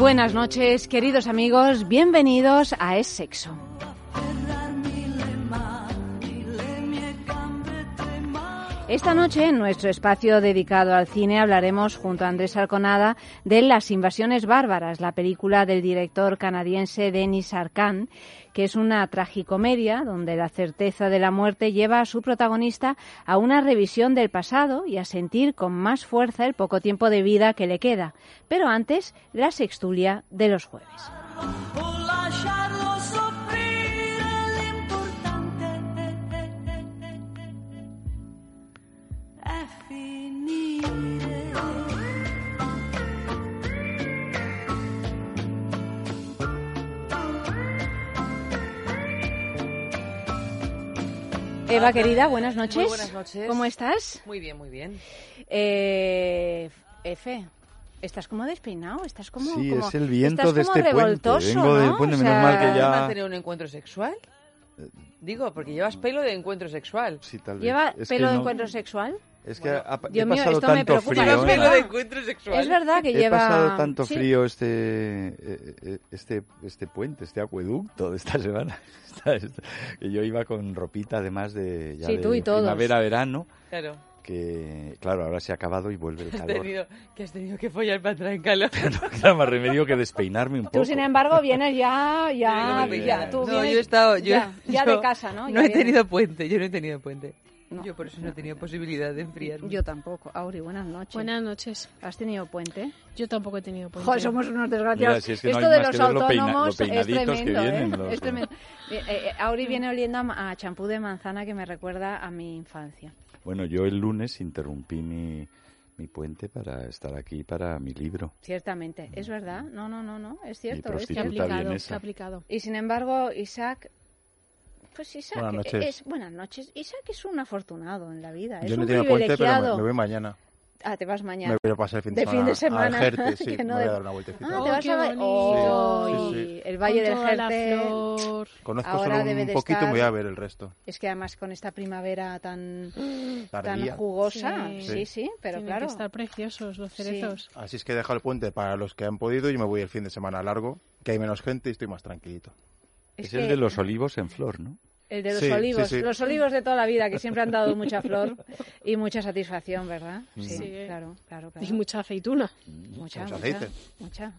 Buenas noches, queridos amigos, bienvenidos a Es Sexo. Esta noche, en nuestro espacio dedicado al cine, hablaremos junto a Andrés Arconada de Las invasiones bárbaras, la película del director canadiense Denis Arcand, que es una tragicomedia donde la certeza de la muerte lleva a su protagonista a una revisión del pasado y a sentir con más fuerza el poco tiempo de vida que le queda. Pero antes, la sextulia de los jueves. Eva, querida, buenas noches. Muy buenas noches. ¿Cómo estás? Muy bien, muy bien. Eh, Efe, estás como despeinado, estás como... Sí, como- es el viento estás de como este puente. revoltoso, Vengo del ¿no? puente, O menos sea, mal que ya- ¿Vas a tener un encuentro sexual? Digo, porque llevas pelo de encuentro sexual. Sí, tal vez. ¿Lleva Es pelo de no- encuentro sexual? Es que Bueno, ha, Dios he mío, pasado tanto preocupa. frío. ¿eh? pelo verdad. de encuentro sexual. Es verdad que He lleva... pasado tanto Sí. frío este, eh, eh, este este puente, este acueducto de esta semana. Esta- esta- que yo iba con ropita además de, ya Sí, de tú y todos. primavera-verano, Claro. que claro, ahora se ha acabado y vuelve el Has calor. tenido, que has tenido que follar para entrar en calor. no queda más remedio que despeinarme un poco. Tú, sin embargo, vienes ya, ya, No, ya, tú no, vienes yo he estado... Yo, ya, ya yo de casa, ¿no? No Ya he vienes. tenido puente, yo no he tenido puente. No. Yo por eso no he tenido posibilidad de enfriarme. Yo tampoco. Auri, buenas noches. Buenas noches. ¿Has tenido puente? Yo tampoco he tenido puente. Joder, somos unos desgraciados. Mira, si es que no Esto hay de los que ver lo peina- autónomos lo es peinaditos que tremendo, vienen ¿eh? los- Es tremendo. Eh, eh, Auri viene oliendo a a champú de manzana que me recuerda a mi infancia. Bueno, yo el lunes interrumpí mi, mi puente para estar aquí para mi libro. Ciertamente, es verdad. No, no, no, no, es cierto. Es que- aplicado, aplicado. Y sin embargo, Isaac... Pues Isaac Buenas noches. es buenas noches. Isaac es un afortunado en la vida, es Yo no un tengo puente, pero me, me voy mañana. Ah, te vas mañana. Me voy a pasar el fin de, De fin de semana. A Jerte, sí, Que no me voy a dar una vueltecita. Ah, Oh, te vas a ver. bonito. Oh, Sí, sí, y el Valle del Jerte. Conozco ahora solo un de poquito y voy a ver el resto. Es que además con esta primavera tan, tan jugosa, sí, sí, Sí. pero Tienen claro. que estar preciosos los Sí. cerezos. Así es que he dejado el puente para los que han podido y me voy el fin de semana largo, que hay menos gente y estoy más tranquilito. Es, Es el de los olivos en flor, ¿no? El de los Sí, olivos, sí, sí. los olivos de toda la vida que siempre han dado mucha flor y mucha satisfacción, ¿verdad? Sí, Sí. claro, claro, claro. Y mucha aceituna. Mucha, mucha, aceite. mucha.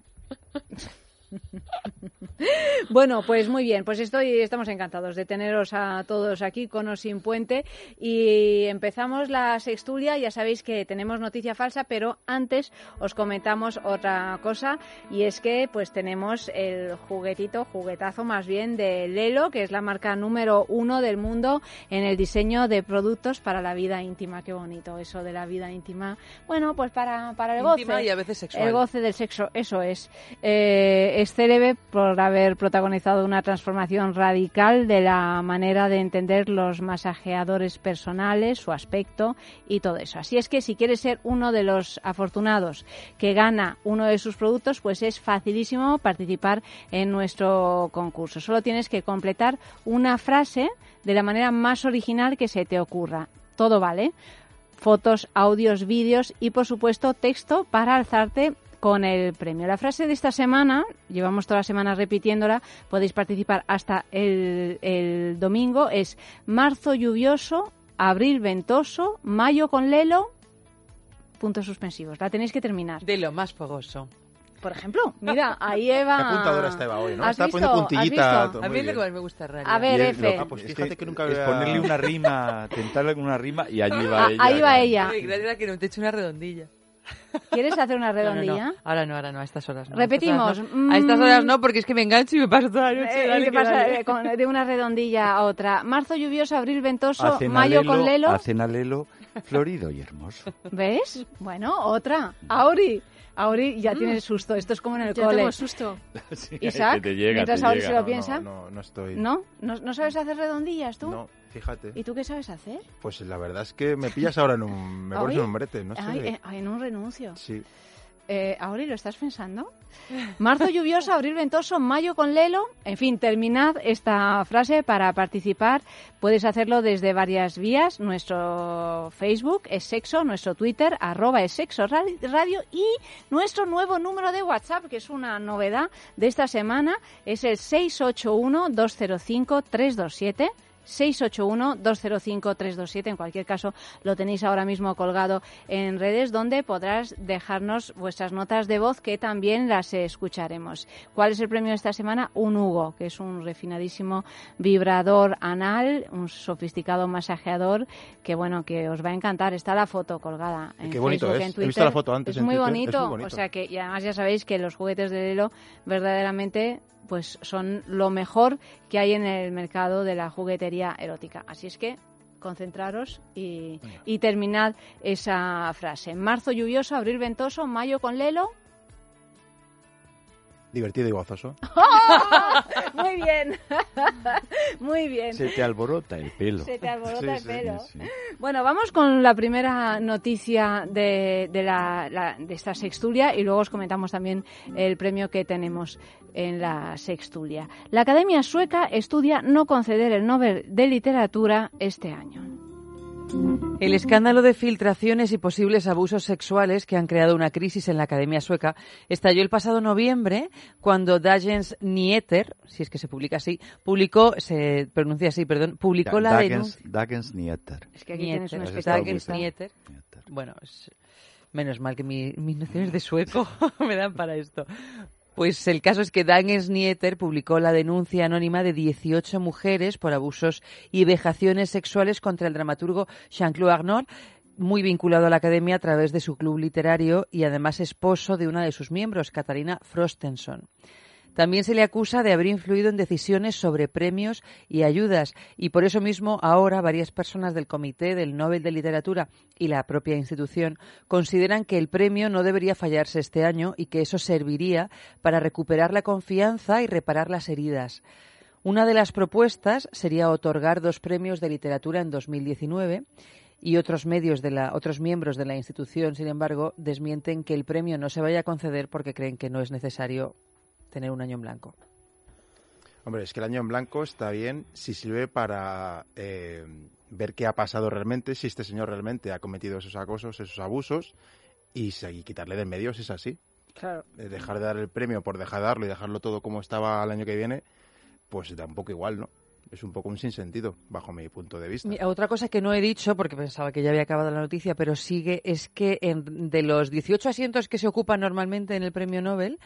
Bueno, pues muy bien, pues estoy, estamos encantados de teneros a todos aquí con o sin puente y empezamos la sextulia, ya sabéis que tenemos noticia falsa, pero antes os comentamos otra cosa y es que pues tenemos el juguetito, juguetazo más bien de Lelo, que es la marca número uno del mundo en el diseño de productos para la vida íntima, qué bonito eso de la vida íntima, bueno pues para, para el Íntima goce. y a veces sexual. El goce del sexo, eso es. Eh, es célebre por haber protagonizado una transformación radical de la manera de entender los masajeadores personales, su aspecto y todo eso. Así es que si quieres ser uno de los afortunados que gana uno de sus productos, pues es facilísimo participar en nuestro concurso. Solo tienes que completar una frase de la manera más original que se te ocurra. Todo vale fotos, audios, vídeos y por supuesto texto para alzarte con el premio. La frase de esta semana, llevamos toda la semana repitiéndola, podéis participar hasta el, el domingo, es marzo lluvioso, abril ventoso, mayo con lelo, puntos suspensivos. La tenéis que terminar. De lo más fogoso. Por ejemplo, mira, ahí Eva... Qué apuntadora está Eva hoy, ¿no? ¿Has Está visto? poniendo ¿Has puntillita. A mí lo que más me gusta es radio. A ver, Efe. Ah, pues es fíjate que que nunca es había- ponerle una rima, tentarle con una rima y allí va Ah, ella. ahí va ella. Ay, gracias a que no te he hecho una redondilla. ¿Quieres hacer una No, no, no. redondilla? Ahora no, ahora no, a estas horas no. Repetimos. A estas horas no, A estas Mm. horas no, porque es que me engancho y me paso toda la noche. Eh, dale, ¿qué que pasa? dale. Eh, con- de una redondilla a otra. Marzo lluvioso, abril ventoso, Hacen mayo alelo, con lelo. Hacen alelo Florido y hermoso. ¿Ves? Bueno, otra. Auri. Auri ya tiene susto. Esto es como en el Ya cole. tengo susto. Sí, Isaac, que te llega, mientras te Auri llega. se lo No, piensa. No, no, no estoy. ¿No? ¿No? ¿No sabes hacer redondillas tú? No, fíjate. ¿Y tú qué sabes hacer? Pues la verdad es que me pillas ahora en un... Me pones un brete, no sé. Ay, eh, ay, en un renuncio. Sí. Eh, Auri, ¿lo estás pensando? Marzo lluvioso, abril ventoso, mayo con lelo. En fin, terminad esta frase para participar. Puedes hacerlo desde varias vías. Nuestro Facebook es sexo, nuestro Twitter, arroba es sexo radi- radio y nuestro nuevo número de WhatsApp, que es una novedad de esta semana, es el 681-205-327. 681-205-327. En cualquier caso, lo tenéis ahora mismo colgado en redes donde podrás dejarnos vuestras notas de voz que también las escucharemos. ¿Cuál es el premio de esta semana? Un Hugo, que es un refinadísimo vibrador anal, un sofisticado masajeador que, bueno, que os va a encantar. Está la foto colgada en Qué bonito Facebook, es. en He Twitter. visto la foto antes Es en muy, Twitter. Es bonito, muy bonito. O sea que, y además ya sabéis que los juguetes de Lelo verdaderamente pues son lo mejor que hay en el mercado de la juguetería erótica. Así es que concentraros y, y terminad esa frase. Marzo lluvioso, abril ventoso, mayo con lelo. Divertido y gozoso. Muy bien, muy bien. Se te alborota el pelo. Se te alborota Sí, el sí, pelo. Sí, sí. Bueno, vamos con la primera noticia de, de, la, la- de esta sextulia y luego os comentamos también el premio que tenemos en la sextulia. La Academia Sueca estudia no conceder el Nobel de Literatura este año. El escándalo de filtraciones y posibles abusos sexuales que han creado una crisis en la Academia Sueca estalló el pasado noviembre cuando Dagens Nieter, si es que se publica así, publicó, se pronuncia así, perdón, publicó la Dagens, denuncia. Dagens Nieter. Es que aquí tienes un Nieter, Has estado muy especialista. Dagens. Nieter. Nieter. Bueno, es- menos mal que mi- mis nociones de sueco me dan para esto. Pues el caso es que Dagens Nieter publicó la denuncia anónima de 18 mujeres por abusos y vejaciones sexuales contra el dramaturgo Jean-Claude Arnaud, muy vinculado a la academia a través de su club literario y además esposo de una de sus miembros, Katarina Frostenson. También se le acusa de haber influido en decisiones sobre premios y ayudas y por eso mismo ahora varias personas del Comité del Nobel de Literatura y la propia institución consideran que el premio no debería fallarse este año y que eso serviría para recuperar la confianza y reparar las heridas. Una de las propuestas sería otorgar dos premios de literatura en 2019 y otros medios de la, otros miembros de la institución, sin embargo, desmienten que el premio no se vaya a conceder porque creen que no es necesario tener un año en blanco. Hombre, es que el año en blanco está bien si sirve para eh, ver qué ha pasado realmente, si este señor realmente ha cometido esos acosos, esos abusos, y, y quitarle de en medio si es así. Claro. Eh, Dejar de dar el premio por dejar de darlo y dejarlo todo como estaba el año que viene, pues da un poco igual, ¿no? Es un poco un sinsentido, bajo mi punto de vista. Mira, Otra cosa que no he dicho, porque pensaba que ya había acabado la noticia, pero sigue, es que en- de los 18 asientos que se ocupan normalmente en el premio Nobel,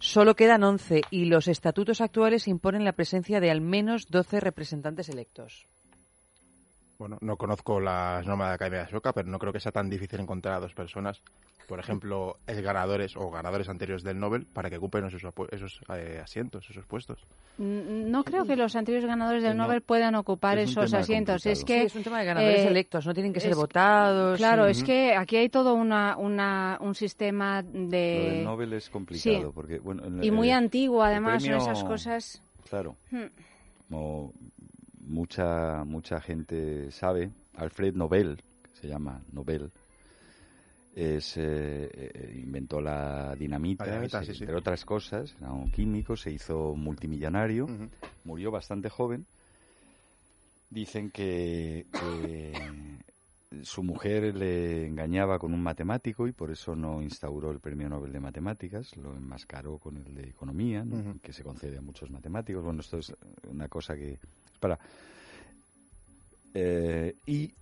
solo quedan 11 y los estatutos actuales imponen la presencia de al menos 12 representantes electos. Bueno, no conozco las normas de la Academia Sueca, pero no creo que sea tan difícil encontrar a dos personas, por ejemplo, ex ganadores o ganadores anteriores del Nobel, para que ocupen esos, eh, asientos, esos puestos. Mm, No creo que los anteriores ganadores del no. Nobel puedan ocupar Es esos asientos. Es que Sí, es un tema de ganadores eh, electos, no tienen que ser es- votados. Claro, sí. es que aquí hay todo una, una, un sistema Lo del de... Nobel es complicado sí. porque bueno, en- Y muy antiguo, el además, son premio- esas cosas... Claro. Hmm. Como mucha mucha gente sabe, Alfred Nobel, que se llama Nobel, es, eh, eh, inventó la dinamita, La dinamita, se- sí, sí. entre otras cosas, era un químico, se hizo multimillonario, murió bastante joven. Dicen que, que su mujer le engañaba con un matemático y por eso no instauró el premio Nobel de Matemáticas, lo enmascaró con el de Economía, que se concede a muchos matemáticos. Bueno, esto es una cosa que... Para, eh, y,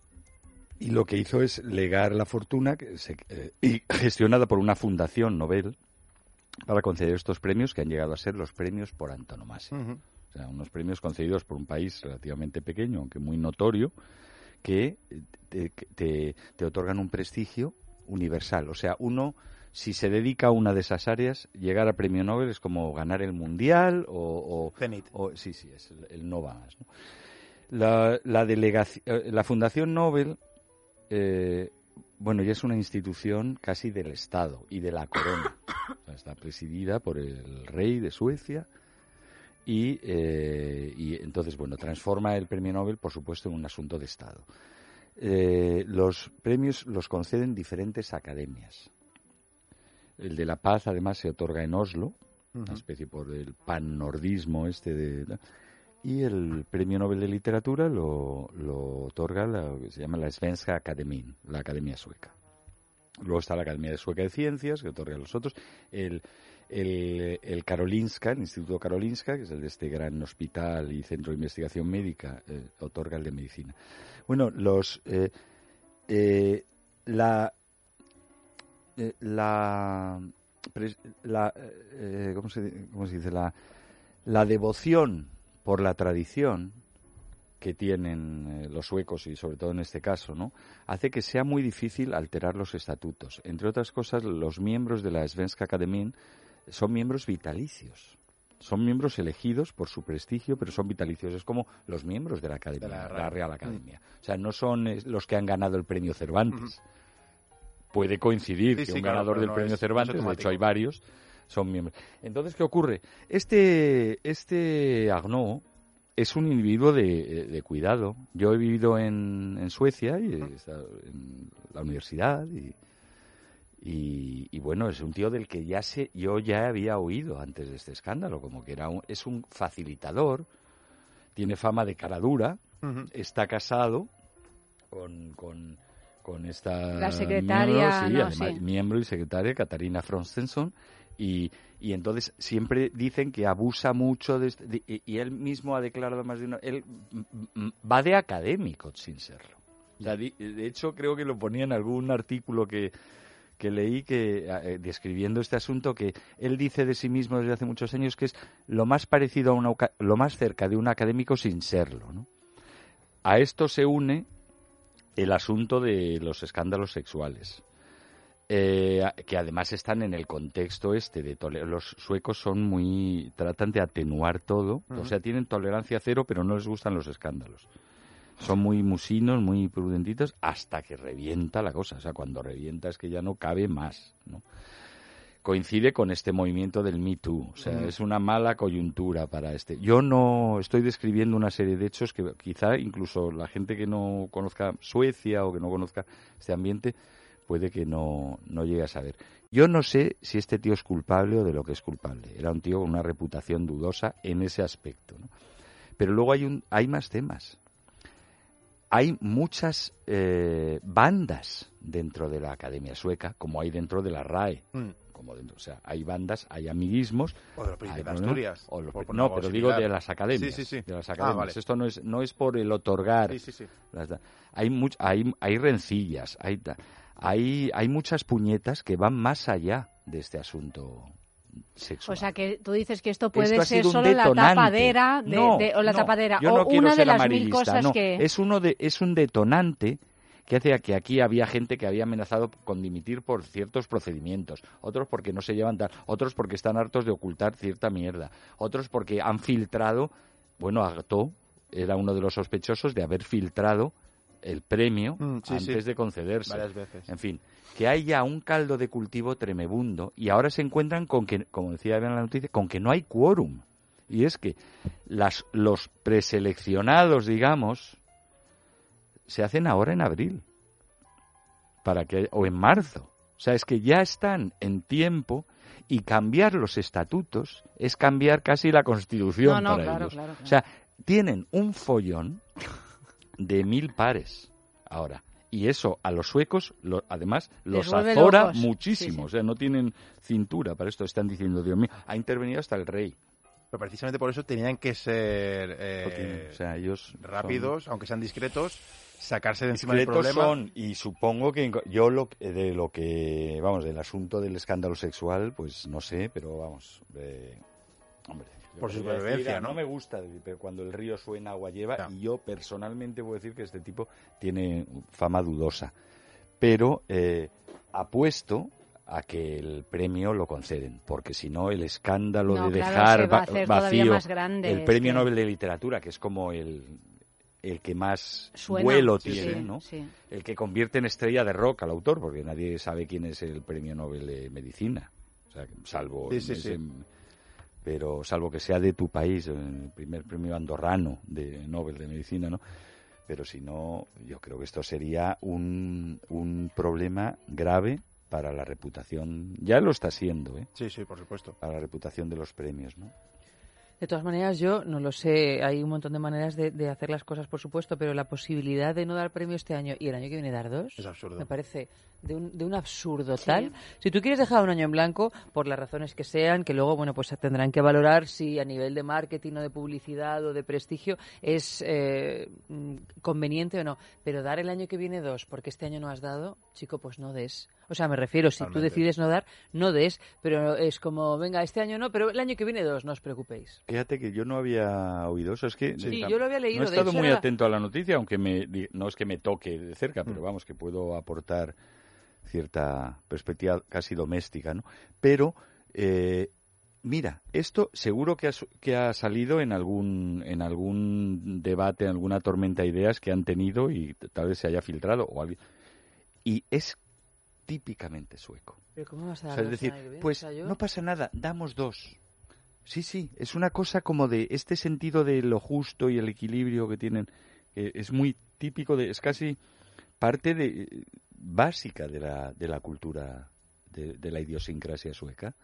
y lo que hizo es legar la fortuna que se- eh, y gestionada por una fundación Nobel para conceder estos premios que han llegado a ser los premios por antonomasia. O sea, unos premios concedidos por un país relativamente pequeño, aunque muy notorio, que te, te- te otorgan un prestigio universal. O sea, uno, si se dedica a una de esas áreas, llegar a premio Nobel es como ganar el mundial o, o- Zenit. o- sí, sí, es el, el no va más. ¿no? La, la, eh, la Fundación Nobel eh, bueno, ya es una institución casi del Estado y de la corona. O sea, está presidida por el rey de Suecia y, eh, y entonces, bueno, transforma el premio Nobel, por supuesto, en un asunto de Estado. Eh, los premios los conceden diferentes academias. El de la paz, además, se otorga en Oslo, una especie por el pan-nordismo este de... Y el premio Nobel de Literatura lo, lo otorga lo que se llama la Svenska Akademin, la Academia Sueca. Luego está la Academia Sueca de Ciencias, que otorga a los otros. El, el, el Karolinska, el Instituto Karolinska, que es el de este gran hospital y centro de investigación médica, eh, otorga el de medicina. Bueno, los eh, eh, la eh, la, la eh, ¿cómo, se, cómo se dice? La, la devoción por la tradición que tienen eh, los suecos y sobre todo en este caso, ¿no? hace que sea muy difícil alterar los estatutos. Entre otras cosas, los miembros de la Svenska Akademien son miembros vitalicios. Son miembros elegidos por su prestigio, pero son vitalicios. Es como los miembros de la Academia, De la Real. Academia. O sea, no son los que han ganado el premio Cervantes. Puede coincidir Sí, que sí, un claro, ganador del no premio es- Cervantes, de hecho hay varios, son miembros. Entonces, ¿qué ocurre? Este, este Arnaud es un individuo de, de cuidado. Yo he vivido en, en Suecia y he estado en la universidad y, y, y bueno, es un tío del que ya sé, yo ya había oído antes de este escándalo, como que era un, es un facilitador, tiene fama de cara dura, está casado con, con, con esta La secretaria, miembro, sí, ¿no? además, Sí. miembro y secretaria Katarina Fronstenson y, y entonces siempre dicen que abusa mucho de, este- de- y, él mismo ha declarado más de una él va de académico sin serlo O sea, di- de hecho creo que lo ponía en algún artículo que que leí que eh, describiendo este asunto que él dice de sí mismo desde hace muchos años que es lo más parecido a una lo más cerca de un académico sin serlo ¿no? a esto se une el asunto de los escándalos sexuales eh, que además están en el contexto este de los suecos son muy tratan de atenuar todo o sea tienen tolerancia cero pero no les gustan los escándalos son muy musinos, muy prudentitos, hasta que revienta la cosa. O sea, cuando revienta es que ya no cabe más, ¿no? Coincide con este movimiento del Me Too. O sea, es una mala coyuntura para este. Yo no estoy describiendo una serie de hechos que quizá incluso la gente que no conozca Suecia o que no conozca este ambiente puede que no, no llegue a saber. Yo no sé si este tío es culpable o de lo que es culpable. Era un tío con una reputación dudosa en ese aspecto. ¿no? Pero luego hay, un, hay más temas hay muchas eh, bandas dentro de la Academia Sueca, como hay dentro de la RAE. Mm. Como dentro, o sea, hay bandas, hay amiguismos. O de los príncipes de Asturias, o los por no, pero digo de las academias. Sí, sí, sí. De las Ah, academias. vale. Esto no es, no es por el otorgar. Sí, sí, sí. las hay, much- hay, hay rencillas, hay, hay, hay muchas puñetas que van más allá de este asunto sexual. O sea que tú dices que esto puede Esto ser solo la detonante. tapadera de, No, de- o la no, tapadera yo o no quiero una de ser las mil cosas no, que es uno de es un detonante que hace que aquí había gente que había amenazado con dimitir por ciertos procedimientos, otros porque no se llevan tal, otros porque están hartos de ocultar cierta mierda, otros porque han filtrado, bueno, Agto era uno de los sospechosos de haber filtrado el premio Mm, sí, antes sí. de concederse. Varias veces. En fin, que hay ya un caldo de cultivo tremebundo y ahora se encuentran con que, como decía en la noticia, con que no hay quórum. Y es que las, los preseleccionados, digamos, se hacen ahora en abril. Para que, o en marzo. O sea, es que ya están en tiempo y cambiar los estatutos es cambiar casi la constitución No, no, para claro, ellos. claro, claro. O sea, tienen un follón de mil pares ahora. Y eso a los suecos, lo- además, los azora locos. muchísimo. Sí, sí. O sea, no tienen cintura para esto. Están diciendo, Dios mío, ha intervenido hasta el rey. Pero precisamente por eso tenían que ser eh, o sea, ellos son- rápidos, aunque sean discretos, sacarse de encima del problema. son y supongo que yo lo de lo que vamos del asunto del escándalo sexual pues no sé pero vamos eh, hombre Por supervivencia, decir, ¿no? no me gusta pero cuando el río suena agua lleva Ya. y yo personalmente puedo decir que este tipo tiene fama dudosa pero eh, apuesto a que el premio lo conceden, porque si no el escándalo No, de claro, dejar va vacío más grande, el premio que- Nobel de literatura, que es como el el que más Suena. vuelo Sí, tiene, sí, ¿no? sí. El que convierte en estrella de rock al autor, porque nadie sabe quién es el premio Nobel de Medicina. O sea, salvo... Sí, sí, ese- sí. Pero salvo que sea de tu país, el primer premio andorrano de Nobel de Medicina, ¿no? Pero si no, yo creo que esto sería un, un problema grave para la reputación. Ya lo está siendo, ¿eh? Sí, sí, por supuesto. Para la reputación de los premios, ¿no? De todas maneras, yo no lo sé. Hay un montón de maneras de, de hacer las cosas, por supuesto, pero la posibilidad de no dar premio este año y el año que viene dar dos Es absurdo. me parece de un, de un absurdo tal. Si tú quieres dejar un año en blanco, por las razones que sean, que luego, bueno, pues tendrán que valorar si a nivel de marketing o de publicidad o de prestigio es eh, mm, conveniente o no. Pero dar el año que viene dos, porque este año no has dado, chico, pues no des. O sea, me refiero, si tú Totalmente. decides no dar, no des, pero es como, venga, este año no, pero el año que viene dos, no os preocupéis. Fíjate que yo no había oído eso. Es que Sí, tam- yo lo había leído. No he de estado hecho, muy era- atento a la noticia, aunque me, no es que me toque de cerca, Mm. pero vamos, que puedo aportar cierta perspectiva casi doméstica, ¿no? Pero, eh, mira, esto seguro que ha, que ha salido en algún, en algún debate, en alguna tormenta de ideas que han tenido y tal vez se haya filtrado o alguien. Y es típicamente sueco. Pero ¿cómo vas a O dar sea, es decir, que pues O sea, yo- no pasa nada, damos dos. Sí, sí, es una cosa como de este sentido de lo justo y el equilibrio que tienen, que es muy típico de, es casi parte de básica de la, de la cultura, de, de la idiosincrasia sueca.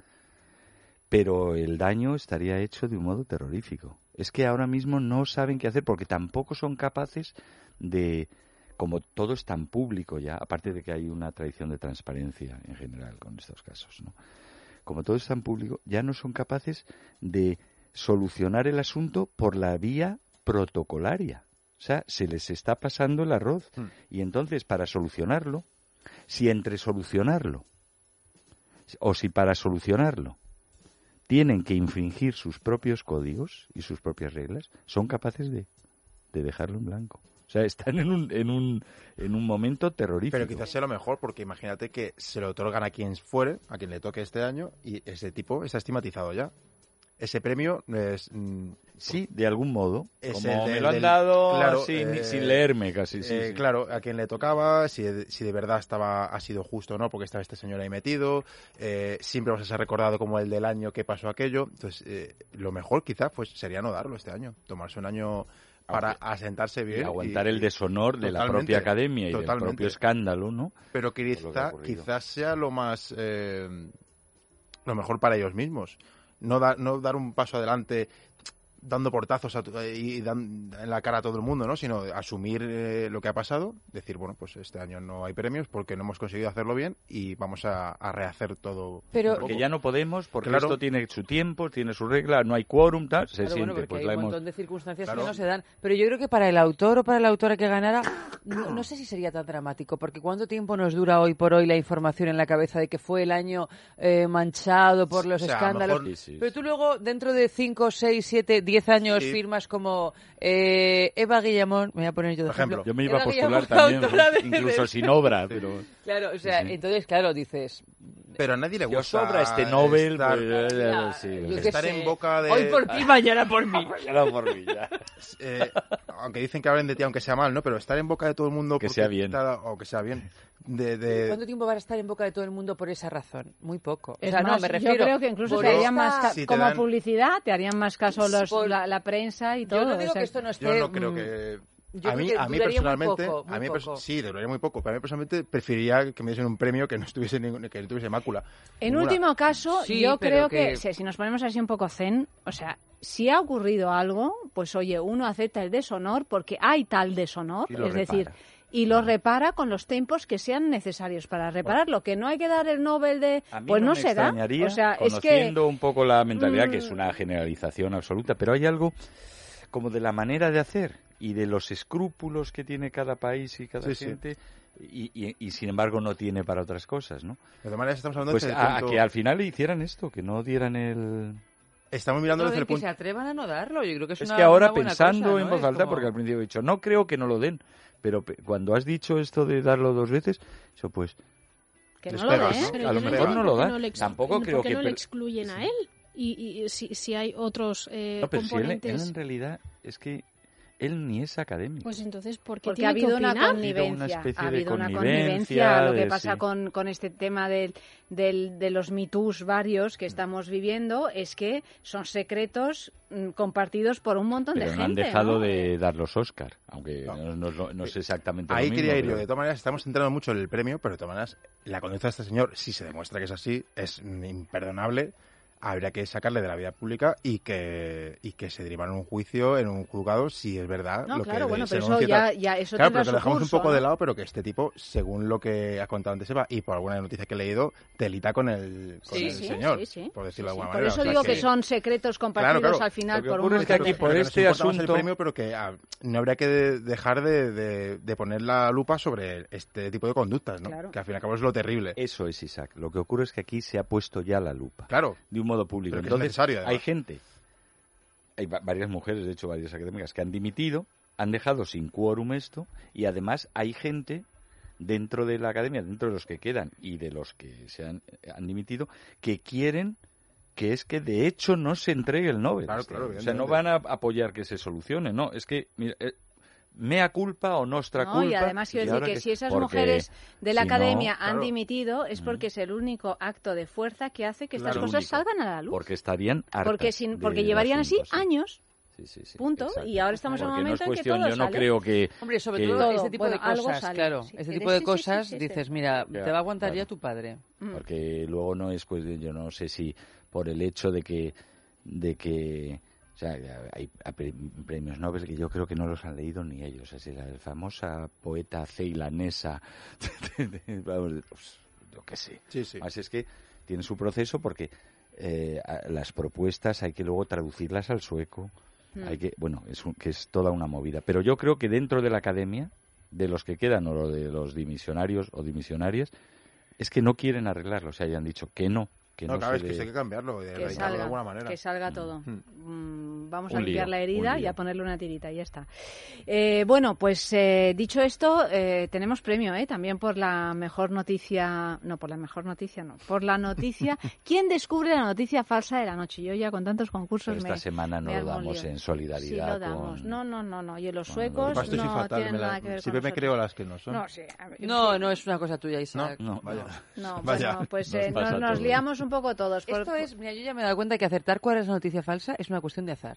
Pero el daño estaría hecho de un modo terrorífico. Es que ahora mismo no saben qué hacer porque tampoco son capaces de, como todo es tan público ya, aparte de que hay una tradición de transparencia en general con estos casos, ¿no? Como todo es tan público, ya no son capaces de solucionar el asunto por la vía protocolaria. O sea, se les está pasando el arroz. Hmm. Y entonces, para solucionarlo, si entre solucionarlo o si para solucionarlo tienen que infringir sus propios códigos y sus propias reglas, son capaces de, de dejarlo en blanco. Sea, están en un, en un, en un momento terrorífico. Pero quizás sea lo mejor, porque imagínate que se lo otorgan a quien fuere, a quien le toque este año, y ese tipo está estigmatizado ya. Ese premio es. mm, Sí, de algún modo. Es Como me lo han del- dado claro, sin, eh, sin leerme casi. sí, eh, sí. Claro, a quien le tocaba, si de, si de verdad estaba ha sido justo o no, porque estaba este señor ahí metido. eh, siempre vas a ser recordado como el del año que pasó aquello. Entonces, eh, lo mejor quizás pues, sería no darlo este año. Tomarse un año para asentarse Y bien. aguantar y- el deshonor de la propia academia y del totalmente. propio escándalo, ¿no? Pero quizá, quizás sea lo más eh, lo mejor para ellos mismos. No, da- no dar un paso adelante dando portazos a tu- y dan en la cara a todo el mundo, ¿no? Sino asumir eh, lo que ha pasado, decir, bueno, pues este año no hay premios porque no hemos conseguido hacerlo bien y vamos a, a rehacer todo. Pero-. Porque ya no podemos, porque Claro. esto tiene su tiempo, tiene su regla, no hay quórum, tal, se Claro, bueno, siente, porque pues hay la un hemos... montón de circunstancias Claro. que no se dan. Pero yo creo que para el autor o para la autora que ganara, no, no sé si sería tan dramático, porque ¿cuánto tiempo nos dura hoy por hoy la información en la cabeza de que fue el año eh, manchado por los O sea, escándalos? mejor- Pero tú luego, dentro de 5, 6, 7, 10 años, Sí. firmas como eh, Eva Guillamón, me voy a poner yo de Por ejemplo. ejemplo. Yo me iba a Eva postular Guillamón, también, incluso sin obra, pero... Claro, o sea, entonces, claro, dices... Pero a nadie le gusta sobra este Nobel, estar, pues, eh, ya, sí, yo sí. qué estar sé, en boca de- Hoy por ti, mañana por mí. No por mí, ya. eh, aunque dicen que hablen de ti aunque sea mal, ¿no? Pero estar en boca de todo el mundo Que sea bien. está- o que sea bien. De, de- ¿Cuánto tiempo van a estar en boca de todo el mundo por esa razón? Muy poco. Es o sea, no, me refiero. yo creo que incluso te harían esta- más ca- Si te como dan- publicidad, te harían más caso los, Por- la, la prensa y todo. Yo no digo o sea, que esto no esté. Yo no creo mm, que... yo a mí, que a mí duraría muy personalmente, poco, muy a mí pers- poco. sí, duraría muy poco, pero a mí personalmente preferiría que me diesen un premio que no estuviese ningún- que no tuviese mácula. En Ninguna. último caso, Sí, yo creo que, que- si, si nos ponemos así un poco zen, o sea, si ha ocurrido algo, pues oye, uno acepta el deshonor porque hay tal deshonor, es decir, y lo repara con los tiempos que sean necesarios para repararlo, que no hay que dar el Nobel de, A mí pues no, no, me se da. O sea, es que conociendo un poco la mentalidad, que es Mm. una generalización absoluta, pero hay algo como de la manera de hacer y de los escrúpulos que tiene cada país y cada Sí, sí. gente, Y, y- y, sin embargo no tiene para otras cosas, ¿no? De todas maneras, estamos hablando Pues desde el a, punto- que al final le hicieran esto, que no dieran el... Estamos mirando desde de el que punto... se atrevan a no darlo, yo creo que es, Es una, que ahora una buena pensando cosa, en ¿no? voz Es alta, como- porque al principio he dicho, no creo que no lo den, pero pe- cuando has dicho esto de darlo dos veces, eso pues Que no lo den. A lo mejor no lo dan. Tampoco ¿por creo qué que no le excluyen a él? Y, y si, si hay otros eh, No, pero si él, él componentes... en realidad es que él ni es académico. Pues entonces, ¿por qué Porque tiene ha habido que una connivencia. Ha habido una connivencia. Ha de habido una connivencia connivencia. Lo que pasa sí. con, con este tema del, del- de los mitus varios que estamos viviendo es que son secretos mm, compartidos por un montón Pero de no gente. han dejado ¿no? de dar los Oscar, aunque No. no, no es exactamente Ahí lo mismo. quería ir yo. pero- De todas maneras, estamos centrando mucho en el premio, pero de todas maneras, la conducta de este señor, si se demuestra que es así, es mm, imperdonable. Habría que sacarle de la vida pública y que, y que se deriva en un juicio, en un juzgado, si es verdad. No, lo claro, que bueno, se pero eso ya, ya eso Claro, pero que lo dejamos curso, un poco ¿no? de lado, pero que este tipo, según lo que ha contado antes Eva, y por alguna noticia que he leído, telita con el, con Sí, el sí, señor, sí, sí. por decirlo Sí, de alguna sí. manera. Por eso O sea digo que... son secretos compartidos Claro, claro. al final Lo que por un ocurre es que aquí por que este asunto- el premio, pero que ah, no habría que de- dejar de, de- de poner la lupa sobre este tipo de conductas, ¿no? Claro. Que al fin y al cabo es lo terrible. Eso es, Isaac. Lo que ocurre es que aquí se ha puesto ya la lupa. Claro. De un modo público. Pero Entonces, hay gente, hay va- varias mujeres, de hecho, varias académicas, que han dimitido, han dejado sin quórum esto, y además hay gente dentro de la academia, dentro de los que quedan y de los que se han, han dimitido, que quieren que es que de hecho no se entregue el Nobel. Claro, claro, año. o sea, no van a apoyar que se solucione, no, es que mira, eh, mea culpa o nostra No, culpa. y además quiero decir que, si esas porque mujeres de la si no, academia han claro. dimitido es Mm. porque es el único acto de fuerza que hace que estas Claro. cosas único. salgan a la luz. porque estarían hartas porque sin, porque llevarían así años. Sí, sí, sí, punto, exacto. y ahora estamos en un Porque no momento en que todo yo no sale. creo que Hombre, sobre que- todo este tipo bueno, de cosas, sale. claro. Sí, este tipo de cosas, sí, sí, sí. dices, mira, Ya, te va a aguantar claro. ya tu padre. Mm. porque luego no es cuestión, yo no sé si por el hecho de que de que o sea, hay hay pre- premios Nobel que yo creo que no los han leído ni ellos. Es decir, la famosa poeta ceilanesa, vamos, pues, yo qué sé. Sí, sí. Así es que tiene su proceso porque eh, las propuestas hay que luego traducirlas al sueco. Mm. Hay que, bueno, es un- que es toda una movida. Pero yo creo que dentro de la academia, de los que quedan o de los dimisionarios o dimisionarias, es que no quieren arreglarlo. O sea, hayan dicho que no, que no, no, claro, se es que esto hay que cambiarlo, de que salga, de alguna manera. que salga todo. Mm. Mm, vamos a limpiar lío, la herida y a ponerle una tirita, y ya está. Eh, bueno, pues eh, dicho esto, eh, tenemos premio ¿eh? también por la mejor noticia, no, por la mejor noticia, no, por la noticia. ¿Quién descubre la noticia falsa de la noche? Yo ya con tantos concursos Pero esta me, semana no me lo damos lío. en Sí, solidaridad lo damos. con... No, no, no, no. Y los suecos los- Estoy no fatal, tienen me la- nada que ver siempre con me nosotros. creo las que no son. No, sí, a ver, No, no es una cosa tuya, no, Isaac. no, vaya. No, Vaya, bueno, pues nos eh, liamos un poco todos. Por- Esto es, mira, yo ya me he dado cuenta que acertar cuál es la noticia falsa es una cuestión de azar.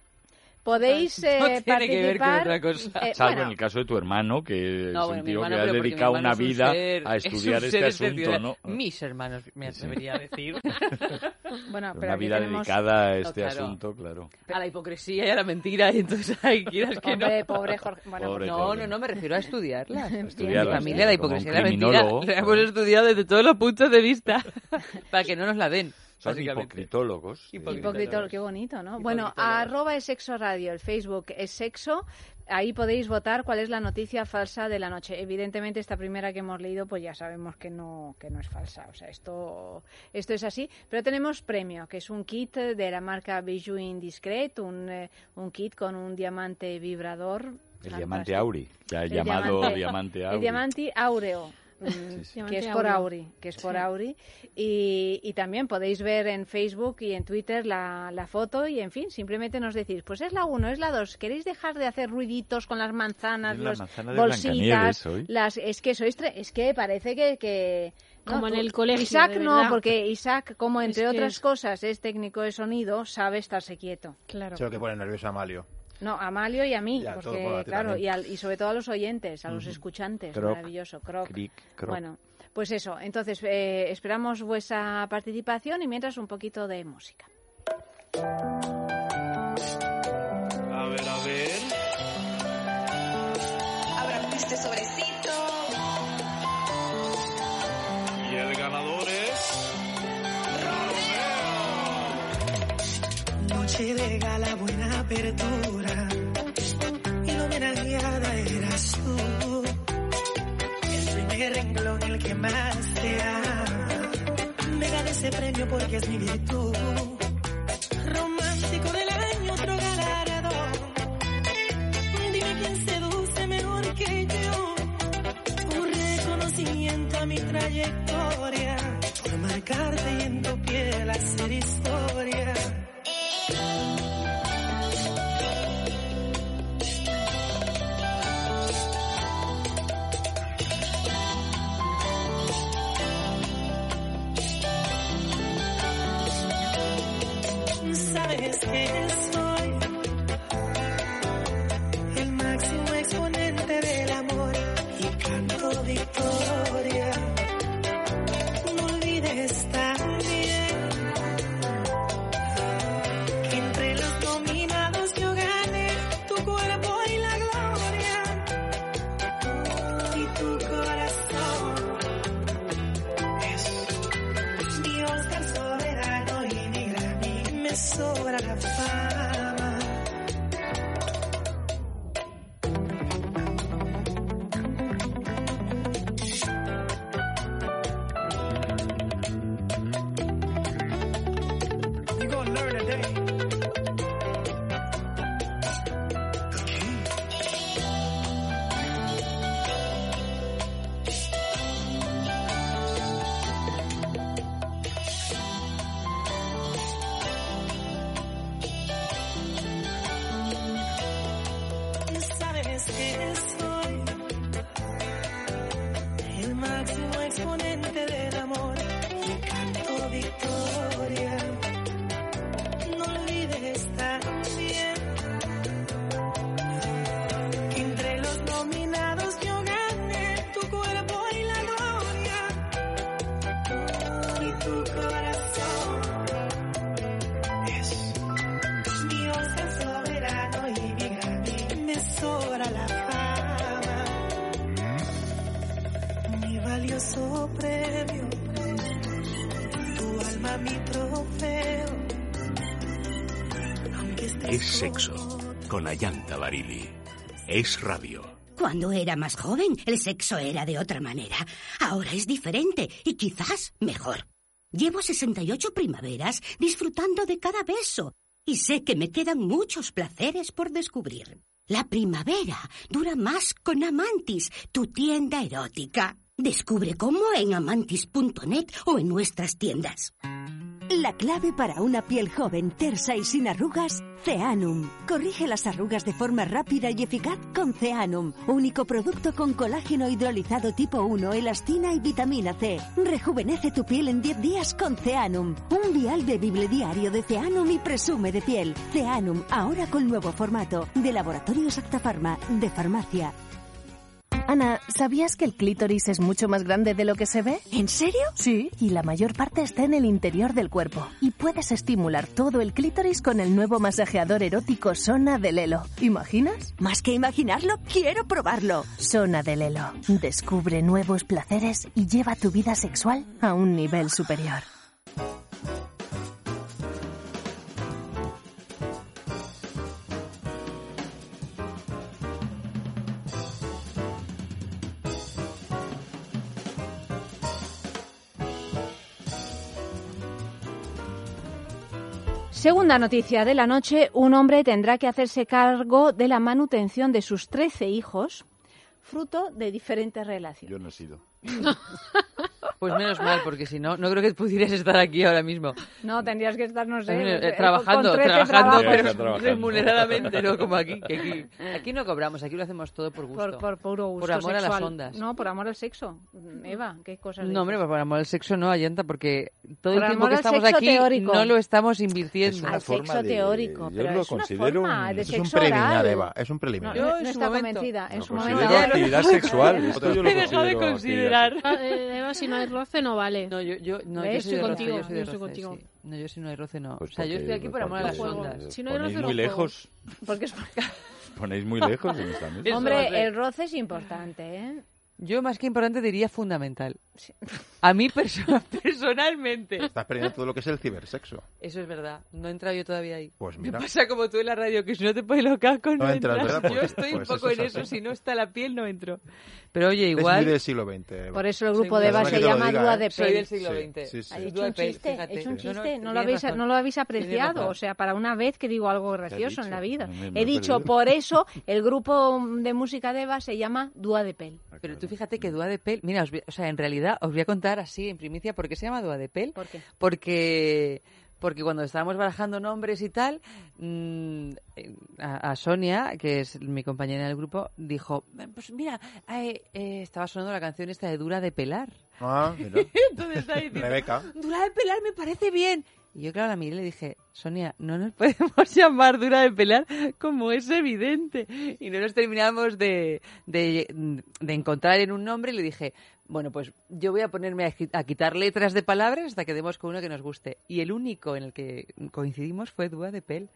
Podéis No eh, tiene que ver con participar. otra cosa. eh, Salvo bueno, en el caso de tu hermano, que No, es bueno, un tío hermano, que ha dedicado una es un vida ser- a es estudiar ser este asunto, ¿no? Mis hermanos, me atrevería a decir. bueno, pero una vida tenemos... dedicada a este claro. asunto, claro. a la hipocresía y a la mentira, y entonces hay quieras que no. Hombre, pobre Jorge. Bueno, Pobre No, Jorge. no, no, me refiero a estudiarla. En mi Estudiarla, familia la hipocresía y la mentira la hemos estudiado desde todos los puntos de vista para que no nos la den. Son hipocritólogos. Hipócritas. Hipócrita, qué bonito, ¿no? Bueno, arroba es sexo radio, el Facebook es sexo. Ahí podéis votar cuál es la noticia falsa de la noche. Evidentemente esta primera que hemos leído, pues ya sabemos que no que no es falsa. O sea, esto esto es así. Pero tenemos premio, que es un kit de la marca Bijou Indiscret, un, eh, un kit con un diamante vibrador. El diamante Auri, ya El llamado diamante- diamante Auri. El diamante áureo. Mm, Sí, sí. que es por. Auri, que es por Auri. Y, y también podéis ver en Facebook y en Twitter la, la foto y, en fin, simplemente nos decís, pues es la 1, es la 2, ¿queréis dejar de hacer ruiditos con las manzanas, Es la los manzana de bolsitas? Las, es que sois, tre- es que parece que... que no, Como en el colegio, Isaac de no, porque Isaac, como Es entre que otras es- cosas es técnico de sonido, sabe estarse quieto. Claro. Lo que pone nervioso a Amalio. No, a Amalio y a mí, Y a porque, claro, y, al- y sobre todo a los oyentes, a los escuchantes, Croc, maravilloso, croc. Cric, croc. Bueno, pues eso, entonces eh, esperamos vuestra participación y mientras un poquito de música. A ver, a ver. Este Noche de gala, buena apertura. Y la homenajeada eras tú. El primer renglón, el que más te ama. Me gané ese premio porque es mi virtud. Romántico del año, otro galardón. Dime quién seduce mejor que yo. Un reconocimiento a mi trayectoria. Por marcarte y en tu piel hacer historia. Es radio. Cuando era más joven, el sexo era de otra manera. Ahora es diferente y quizás mejor. Llevo 68 primaveras disfrutando de cada beso y sé que me quedan muchos placeres por descubrir. La primavera dura más con Amantis, tu tienda erótica. Descubre cómo en amantis.net o en nuestras tiendas. La clave para una piel joven, tersa y sin arrugas, Ceanum. Corrige las arrugas de forma rápida y eficaz con Ceanum, único producto con colágeno hidrolizado tipo 1, elastina y vitamina C. Rejuvenece tu piel en 10 días con Ceanum. Un vial bebible diario de Ceanum y presume de piel. Ceanum, ahora con nuevo formato, de Laboratorios Actafarma, de farmacia. Ana, ¿sabías que el clítoris es mucho más grande de lo que se ve? ¿En serio? Sí, y la mayor parte está en el interior del cuerpo. Y puedes estimular todo el clítoris con el nuevo masajeador erótico Sona de Lelo. ¿Imaginas? Más que imaginarlo, quiero probarlo. Sona de Lelo. Descubre nuevos placeres y lleva tu vida sexual a un nivel superior. Segunda noticia de la noche, un hombre tendrá que hacerse cargo de la manutención de sus 13 hijos, fruto de diferentes relaciones. Yo no he sido. Pues menos mal, porque si no, no creo que pudieras estar aquí ahora mismo. No, tendrías que estar, no sé, Eh, eh, trabajando, con 13 trabajando, pero trabajando. remuneradamente, no como aquí, que aquí. Aquí no cobramos, aquí lo hacemos todo por gusto. Por, por puro gusto Por amor a las sexual. ondas. No, por amor al sexo. Eva, ¿qué cosas No, hombre, dices? pues por amor al sexo no, Ayanta, porque todo Por el tiempo amor que al estamos sexo aquí teórico. no lo estamos invirtiendo. Al sexo teórico, yo pero lo es una considero forma un- de Eso es un sexo preliminar, oral. Eva, es un preliminar. No, Yo no su está momento- convencida. En su momento actividad sexual. Esto yo lo Me he dejado de considero considerar. eh, Eva, si no hay roce, no vale. No, yo, yo, no, ¿Ves? yo soy Estoy roce, contigo, yo soy yo estoy roce, contigo. sí. No, yo si no hay roce no. Pues o sea, yo estoy aquí por amor a las ondas. Si no hay roce, muy no lejos, Porque es... ponéis muy lejos en esta mesa. Hombre, el roce es importante, ¿eh? Yo más que importante diría fundamental. A mí perso- personalmente. Estás perdiendo todo lo que es el cibersexo. Eso es verdad. No he entrado yo todavía ahí. Pues Me mira. pasa como tú en la radio, que si no te pones los cascos no, No entras. Yo Pues- estoy pues un poco eso en es eso. Si no está la piel, no entro. Pero oye, Es igual... muy del siglo XX. Eva. Por eso el Soy grupo muy de Eva se llama diga, Dúa de Soy Pel. del siglo Sí, XX. sí, sí. Ha Dúa hecho un chiste, he hecho un No, no, chiste, no, lo habéis, no lo habéis apreciado, o sea, para una vez que digo algo gracioso en la vida. Me- me He he dicho, perdido. por eso el grupo de música de Eva se llama Dúa de Pel. Pero tú fíjate que Dúa de Pel... Mira, os voy- o sea, en realidad os voy a contar así en primicia por qué se llama Dúa de Pel. ¿Por qué? Porque porque cuando estábamos barajando nombres y tal, mm, a, a Sonia, que es mi compañera del grupo, dijo, pues mira, eh, eh, estaba sonando la canción esta de Dura de Pelar. Ah, mira. Entonces está diciendo, Rebeca. Dura de Pelar me parece bien. Y yo, claro, la miré le dije, Sonia, no nos podemos llamar Dura de Pelar como es evidente. Y no nos terminamos de, de, encontrar en un nombre y le dije, bueno, pues yo voy a ponerme a, a quitar letras de palabras hasta que demos con uno que nos guste. Y el único en el que coincidimos fue Dúa de Pel,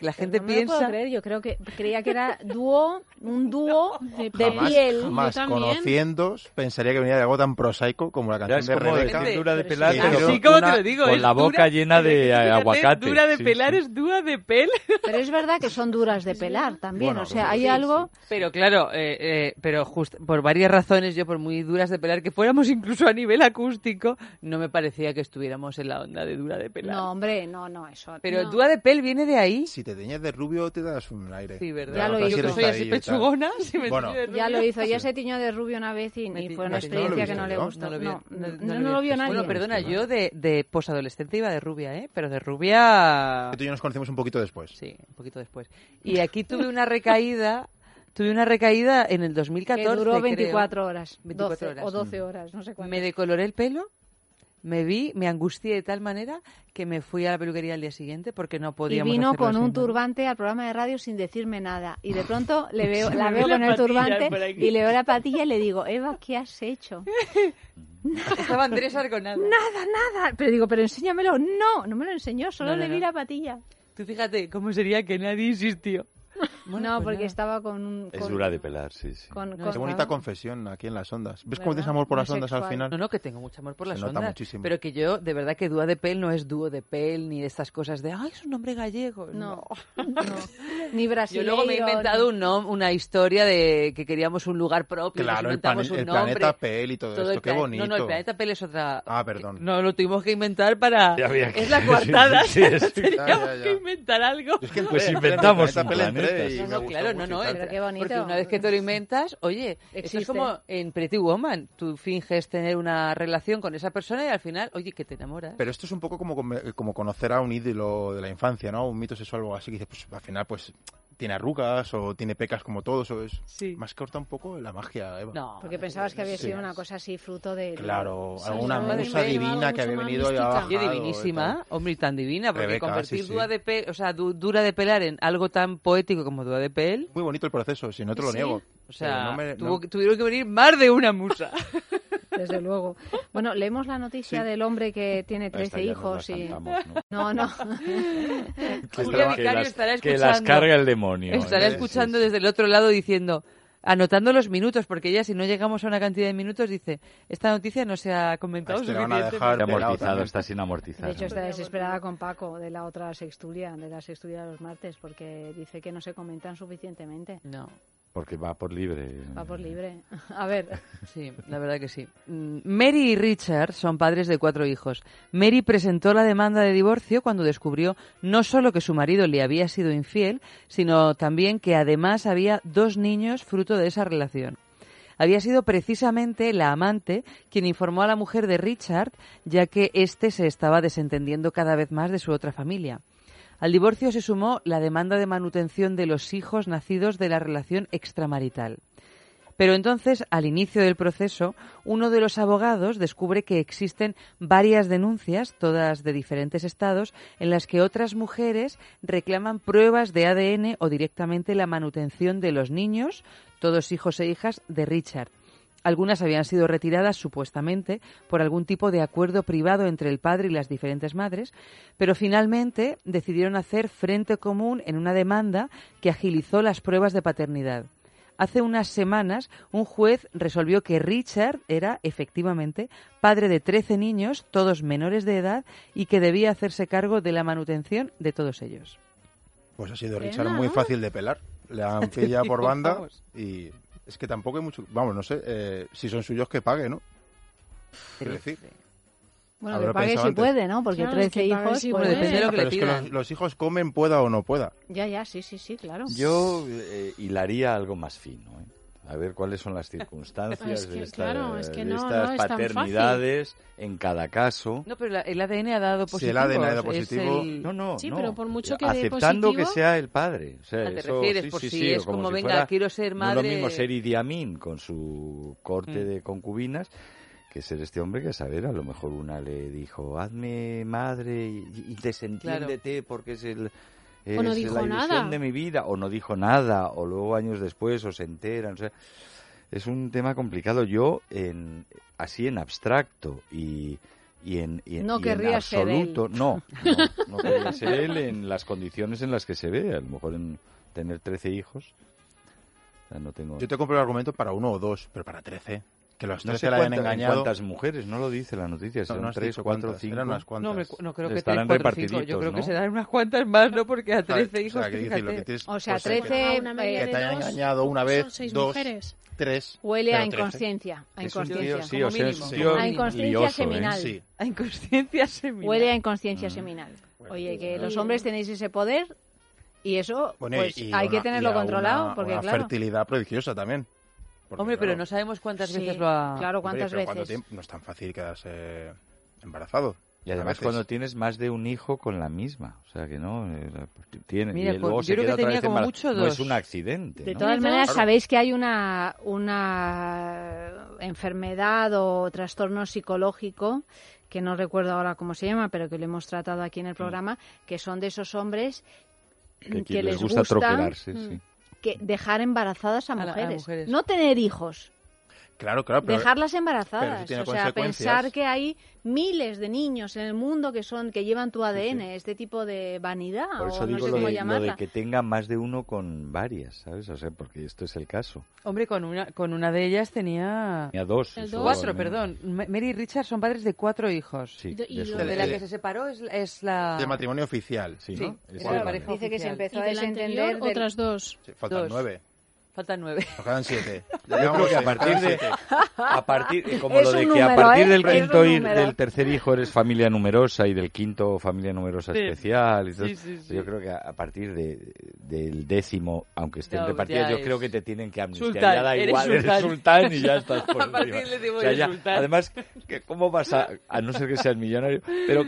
La gente no me lo puedo piensa... creer, yo creo que creía que era dúo, un dúo de, Jamás, piel. jamás conociéndos pensaría que venía de algo tan prosaico como la Ya canción es de como Rebeca. decir dura de pelar, sí, pero así como te una- lo digo, con es la boca dura- llena de aguacate. Dura de Sí, pelar sí. es dura de pel. Pero es verdad que son duras de pelar también, Bueno, o sea, hay sí, algo... Pero claro, eh, eh, pero just- por varias razones, yo por muy duras de pelar que fuéramos incluso a nivel acústico, no me parecía que estuviéramos en la onda de dura de pelar. No, hombre, no, no, eso... pero no. dura de pel viene de ahí. Si te teñes de rubio te das un aire. Sí, ¿verdad? Ya lo hizo. Yo que soy así pechugona, si me Bueno. de Ya lo hizo, ya se tiñó de rubio una vez y, y fue una experiencia que no le gustó. No No, no- no, no no lo vio nadie. Bueno, perdona, yo de, de posadolescente iba de rubia, ¿eh? Pero de rubia... Tú y yo nos conocimos un poquito después. Sí, un poquito después. Y aquí tuve una recaída, tuve una recaída en el 2014, que duró creo. 24 horas, 24 12 horas. o 12 horas, no sé cuánto. Me decoloré el pelo, me vi, me angustié de tal manera que me fui a la peluquería al día siguiente porque no Y podíamos vino hacerlo con un turbante al programa de radio sin decirme nada. Y de pronto le veo, la veo la con el turbante y le veo la patilla y le digo, Eva, ¿qué has hecho? Estaba Andrés Arconada. Nada, nada. Pero digo, pero enséñamelo. No, no me lo enseñó, solo No, no, le vi no. la patilla. Tú fíjate cómo sería que nadie insistió. Bueno, no, pues porque nada. estaba con un... Es dura de pelar, sí, sí. con- No, con- Qué bonita confesión aquí en las ondas. ¿Ves cómo tienes amor por Muy las ondas al sexual. final? No, no, que tengo mucho amor por Se las nota ondas. muchísimo. Pero que yo, de verdad, que dúo de pel no es dúo de pel ni de estas cosas de, ay, es un nombre gallego. No, no. Ni Yo brasileño. luego me he inventado un nom- una historia de que queríamos un lugar propio. nos Claro, el, un el nombre. planeta Pel y todo, Todo esto. Qué bonito. No, no, el planeta Pel es otra. Ah, perdón. No, lo tuvimos que inventar para. Ya había que- Es la coartada. Sí, sí, sí. Teníamos que inventar algo. Yo es que Pues inventamos un planeta No, no, claro, no, no. Pero qué bonito. Porque una vez que te lo inventas, oye, esto es como en Pretty Woman. Tú finges tener una relación con esa persona y al final, oye, que te enamoras. Pero esto es un poco como, como conocer a un ídolo de la infancia, ¿no? Un mito sexual o algo así que dices, pues al final, pues tiene arrugas o tiene pecas como todos, o es Sí. más corta un poco la magia, Eva. No. Porque pensabas que había Sí. sido una cosa así fruto de... Claro, alguna musa divina que había venido y y divinísima, hombre, y tan divina, porque Rebeca, convertir sí, sí. dúa de pel, o sea, du- dura de pelar en algo tan poético como dúa de pel, Muy bonito el proceso, si no te lo Sí. niego. o sea, Pero no me- tuvo- no- tuvieron que venir más de una musa. Desde luego. Bueno, leemos la noticia Sí. del hombre que tiene Esta 13 ya nos hijos y... cantamos, ¿no? No, no. Que Julia las- Vicario las- estará Que las escuchando. carga el demonio. Estará ¿eh? escuchando Sí, sí. desde el otro lado diciendo, anotando los minutos, porque ella si no llegamos a una cantidad de minutos dice, esta noticia no se ha comentado este van a dejar Está amortizado, está sin amortizar. De hecho, está desesperada con Paco de la otra sextulia, de la sextulia de los martes, porque dice que no se comentan suficientemente. No, Porque va por libre. Va por libre. A ver, sí, la verdad que sí. Mm, Mary y Richard son padres de cuatro hijos. Mary presentó la demanda de divorcio cuando descubrió no solo que su marido le había sido infiel, sino también que además había dos niños fruto de esa relación. Había sido precisamente la amante quien informó a la mujer de Richard, ya que éste se estaba desentendiendo cada vez más de su otra familia. Al divorcio se sumó la demanda de manutención de los hijos nacidos de la relación extramarital. Pero entonces, al inicio del proceso, uno de los abogados descubre que existen varias denuncias, todas de diferentes estados, en las que otras mujeres reclaman pruebas de ADN o directamente la manutención de los niños, todos hijos e hijas de Richard. Algunas habían sido retiradas supuestamente por algún tipo de acuerdo privado entre el padre y las diferentes madres, pero finalmente decidieron hacer frente común en una demanda que agilizó las pruebas de paternidad. Hace unas semanas, un juez resolvió que Richard era, efectivamente, padre de 13 niños, todos menores de edad, y que debía hacerse cargo de la manutención de todos ellos. Pues ha sido Richard muy fácil de pelar. Le han pillado por banda y es que tampoco hay mucho... Vamos, no sé, eh, si son suyos que pague, ¿no? Quiero decir. bueno, Habrá que pague si antes. puede, ¿no? Porque Claro, 13 que pague hijos, si pues... Bueno, depende de lo que Pero le es que pidan. los, los hijos comen pueda o no pueda. Ya, ya, sí, sí, sí, claro. Yo eh, hilaría algo más fino. ¿eh? A ver cuáles son las circunstancias Es que, de, esta- claro, es que de no- estas no paternidades en cada caso. No, pero la- el ADN ha dado Si positivo. el ADN ha dado positivo, el- No, no, Sí, no. pero por mucho que Aceptando positivo- que sea el padre. O sea, Ah, te eso, refieres sí, por sí, si sí, es como, si venga, fuera- quiero ser No es madre. lo mismo ser Idi Amin con su corte Mm. de concubinas que ser este hombre que, a saber, a lo mejor una le dijo, hazme madre y, y desentiéndete porque es el... Es O no dijo la ilusión nada. de mi vida, o no dijo nada, o luego años después, o se enteran. O sea, es un tema complicado. Yo, en, así en abstracto y, y en, y en- No y en querría ser él. absoluto, no, no, no querría ser él en las condiciones en las que se ve, a lo mejor en tener 13 hijos. O sea, no tengo Yo te compro el argumento para uno o dos, pero para 13. Que los no 13 sé la hayan engañado. cuántas mujeres, no lo dice la noticia, No, son no has tres, cuatro, cuántas, cinco. eran unas cuantas. No, me- no creo que tres, cuatro, cinco. Yo creo que ¿no? serán unas cuantas más, ¿no? Porque a sea, 13 o hijos, sea, que decir, lo que fíjate. tienes- O sea, pues, 13 Una media eh, que te hayan engañado una vez, son seis dos, mujeres. tres. huele a pero 13. inconsciencia. A inconsciencia. sí, como o sea, A inconsciencia ¿eh? seminal. A inconsciencia seminal. Huele a inconsciencia seminal. Oye, que los hombres tenéis ese poder y eso Bueno, pues y hay una- que tenerlo y a controlado una- porque una claro. fertilidad prodigiosa también. Porque, Hombre, pero no sabemos cuántas Sí, veces lo ha... Claro, ¿cuántas pero ¿cuánto veces? tiempo? No es tan fácil quedarse embarazado. Y además cuando tienes más de un hijo con la misma, o sea que no, eh, tiene, Mira, y pues, luego yo se creo que queda otra tenía vez como mucho No es un accidente, De ¿no? todas Claro. maneras, sabéis que hay una, una enfermedad o trastorno psicológico que no recuerdo ahora cómo se llama, pero que lo hemos tratado aquí en el programa, que son de esos hombres que, que les les gusta, gusta, mm, sí. Que dejar embarazadas a A la- a mujeres. mujeres. No tener hijos, Claro, claro, pero dejarlas pero embarazadas. tiene O sea, pensar que hay miles de niños en el mundo que son que llevan tu ADN, este tipo de vanidad Por o eso no digo sé lo cómo de, lo de que tenga más de uno con varias, ¿sabes? O sea, porque esto es el caso. Hombre, con una, con una de ellas tenía... Tenía dos. El eso, dos. Cuatro, ¿no? perdón. Ma- Mary y Richard son padres de cuatro hijos. Sí, Y de lo su- de De la que se separó es, es la... de matrimonio oficial. Sí, Sí, ¿no? Es la pareja Dice que se oficial. empezó Y a anterior, desentender del- otras dos. Sí, faltan Dos. nueve. Faltan nueve. Nos quedan siete. Yo creo que a partir de a partir como Es lo de que a partir ¿eh? del quinto y del tercer hijo eres familia numerosa y del quinto familia numerosa Sí. especial y todo Sí, eso, sí, sí. yo creo que a, partir de, del décimo aunque estén No, yo es creo que te tienen que amnistiar sultán, ya da igual eres sultán. sultán y ya estás por A partir encima. del décimo O sea, eres ya- sultán. además que cómo vas a a no ser que seas millonario pero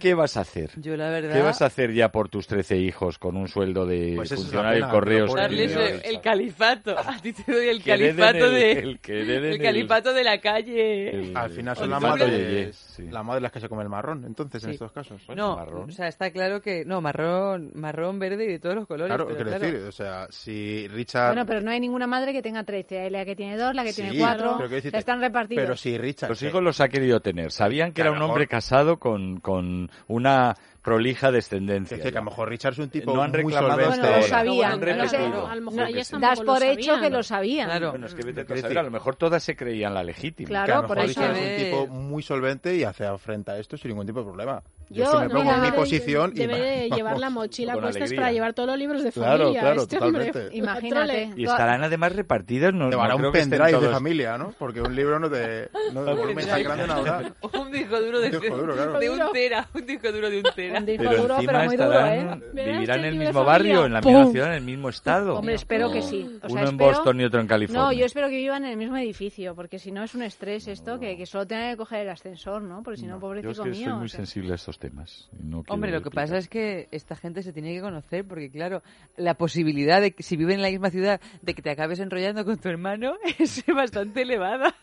qué vas a hacer Yo la verdad... ¿Qué vas a hacer ya por tus 13 hijos con un sueldo de Pues funcionario de correos? Darles el, el califato. A ti te doy el califato de... el califato de la calle. el- Al final son las madres, sí. la madre las que se come el marrón, entonces, en estos casos. No, marrón. o sea, está claro que... No, marrón, marrón, verde y de todos los colores. Claro, pero quiero claro. decir, o sea, si Richard... Bueno, pero no hay ninguna madre que tenga 13. Hay la que tiene dos, la que tiene cuatro. pero quiero decirte, están repartidos. Pero si Richard... Los hijos los ha querido tener. Sabían que era un hombre mejor- casado con, con una prolija descendencia. Es que, que a lo mejor Richard es un tipo No han muy reclamado solvente. Bueno, lo sabían. Han no. A lo mejor no, das por hecho que lo sabían. Claro. Bueno, es que vete tú a Quiero saber, decir- a lo mejor todas se creían la legítima. Claro, que a lo por mejor eso- Richard es un tipo muy solvente y hace frente a esto sin ningún tipo de problema. Yo, Yo, que me mira, pongo en mi posición y... Debe vamos, llevar la mochila alegría. para llevar todos los libros de Claro, familia. claro, este hombre. totalmente. Imagínate. Y estarán además repartidas, no, Llevará no un pendrive de familia, ¿no? Porque un libro no te... No, de volumen tan grande no habrá. Un disco duro de, Un disco duro, claro. de un tera. Un disco duro de un tera. Un disco Pero duro, encima pero muy duro, estarán, ¿eh? vivirán en el este mismo barrio, en la misma ciudad, en el mismo estado. Hombre, espero que sí. O sea, Uno en Boston y otro en California. No, yo espero que vivan en el mismo edificio, porque si no es un estrés esto, que, que solo tenga que coger el ascensor, ¿no? Porque si no, Yo pobrecito mío. soy muy sensible a estos temas. y no quiero Hombre, lo que pasa es que esta gente se tiene que conocer porque, claro, la posibilidad de que si viven en la misma ciudad de que te acabes enrollando con tu hermano es bastante elevada.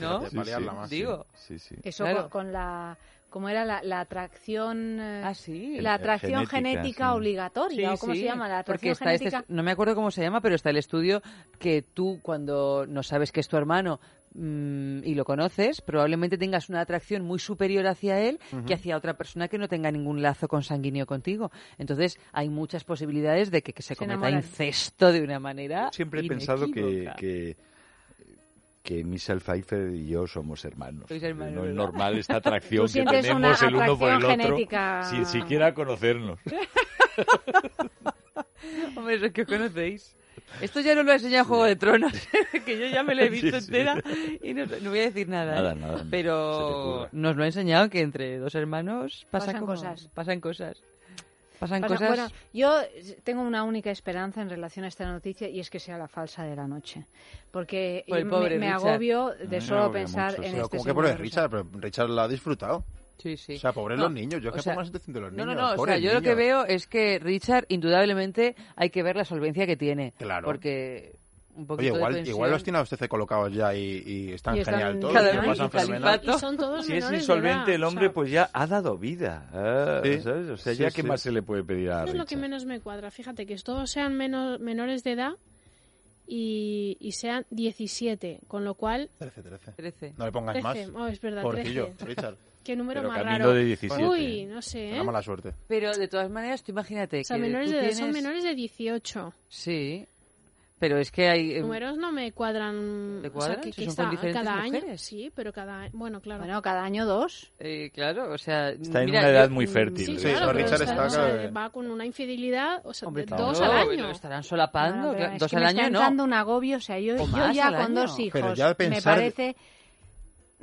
¿No? Sí. Digo. Sí, sí. Eso Claro. con, la... ¿Cómo era la, la atracción? eh, Ah, sí. La atracción Genética, genética, sí. obligatoria, Sí, ¿o cómo sí, se llama? La Porque atracción este, genética... no me acuerdo cómo se llama, pero está el estudio que tú cuando no sabes que es tu hermano mm, y lo conoces, probablemente tengas una atracción muy superior hacia él que hacia otra persona que no tenga ningún lazo consanguíneo contigo. Entonces hay muchas posibilidades de que, que se Se cometa enamoran. incesto de una manera Siempre he pensado que, que, que Michelle Pfeiffer y yo somos hermanos. Sois hermanos, no es ¿verdad? normal esta atracción que tenemos una el uno por el otro genética. sin siquiera conocernos. Hombre, eso es que os conocéis. Esto ya no lo ha enseñado Juego de Tronos, que yo ya me lo he visto Sí, sí. entera y no, no voy a decir nada. ¿eh? Nada, nada, Pero nos lo ha enseñado que entre dos hermanos pasan, Pasan como- cosas. Pasan cosas. Pasan Pasa- cosas. Bueno, yo tengo una única esperanza en relación a esta noticia y es que sea la falsa de la noche. Porque Por me- agobio de solo pensar mucho, en Pero este como que por. Richard, pero Richard lo ha disfrutado. Sí, sí. O sea, pobres No, los niños. Yo es o que sea, pongo la situación de los No, niños. no, no. O sea, yo lo que niños. veo es que Richard, indudablemente, hay que ver la solvencia que tiene. Claro. Porque un Oye, igual, igual los tiene a usted colocados ya y, y están Y están genial todos. cada pasan y califato. fenomenal. Y son todos Si es insolvente el o hombre, sea, pues ya ha dado vida. Ah, Sí. ¿sabes? O sea, Sí, ya qué sí. más se le puede pedir a Eso es lo que menos me cuadra. Fíjate que todos sean menos, menores de edad y, y sean 17, con lo cual... 13, 13. 13. No le pongas 13. más. Oh, es verdad, Pobrecillo, 13. Richard. Qué número Pero más Camilo raro. de 17. Uy, no sé, ¿eh? Tenga mala suerte. Pero de todas maneras, tú imagínate O sea, que menores tú de, tienes... son menores de 18. Sí, pero es que hay... eh, Números no me cuadran. ¿Te o sea, cuadran? que, que son está diferentes cada año. mujeres. Sí, pero cada año. Bueno, claro. Bueno, cada año dos. eh, claro, o sea... Está en mira, una edad yo- muy fértil. Sí, Sí, claro, no, pero Richard sea, está o sea, va con una infidelidad, o sea, Hombre, dos al año. estarán solapando, pero claro, es dos que al me año está no. entrando un agobio, o sea, yo, O yo ya con año. dos hijos Pero ya me pensar- parece...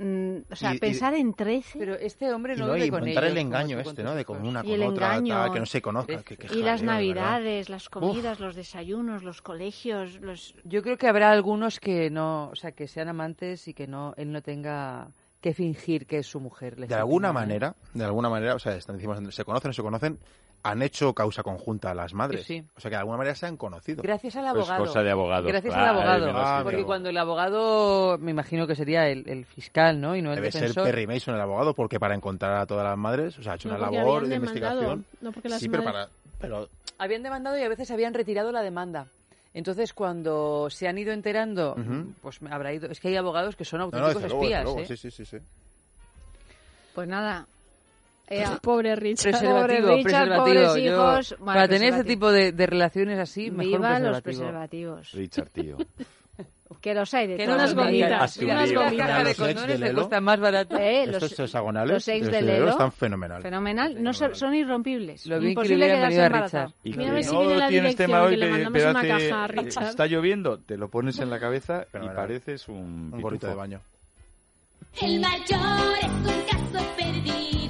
mm, o sea, Y- y- pensar en 13 Pero este hombre Y, no, no, vive y con ellos, el como engaño este, ¿no? De con una Y con otra, engaño. tal, que no se conozca. Que- que y las jaleo, verdad. navidades, las comidas, los desayunos, los colegios, los... Yo creo que habrá algunos que no, o sea, que sean amantes y que no, él no tenga que fingir que es su mujer. De alguna manera, de alguna manera, o sea, están, decimos, se conocen o se conocen, han hecho causa conjunta a las madres. Sí, sí. O sea, que de alguna manera se han conocido. Gracias al Pues abogado. cosa de abogados, Gracias claro, al abogado. verdad, porque cuando el abogado, me imagino que sería el, el fiscal, ¿no? Y no el Debe ser. Perry Mason el abogado, porque para encontrar a todas las madres, o sea, ha hecho No, una labor de investigación. no porque las sí, pero para. Pero Habían demandado y a veces habían retirado la demanda. Entonces, cuando se han ido enterando, Ujú. pues habrá ido. Es que hay abogados que son No, no, auténticos luego, desde espías, luego, ¿eh? sí, sí, sí, sí. Pues nada. Eh, Pobre Richard. Preservativo, Pobre Richard, preservativo. pobres Yo, hijos. Bueno, para tener este preservativo. tipo de, de relaciones así, mejor un Viva los preservativo. preservativos. Richard, tío. Que los hay de Que todas Así unas de Los condones de le Lelo. cuesta más barato. Eh, los, Estos hexagonales los ex de de Lelo. están fenomenal. Fenomenal. No son, son irrompibles. Lo que Imposible hubiera quedarse venido a embarazado. Richard. Y Mira, que si no la tienes tema hoy, que le una caja a Richard. está lloviendo, te lo pones en la cabeza y pareces un, Un gorrito de baño. El mayor es un caso perdido,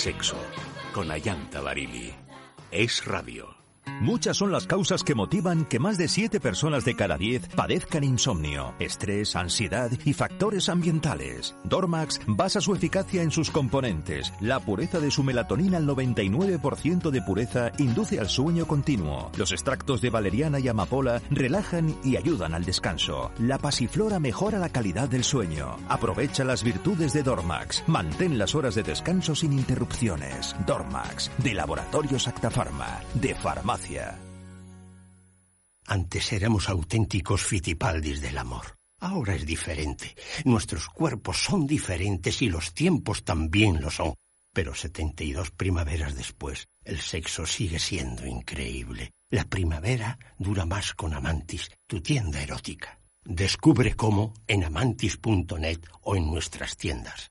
sexo. Con Ayanta Barili. Es radio. Muchas son las causas que motivan que más de 7 personas de cada 10 padezcan insomnio, estrés, ansiedad y factores ambientales. Dormax basa su eficacia en sus componentes. La pureza de su melatonina al 99% de pureza induce al sueño continuo. Los extractos de valeriana y amapola relajan y ayudan al descanso. La pasiflora mejora la calidad del sueño. Aprovecha las virtudes de Dormax. Mantén las horas de descanso sin interrupciones. Dormax, de Laboratorios Actafarma, de Farmacia. Antes éramos auténticos fitipaldis del amor. Ahora es diferente. Nuestros cuerpos son diferentes y los tiempos también lo son. Pero 72 primaveras después, el sexo sigue siendo increíble. La primavera dura más con Amantis, tu tienda erótica. Descubre cómo en amantis.net o en nuestras tiendas.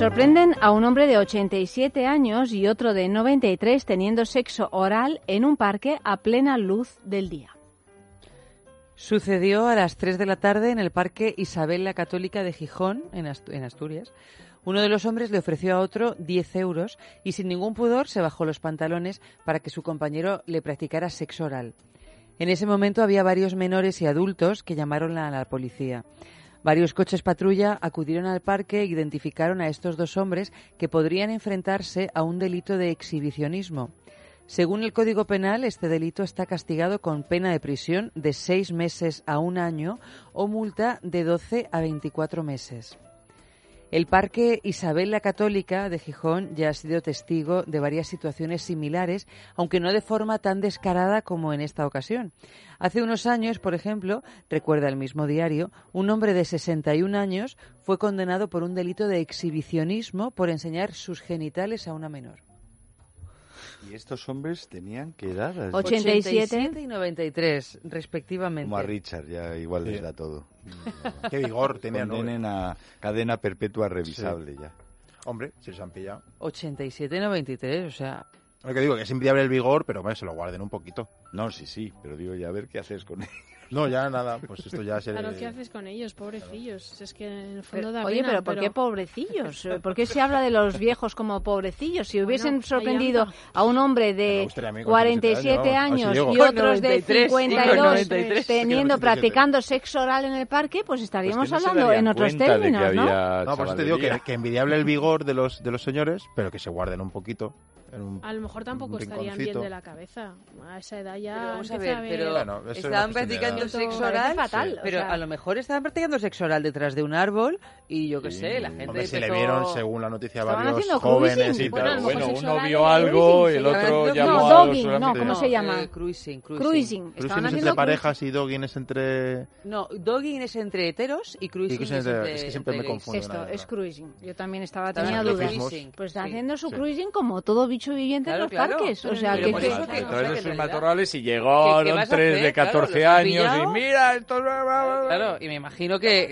Sorprenden a un hombre de 87 años y otro de 93 teniendo sexo oral en un parque a plena luz del día. Sucedió a las 3 de la tarde en el Parque Isabel la Católica de Gijón, en, en Asturias. Uno de los hombres le ofreció a otro 10 euros y sin ningún pudor se bajó los pantalones para que su compañero le practicara sexo oral. En ese momento había varios menores y adultos que llamaron a la policía. Varios coches patrulla acudieron al parque e identificaron a estos dos hombres que podrían enfrentarse a un delito de exhibicionismo. Según el Código Penal, este delito está castigado con pena de prisión de seis meses a un año o multa de 12 a 24 meses. El Parque Isabel la Católica de Gijón ya ha sido testigo de varias situaciones similares, aunque no de forma tan descarada como en esta ocasión. Hace unos años, por ejemplo, recuerda el mismo diario, un hombre de 61 años fue condenado por un delito de exhibicionismo por enseñar sus genitales a una menor. Y estos hombres tenían que edad? 87, 87 y 93, respectivamente. Como a Richard, ya igual les da todo. Qué vigor tenían. Condenen a cadena perpetua revisable sí. ya. Hombre, si les han pillado. 87 y 93, o sea... Lo que digo, que es envidiable el vigor, pero hombre, se lo guarden un poquito. No, sí, sí, pero digo, ya a ver qué haces con él. No, ya nada, pues esto ya se... Claro, ¿qué haces con ellos, pobrecillos? Es que en el fondo eh, da Oye, pero ¿por pero... qué pobrecillos? Eh, ¿Por qué se habla de los viejos como pobrecillos? Si hubiesen pues, bueno, sorprendido a un hombre de 47 años, y otros de 52 teniendo, practicando sexo oral en el parque, pues estaríamos pues no hablando en otros términos, ¿no? No, por eso te digo que, que envidiable el vigor de los, de los señores, pero que se guarden un poquito a lo mejor tampoco estarían bien de la cabeza. A esa edad ya. Pero vamos a pero estaban practicando sexo oral. Pero a lo mejor estaban practicando sexo oral detrás de un árbol y yo qué sé, la gente. Hombre, empezó... se le vieron, según la noticia, varios jóvenes y bueno, tal. Bueno, uno vio algo y el otro no, llamó no, a dogging, los No, ¿cómo se llama? Eh, cruising, cruising. Cruising, cruising es entre parejas y dogging es entre. No, dogging es entre heteros y cruising. Y cruising es, entre, es, que siempre entre me confundo. Esto, es cruising. Yo también estaba, tenía dudas. Pues está haciendo su cruising como todo bicho viviente claro, en los parques. O sea, que. Detrás de sus matorrales y llegaron tres de 14 años y mira, esto. Claro, y me imagino que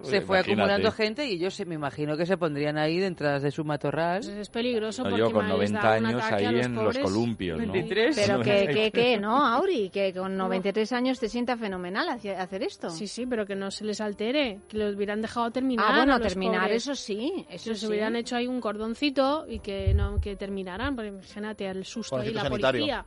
se fue acumulando conociendo gente y ellos me imagino que se pondrían ahí detrás de su matorral. Pues es peligroso no, porque yo con 90 años ahí los en pobres. los columpios, ¿no? 23. Pero que, que, que, no, Auri, que con 93 años te sienta fenomenal hacer esto. Sí, sí, pero que no se les altere, que los hubieran dejado terminar. Ah, bueno, terminar, pobres. eso sí, eso que sí. hubieran hecho ahí un cordoncito y que no que terminaran, porque imagínate el susto y la sanitario. policía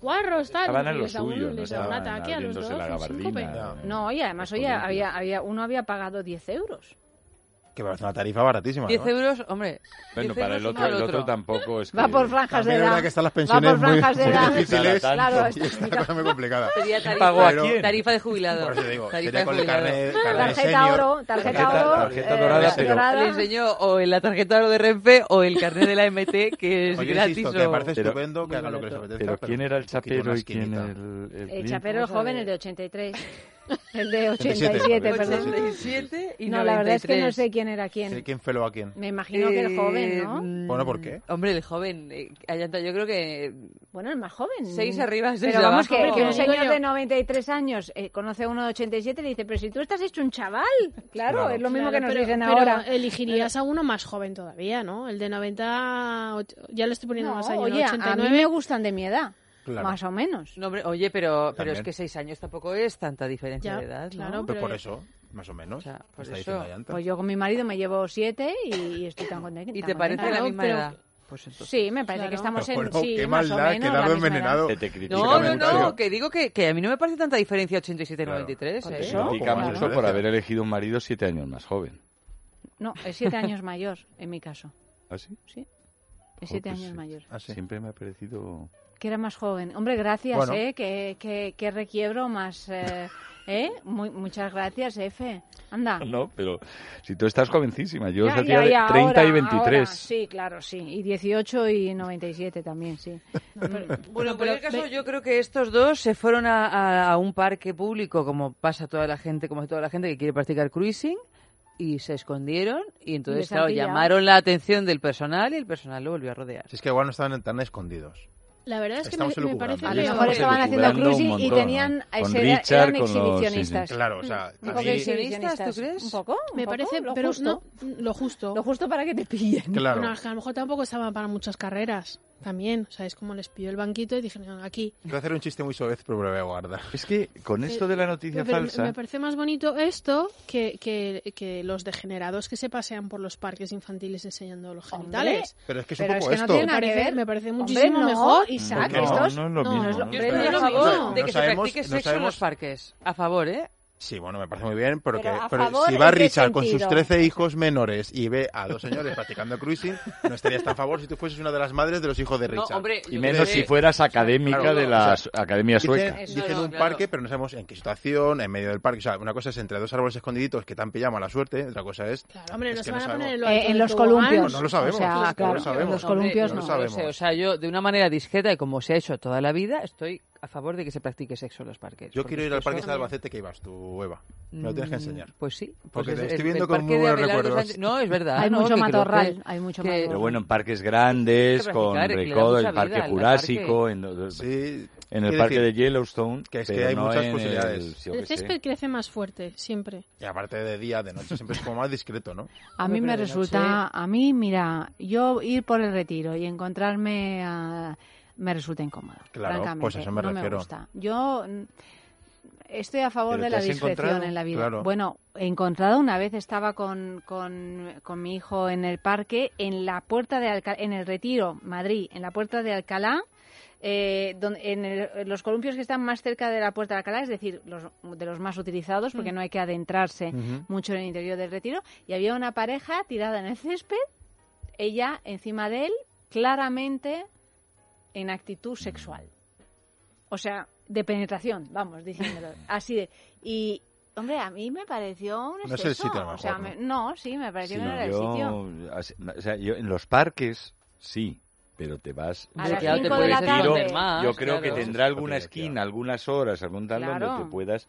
guarros, tal. Estaban en suyo, no ataque a los dos, la. Eh, no, y además, oye, había, había, uno había pagado 10 euros. Que parece una tarifa baratísima. 10 ¿no? euros, hombre. Bueno, para el otro, el otro, tampoco es. Que... Va por franjas de edad. Es verdad que están las pensiones Va por franjas muy, de edad. Muy difíciles. Claro, y está la cosa muy complicada. Sería tarifa, ¿Pago a quién? tarifa de jubilado. Por eso digo, tarifa de con jubilado. Carne, carne tarjeta de eh, oro, tarjeta, tarjeta oro. Tarjeta eh, dorada, pero. Dorada. Le enseño o en la tarjeta oro de Renfe o el carnet de la MT, que es Oye, gratis. Insisto, o... que me parece pero, estupendo que haga lo que les apetezca. Pero, ¿quién era el chapero y quién el. El chapero, joven, el de 83. El de 87, 87 perdón. 87 y no, 93. la verdad es que no sé quién era quién. ¿Quién feló a quién? Me imagino eh, que el eh, joven, ¿no? Mm, bueno, ¿por qué? Hombre, el joven. Eh, yo creo que... Bueno, el más joven. Seis arriba, seis Pero vamos, abajo. que, que un señor de 93 años eh, conoce a uno de 87 y le dice, pero si tú estás hecho un chaval. Claro, claro. es lo mismo claro, que nos pero, dicen pero ahora. elegirías a uno más joven todavía, ¿no? El de 90... Ya le estoy poniendo no, más años, oye, 89. a mí me gustan de mi edad. Claro. Más o menos. No, hombre, oye, pero, pero es que seis años tampoco es tanta diferencia ya, de edad. ¿no? Claro, pero por eso, más o menos. O sea, por eso. Pues yo con mi marido me llevo siete y estoy tan contenta. ¿Y te parece contenta? la misma pero, edad? Pues entonces, sí, me parece claro. que estamos en. Bueno, sí, qué más maldad, menos, quedado envenenado. Te no, no, no, que digo que, que, a mí no me parece tanta diferencia 87 y 93. Claro. ¿eh? Te criticamos eso por haber elegido un marido siete años más joven. No, es siete años mayor, en mi caso. ¿Ah, sí? Sí. Es siete pues años mayor. Ah, Siempre me ha parecido. Que era más joven. Hombre, gracias, bueno. ¿eh? Que, requiebro más... Eh, eh. muchas gracias, Efe. Anda. No, pero si tú estás jovencísima, yo ya, hacía ya, 30 y 23. Sí, claro, sí. Y 18 y 97 también, sí. pero, bueno, en cualquier caso, yo creo que estos dos se fueron a, un parque público, como pasa toda la gente, como toda la gente que quiere practicar cruising y se escondieron y entonces claro, llamaron la atención del personal y el personal lo volvió a rodear. Si es que igual no estaban tan escondidos. La verdad es que me, me, parece que lo mejor estaban haciendo cruising y tenían con ese, Richard, eran exhibicionistas. Los, sí, sí. Claro, o sea, ¿Un poco exhibicionistas, tú crees? Un poco, ¿Un me poco? parece, ¿Lo pero justo? No, lo justo. Lo justo para que te pillen. Claro. Es que a lo mejor tampoco estaban para muchas carreras. También, o sea, es como les pidió el banquito y dijeron aquí. Quiero hacer un chiste muy soez, pero me voy a guardar. Es que con eh, esto de la noticia eh, falsa. Me, me parece más bonito esto que, que, que, los degenerados que se pasean por los parques infantiles enseñando los genitales. Hombre, pero es que es un poco es que esto. No tiene nada que ver. Me parece muchísimo Hombre, no. mejor. Isaac, no, no, no es lo mismo. No, no es lo mismo. De que se practique sexo en los parques. A favor, ¿eh? Sí, bueno, me parece muy bien, pero, pero, si va Richard con sus 13 hijos menores y ve a dos señores practicando cruising, no estarías tan a favor si tú fueses una de las madres de los hijos de Richard. Y menos si fueras académica de la Academia Sueca. Dicen, un parque, pero no sabemos en qué situación, en medio del parque. O sea, una cosa es entre dos árboles escondiditos que tan pillamos a la suerte, otra cosa es... En, lo eh, los columpios. No, lo sabemos. O sea, no lo sabemos. O sea, yo de una manera discreta y como se ha hecho toda la vida, estoy a favor de que se practique sexo en los parques. Yo quiero ir al Parque de Albacete que ibas tú, Eva. Me lo tienes que Mm, enseñar. Pues sí. pues Porque es- te estoy viendo el con muy buenos recuerdos. Sánchez- No, es verdad. Hay ¿no? mucho matorral, que- hay mucho que- matorral. Pero bueno, en parques grandes, con recodo, el Parque vida Jurásico, parque. en, en Sí, el Parque decir de Yellowstone. que es que hay no muchas posibilidades. el- El césped crece más fuerte, siempre. Y aparte de día, de noche, siempre es como más discreto, ¿no? A mí me resulta, a mí, mira, yo ir por el retiro y encontrarme a- me resulta incómodo. Claro, francamente, pues eso me no refiero. Me gusta. Yo mm, estoy a favor ¿Pero de la discreción en la vida. Claro. Bueno, he encontrado una vez estaba con, con, con mi hijo en el parque en la puerta de Alcalá, en el Retiro, Madrid, en la puerta de Alcalá. eh, donde, en, el- en los columpios que están más cerca de la puerta de Alcalá, es decir, los, de los más utilizados, porque no hay que adentrarse mucho en el interior del retiro, y había una pareja tirada en el césped, ella encima de él, claramente en actitud sexual. O sea, de penetración, vamos, diciéndolo. Así de. Y, hombre, a mí me pareció un No es el exceso. sitio, a lo o sea, mejor, me- no, sí, me pareció Sí, que no era el sitio. así- o sea, yo en los parques, sí, pero te vas... A las de la tarde. yo creo que tendrá alguna esquina, algunas horas, algún tal donde te puedas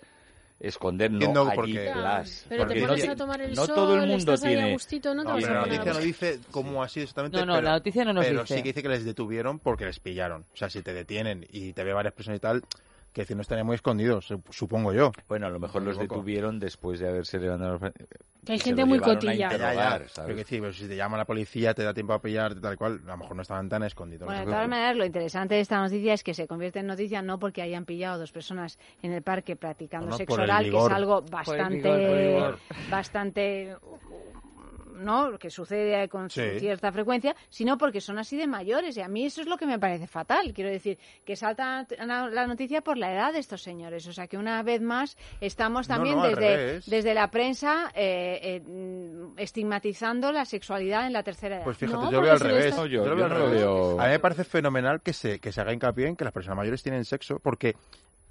esconder, no Entiendo allí por qué. tras. Pero Porque te no pones te- a tomar el no sol, todo el mundo estás ahí a tiene... gustito, no te No, vas pero a la noticia no dice cómo ha sido exactamente. No, no, pero, la noticia no nos pero dice. sí que dice que les detuvieron porque les pillaron. O sea, si te detienen y te ve varias personas y tal, que decir, no estarían muy escondidos, sup- supongo yo. Bueno, a lo mejor Me los detuvieron después de haberse levantado. Que hay gente muy cotilla. Que sí, pero si te llama la policía, te da tiempo a pillarte, tal cual, a lo mejor no estaban tan escondidos. Bueno, de todas maneras, lo interesante de esta noticia es que se convierte en noticia no porque hayan pillado dos personas en el parque practicando No, no, sexo oral, que es algo Por el bastante, vigor, por el vigor. bastante, ¿no? Que sucede con Sí. cierta frecuencia, sino porque son así de mayores y a mí eso es lo que me parece fatal. Quiero decir que salta la noticia por la edad de estos señores, o sea que una vez más estamos también no, desde desde la prensa eh, eh, mm, estigmatizando la sexualidad en la tercera edad. Pues fíjate, No, yo veo al revés. está- No, yo- lo yo veo al revés. veo- A mí me parece fenomenal que se, que se haga hincapié en que las personas mayores tienen sexo, porque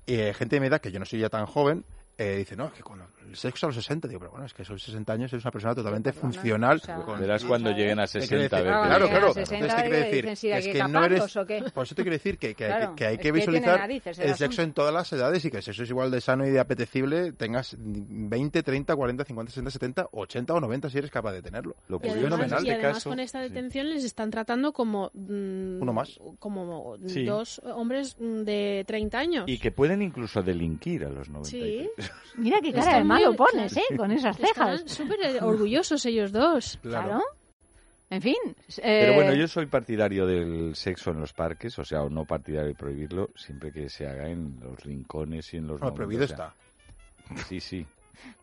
eh, gente de mi edad, que yo no soy ya tan joven, eh, dice, no, es que cuando el sexo a los 60, digo, pero bueno, es que esos 60 años eres una persona totalmente Perdona, funcional. o sea, con- Verás cuando lleguen a ¿Qué quiere 60. a decir? qué Claro, claro. A 60 Entonces, ¿qué quiere decir? dicen, sí, Que hay es que que no eres... ¿o qué? Por eso te quiero decir que, que, hay Claro, que, que hay es que que visualizar narices el el sexo asunto. en todas las edades y que el sexo es igual de sano y de apetecible, tengas 20, 30, 40, 50, 60, 70, 80 o 90 si eres capaz de tenerlo. Lo en además, fenomenal. y este además caso... con esta sí. detención les están tratando como mm, Uno más. como Sí. dos hombres de 30 años. Y que pueden incluso delinquir a los 90. Sí. Mira qué cara Están de malo muy- pones, ¿eh? Con esas cejas. Están súper orgullosos ellos dos. Claro. En fin. Pero eh, bueno, yo soy partidario del sexo en los parques, o sea, o no partidario de prohibirlo, siempre que se haga en los rincones y en los... No, momentos, prohibido o sea, Sí, sí,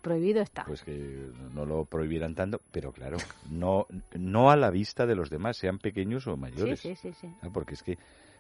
Prohibido está. pues que no lo prohibieran tanto, pero claro, no, no a la vista de los demás, sean pequeños o sí, mayores. sí, sí, sí. Ah, Porque es que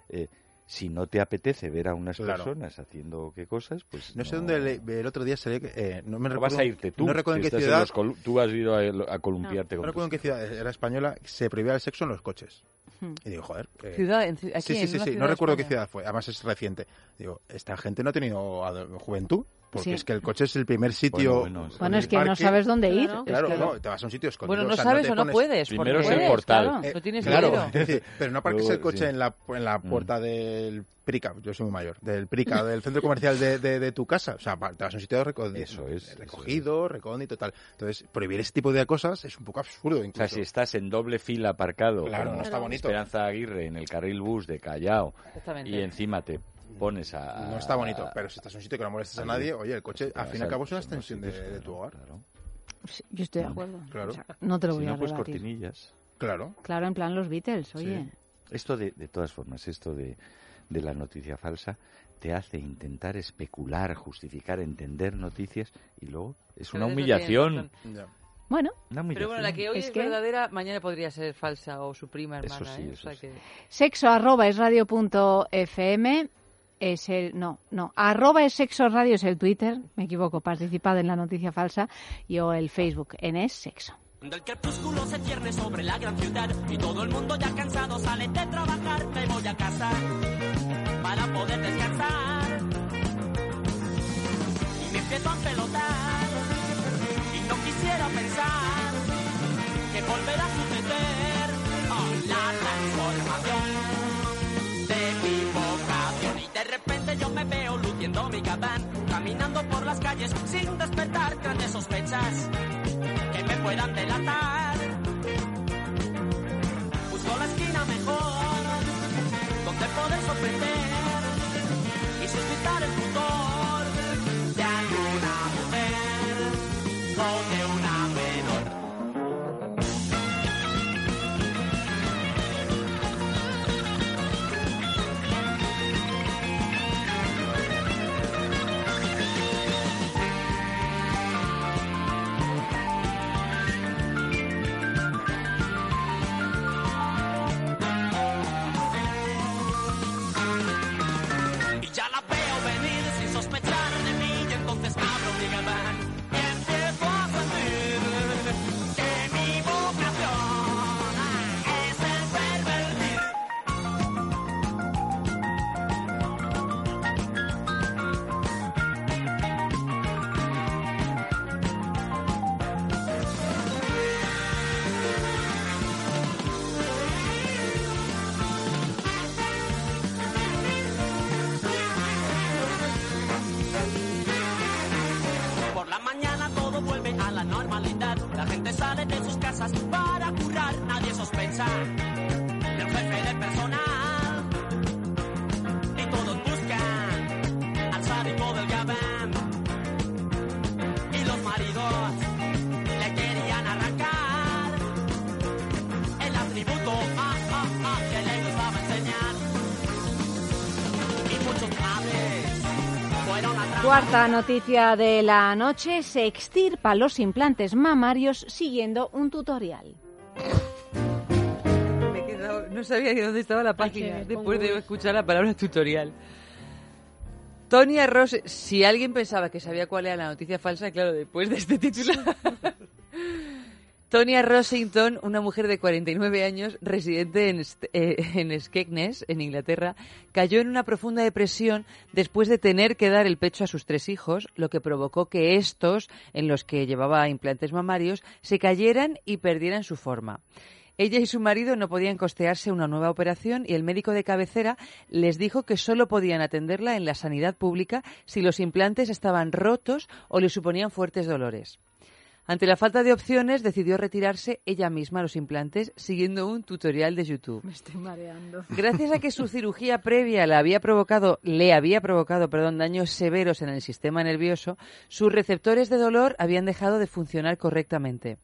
eh, si no te apetece ver a unas Claro. personas haciendo qué cosas, pues No sé dónde le- el otro día se ve, eh, no me No recuerdo, vas a irte tú. No recuerdo en qué en ciudad, los tú has ido a, a columpiarte no con recuerdo en qué ciudad era española, se prohibía el sexo en los coches. Hmm. Y digo, joder. eh, Ciudad, en aquí sí, sí, en sí, no recuerdo qué ciudad fue, además es reciente. Digo, esta gente no ha tenido juventud, porque Sí. es que el coche es el primer sitio. Bueno, bueno, Bueno, es que no sabes dónde ir. Claro. Es Claro, que- no, te vas a un sitio escondido. Bueno, no o sea, sabes o no pones- puedes. Primero es el portal. claro, Eh, no tienes claro, es decir, pero no aparques el coche sí. en la, en la Mm. puerta del Prica, yo soy muy mayor, del Prica, del centro comercial de, de, de tu casa. O sea, te vas a un sitio reco- Eso es, recogido, recóndito, tal. Entonces, prohibir ese tipo de cosas es un poco absurdo O incluso. sea, si estás en doble fila aparcado, Claro, no está bonito. Esperanza Aguirre en el carril bus de Callao, Exactamente. y encima te pones a... No está bonito, pero si estás en un sitio que no molestes a nadie, oye, el coche al fin y al cabo es una extensión de, de tu hogar. Claro. Sí, Yo estoy de acuerdo. Claro. O sea, no te lo Si voy no, a pues rebatir. cortinillas. Claro. Claro, en plan los Beatles, oye. Esto de, de todas formas, esto de, de la noticia falsa te hace intentar especular, justificar, entender noticias y luego es una humillación. Bueno, Una humillación. Pero bueno, la que hoy Es es, que- verdadera, mañana podría ser falsa o su prima Eso hermana. sí, ¿eh? O eso sea sí. que- sexo arroba es radio punto fm es el no no arroba es sexo radio es el Twitter me equivoco participad en la noticia falsa y o el Facebook en es sexo Cuando el crepúsculo se cierne sobre la gran ciudad y todo el mundo ya cansado sale de trabajar, me voy a casa para poder descansar. Y me empiezo a pelotar y no quisiera pensar que volverá a suceder repente repente yo me veo luciendo mi gabán, caminando por las calles sin despertar grandes sospechas que me puedan delatar. Busco la esquina mejor, donde poder sorprender y suscitar el normalidad. La gente sale de sus casas para currar. Nadie sospecha Cuarta noticia de la noche, se extirpa los implantes mamarios siguiendo un tutorial. Me he quedado- no sabía de dónde estaba la página después de escuchar la palabra tutorial. Tonia Ross, si alguien pensaba que sabía cuál era la noticia falsa, claro, después de este titular. Tonia Rossington, una mujer de 49 años, residente en, eh, en Skegness, en Inglaterra, cayó en una profunda depresión después de tener que dar el pecho a sus tres hijos, lo que provocó que estos, en los que llevaba implantes mamarios, se cayeran y perdieran su forma. Ella y su marido no podían costearse una nueva operación y el médico de cabecera les dijo que solo podían atenderla en la sanidad pública si los implantes estaban rotos o le suponían fuertes dolores. Ante la falta de opciones, decidió retirarse ella misma los implantes siguiendo un tutorial de YouTube. Me estoy mareando. Gracias a que su cirugía previa le había provocado, le había provocado, perdón, daños severos en el sistema nervioso, sus receptores de dolor habían dejado de funcionar correctamente.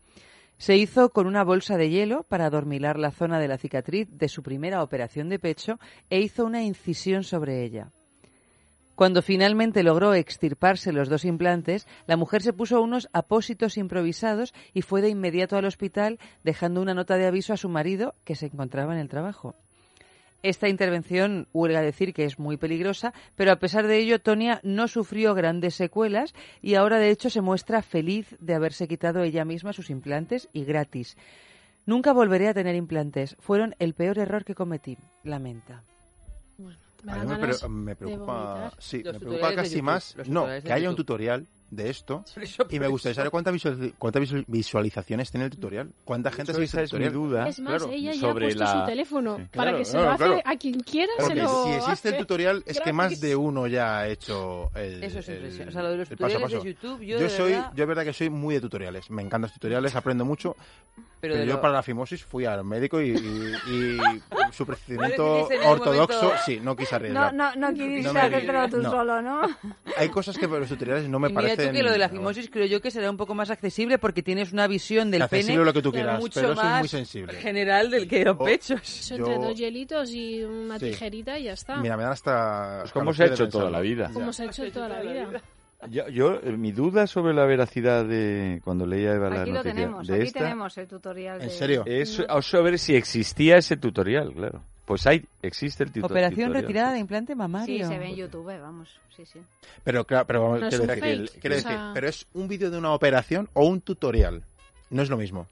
Se hizo con una bolsa de hielo para adormilar la zona de la cicatriz de su primera operación de pecho e hizo una incisión sobre ella. Cuando finalmente logró extirparse los dos implantes, la mujer se puso unos apósitos improvisados y fue de inmediato al hospital, dejando una nota de aviso a su marido que se encontraba en el trabajo. Esta intervención huelga decir que es muy peligrosa, pero a pesar de ello, Tonia no sufrió grandes secuelas y ahora, de hecho, se muestra feliz de haberse quitado ella misma sus implantes y gratis. Nunca volveré a tener implantes. Fueron el peor error que cometí. Lamenta. Me A mí me, ganas pre- me preocupa, sí, me preocupa casi YouTube, más, no, que haya un tutorial de esto y me gustaría saber cuántas visual- cuántas visual- visualizaciones tiene el tutorial, cuánta gente se ha visto esa el es mi duda. Es más, claro, ella ya ha sobre puesto la- su teléfono Sí. para Claro, que se claro, lo hace claro. a quien quiera, Porque se lo si existe el hace tutorial es que más de uno ya ha hecho el, Eso es el- impresionante. O sea, lo de los el paso tutoriales de paso. YouTube, yo de soy, verdad- yo es verdad que soy muy de tutoriales, me encantan los tutoriales, aprendo mucho, Pero yo lo- para la fimosis fui al médico y, y- y su procedimiento ortodoxo, momento- sí, no quise No, arriesgar. no, no quieres No hacértelo tú no. solo, ¿no? Hay cosas que para los tutoriales no me parecen... tú que lo de la fimosis creo yo que será un poco más accesible porque tienes una visión del Accesible pene lo que tú quieras, mucho pero eso es más muy sensible. general del que los Oh, pechos. Eso entre Yo- dos hielitos y una Sí. tijerita y ya está. Mira, me dan hasta... Pues como se ha hecho toda la vida. Como se ha hecho toda la vida. Yo, yo, eh, mi duda sobre la veracidad de cuando leía Eva la Aquí lo noticia tenemos, de aquí esta tenemos el tutorial. ¿En de- serio? es a saber si existía ese tutorial, claro. Pues hay, existe el tuto- Operación tutorial. retirada de implante Sí, mamario. se ve en YouTube, vamos. Sí, sí. Pero claro, pero No es quiero un decir, fake, que- quiero o sea- decir, pero es un vídeo de una operación o un tutorial. No es lo mismo.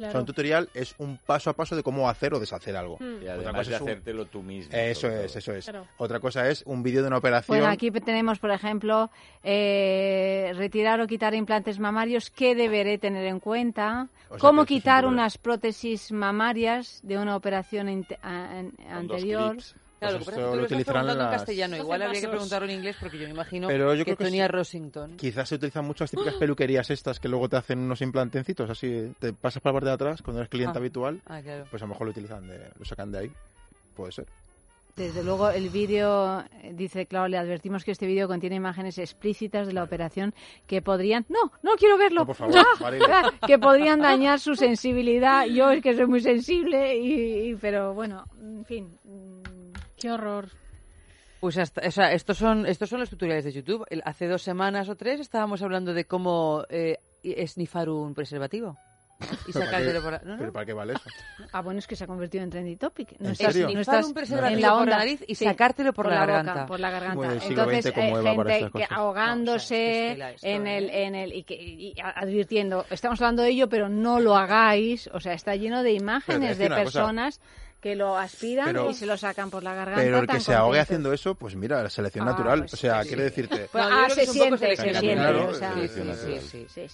O sea, Claro. un tutorial es un paso a paso de cómo hacer o deshacer algo. Hmm. Y Otra además cosa de es un- hacértelo tú mismo. Eso es, eso es. Claro. Otra cosa es un vídeo de una operación. Bueno, aquí tenemos, por ejemplo, eh, retirar o quitar implantes mamarios. ¿Qué deberé tener en cuenta? O sea, ¿Cómo quitar unas prótesis mamarias de una operación inte- a- an- Con dos anterior? Claro, Pues esto lo lo estás utilizarán en las- castellano. Doce Igual habría que preguntarlo en inglés porque yo me imagino Pero yo que creo que Tonya sí. Rossington. Quizás se utilizan mucho las típicas peluquerías estas que luego te hacen unos implantencitos, así te pasas por la parte de atrás cuando eres cliente Ah. habitual, Ah, claro. pues a lo mejor lo utilizan, de, lo sacan de ahí. Puede ser. Desde luego, el vídeo dice, claro, le advertimos que este vídeo contiene imágenes explícitas de la operación que podrían. No, no quiero verlo. No, por favor, ¡Ah! Ah, que podrían dañar su sensibilidad. Yo es que soy muy sensible, y, y- pero bueno, en fin. Qué horror. Pues hasta, o sea, estos son, estos son los tutoriales de YouTube. El- hace dos semanas o tres estábamos hablando de cómo eh, esnifar un preservativo. Y ¿Pero para qué- sacártelo por la... ¿no, no? ¿Pero para qué vale eso? Ah, bueno, es que se ha convertido en trendy topic. No ¿En estás, serio? no Esnifar estás un preservativo en la por la onda nariz y Sí, sacártelo por la boca, garganta. por la garganta. Bueno, Entonces, eh, gente que ahogándose No, o sea, es que en el, ¿eh? en el y, que, y advirtiendo, estamos hablando de ello, pero no lo hagáis. O sea, está lleno de imágenes de una cosa. Que lo aspiran Pero- y se lo sacan por la garganta. Pero el que tan se ahogue haciendo eso, pues mira, la selección Ah, natural. pues o sea, sí. quiere decirte... Pues, ah, se siente, se siente.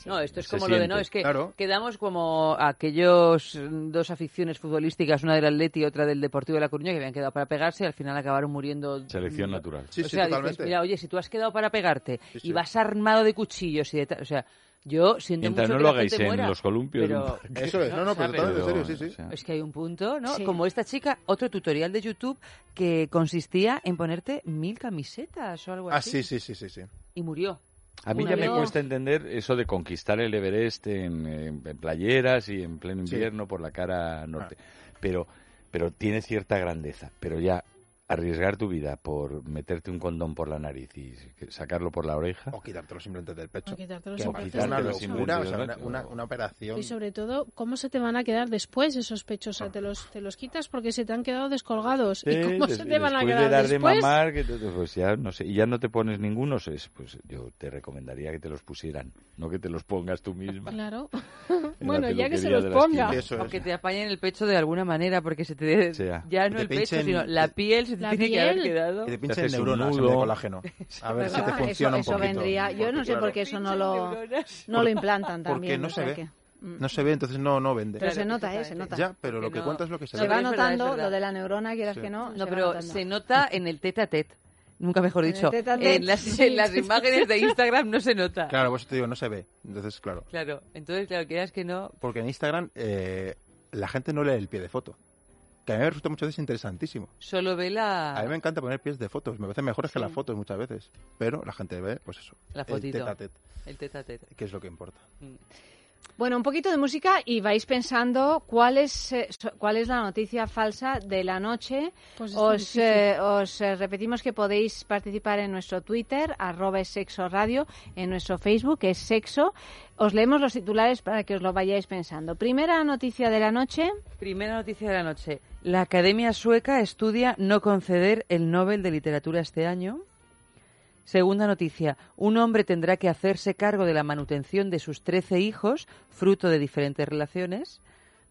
No, esto es Se como lo de, no, es que claro. quedamos como aquellos dos aficiones futbolísticas, una del Atleti y otra del Deportivo de La Coruña, que habían quedado para pegarse y al final acabaron muriendo. Selección natural. Sí, o sí, sea, dices, totalmente. mira, oye, si tú has quedado para pegarte Sí, sí. y vas armado de cuchillos y de tal, o sea, yo siento Mientras mucho no que lo la hagáis gente en muera, los columpios. pero- Eso es, no, no, pero en serio, sí, sí. Es que hay un punto, ¿no? Sí. Como esta chica, otro tutorial de YouTube que consistía en ponerte mil camisetas o algo Ah, así. sí, sí, sí, sí, sí. Y murió. A mí Una ya me cuesta entender eso de conquistar el Everest en, en- en playeras y en pleno Sí. invierno por la cara norte. Pero, pero tiene cierta grandeza. Pero ya arriesgar tu vida por meterte un condón por la nariz y sacarlo por la oreja. O quitarte los implantes del pecho. O quitarte los Que es una del locura, pecho. o sea, una, Simplemente, una, una operación. Y sobre todo, ¿cómo se te van a quedar después esos pechos? O sea, te los, te los quitas porque se te han quedado descolgados. ¿Y Sí, cómo des- se te van a después quedar de dar después? de mamar, que te- pues ya no sé, y ya no te pones ninguno, pues yo te recomendaría que te los pusieran, no que te los pongas tú misma. Claro. en la bueno, ya que se los ponga. O que te apañen el pecho de alguna manera, porque se te Sea. ya no Que el te pecho, sino la piel se te La tiene que haber piel. quedado. Que te neuronas en nudo. el colágeno. A ver si te funciona eso, un eso poquito. vendría. Yo no Porque, sé por qué eso no lo, neuronas. no lo implantan Porque también. no o se ve. que- No se ve, entonces no, no vende. Pero Claro, se nota, ¿eh? Se nota. Ya, pero lo Que no- cuenta es lo que se No, va notando lo de la neurona, quieras Sí. que no. No, se pero notando. se nota en el tete a tete. Nunca mejor dicho. En las, sí. en las imágenes de Instagram no se nota. Claro, pues te digo, no se ve. Entonces, claro. Claro, entonces, claro, quieras que no. Porque en Instagram eh, la gente no lee el pie de foto. Que a mí me resulta muchas veces interesantísimo. Solo ve la. A mí me encanta poner pies de fotos. Me parecen mejores que las fotos muchas veces. Pero la gente ve, pues eso. La el fotito. tete a tete, El tete a tete. que es lo que importa. Bueno, un poquito de música y vais pensando cuál es, eh, so- cuál es la noticia falsa de la noche. Pues es os, eh, os eh, repetimos que podéis participar en nuestro Twitter, arroba es sexo radio, en nuestro Facebook, que es sexo. Os leemos los titulares para que os lo vayáis pensando. Primera noticia de la noche. Primera noticia de la noche. La Academia Sueca estudia no conceder el Nobel de Literatura este año. Segunda noticia. Un hombre tendrá que hacerse cargo de la manutención de sus 13 hijos, fruto de diferentes relaciones.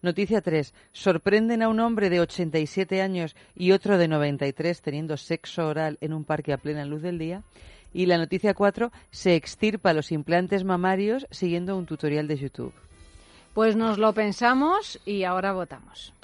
Noticia 3. Sorprenden a un hombre de 87 años y otro de 93 teniendo sexo oral en un parque a plena luz del día. Y la noticia 4. Se extirpa los implantes mamarios siguiendo un tutorial de YouTube. Pues nos lo pensamos y ahora votamos.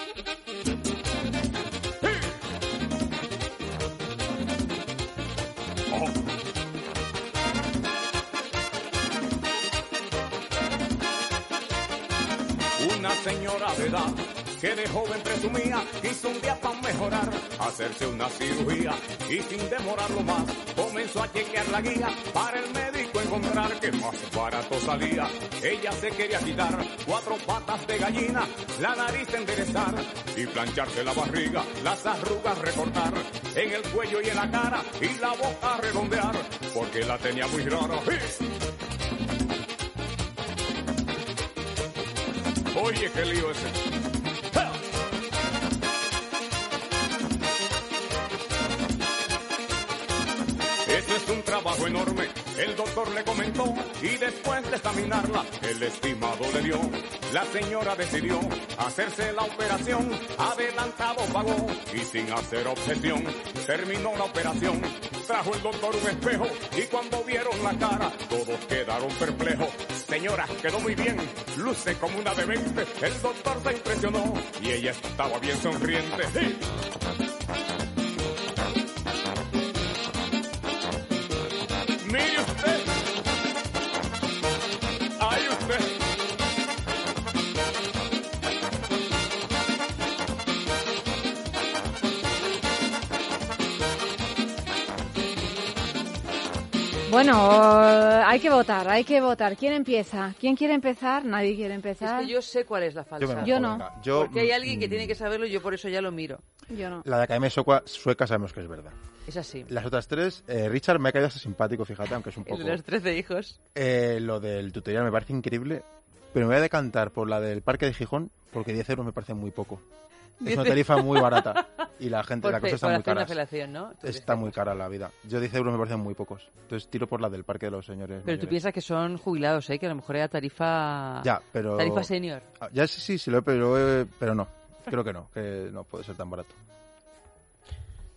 Una señora de edad que de joven presumía quiso un día para mejorar, hacerse una cirugía y sin demorarlo más comenzó a chequear la guía para el médico encontrar que más barato salía. Ella se quería quitar cuatro patas de gallina, la nariz enderezar y plancharse la barriga, las arrugas recortar en el cuello y en la cara y la boca redondear porque la tenía muy rara. Oye, qué lío ese. Un trabajo enorme, el doctor le comentó y después de examinarla, el estimado le dio. La señora decidió hacerse la operación, adelantado pagó y sin hacer objeción, terminó la operación. Trajo el doctor un espejo y cuando vieron la cara, todos quedaron perplejos. Señora, quedó muy bien, luce como una de 20. El doctor se impresionó y ella estaba bien sonriente. Bueno, hay que votar, hay que votar. ¿Quién empieza? ¿Quién quiere empezar? Nadie quiere Es empezar. que yo sé cuál es la falsa. Yo me Yo mojo, no. venga. Yo, Porque hay alguien que tiene que saberlo y yo por eso ya lo miro. Yo no. La de Academia Sueca, Sueca sabemos que es verdad. Es así. Las otras tres, eh, Richard me ha caído hasta simpático, fíjate, aunque es un El poco... de los 13 hijos. Eh, lo del tutorial me parece increíble, pero me voy a decantar por la del Parque de Gijón, porque 10 euros me parece muy poco. Es una tarifa muy barata y la gente, Por la fe- cosa está muy cara. ¿no? Tú Está muy cara la vida. Yo 10 euros me parecen muy pocos. Entonces tiro por la del Parque de los Señores. Pero tú mayores. piensas que son jubilados, ¿eh? Que a lo mejor era tarifa... Ya, pero... Tarifa senior. Ah, Ya sí, sí, sí lo he, pero, eh, pero no. Creo que no, que no puede ser tan barato.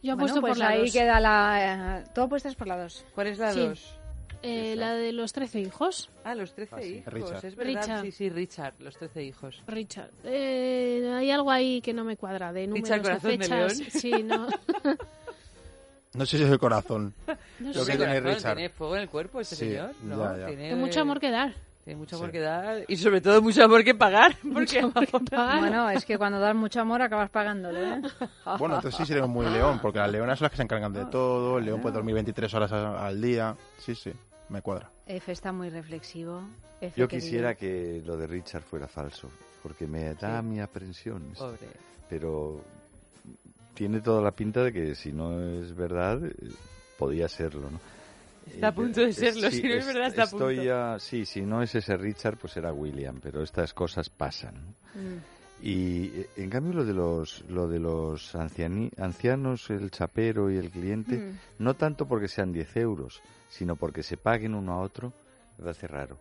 Yo Bueno, apuesto pues por la ahí dos. queda la... eh, Tú apuestas por la 2. ¿Cuál es la Sí. 2? Eh, la de los 13 hijos. Ah, los 13 Ah, sí, hijos. Richard. Es verdad, Richard. sí, sí, Richard, los 13 hijos. Richard. Eh, hay algo ahí que no me cuadra de números, Richard de Corazón de fechas. León. Sí, no. No sé si es el corazón. No Lo sé. que Ese tiene corazón, Richard. Tiene fuego en el cuerpo este Sí, señor, ¿no? ya, ya. Tiene, mucho amor que dar. Tiene mucho Sí. amor que dar y sobre todo mucho amor que pagar. Porque amor que pagar. Bueno, es que cuando das mucho amor acabas pagándolo, ¿eh? Bueno, entonces sí seremos muy león, porque las leonas son las que se encargan de todo. El león puede dormir 23 horas al día. Sí, sí, me cuadra. F está muy reflexivo. F, Yo querido. quisiera que lo de Richard fuera falso, porque me da Sí. mi aprensión. Pobre. Pero tiene toda la pinta de que si no es verdad, eh, podía serlo, ¿no? Está a Eh, punto de serlo, sí, si no es verdad, está a punto. Ya, sí, si no es ese Richard, pues era William, pero estas cosas pasan. Mm. Y eh, en cambio lo de los lo de los anciani- ancianos, el chapero y el cliente, Mm. no tanto porque sean 10 euros, sino porque se paguen uno a otro, me parece raro.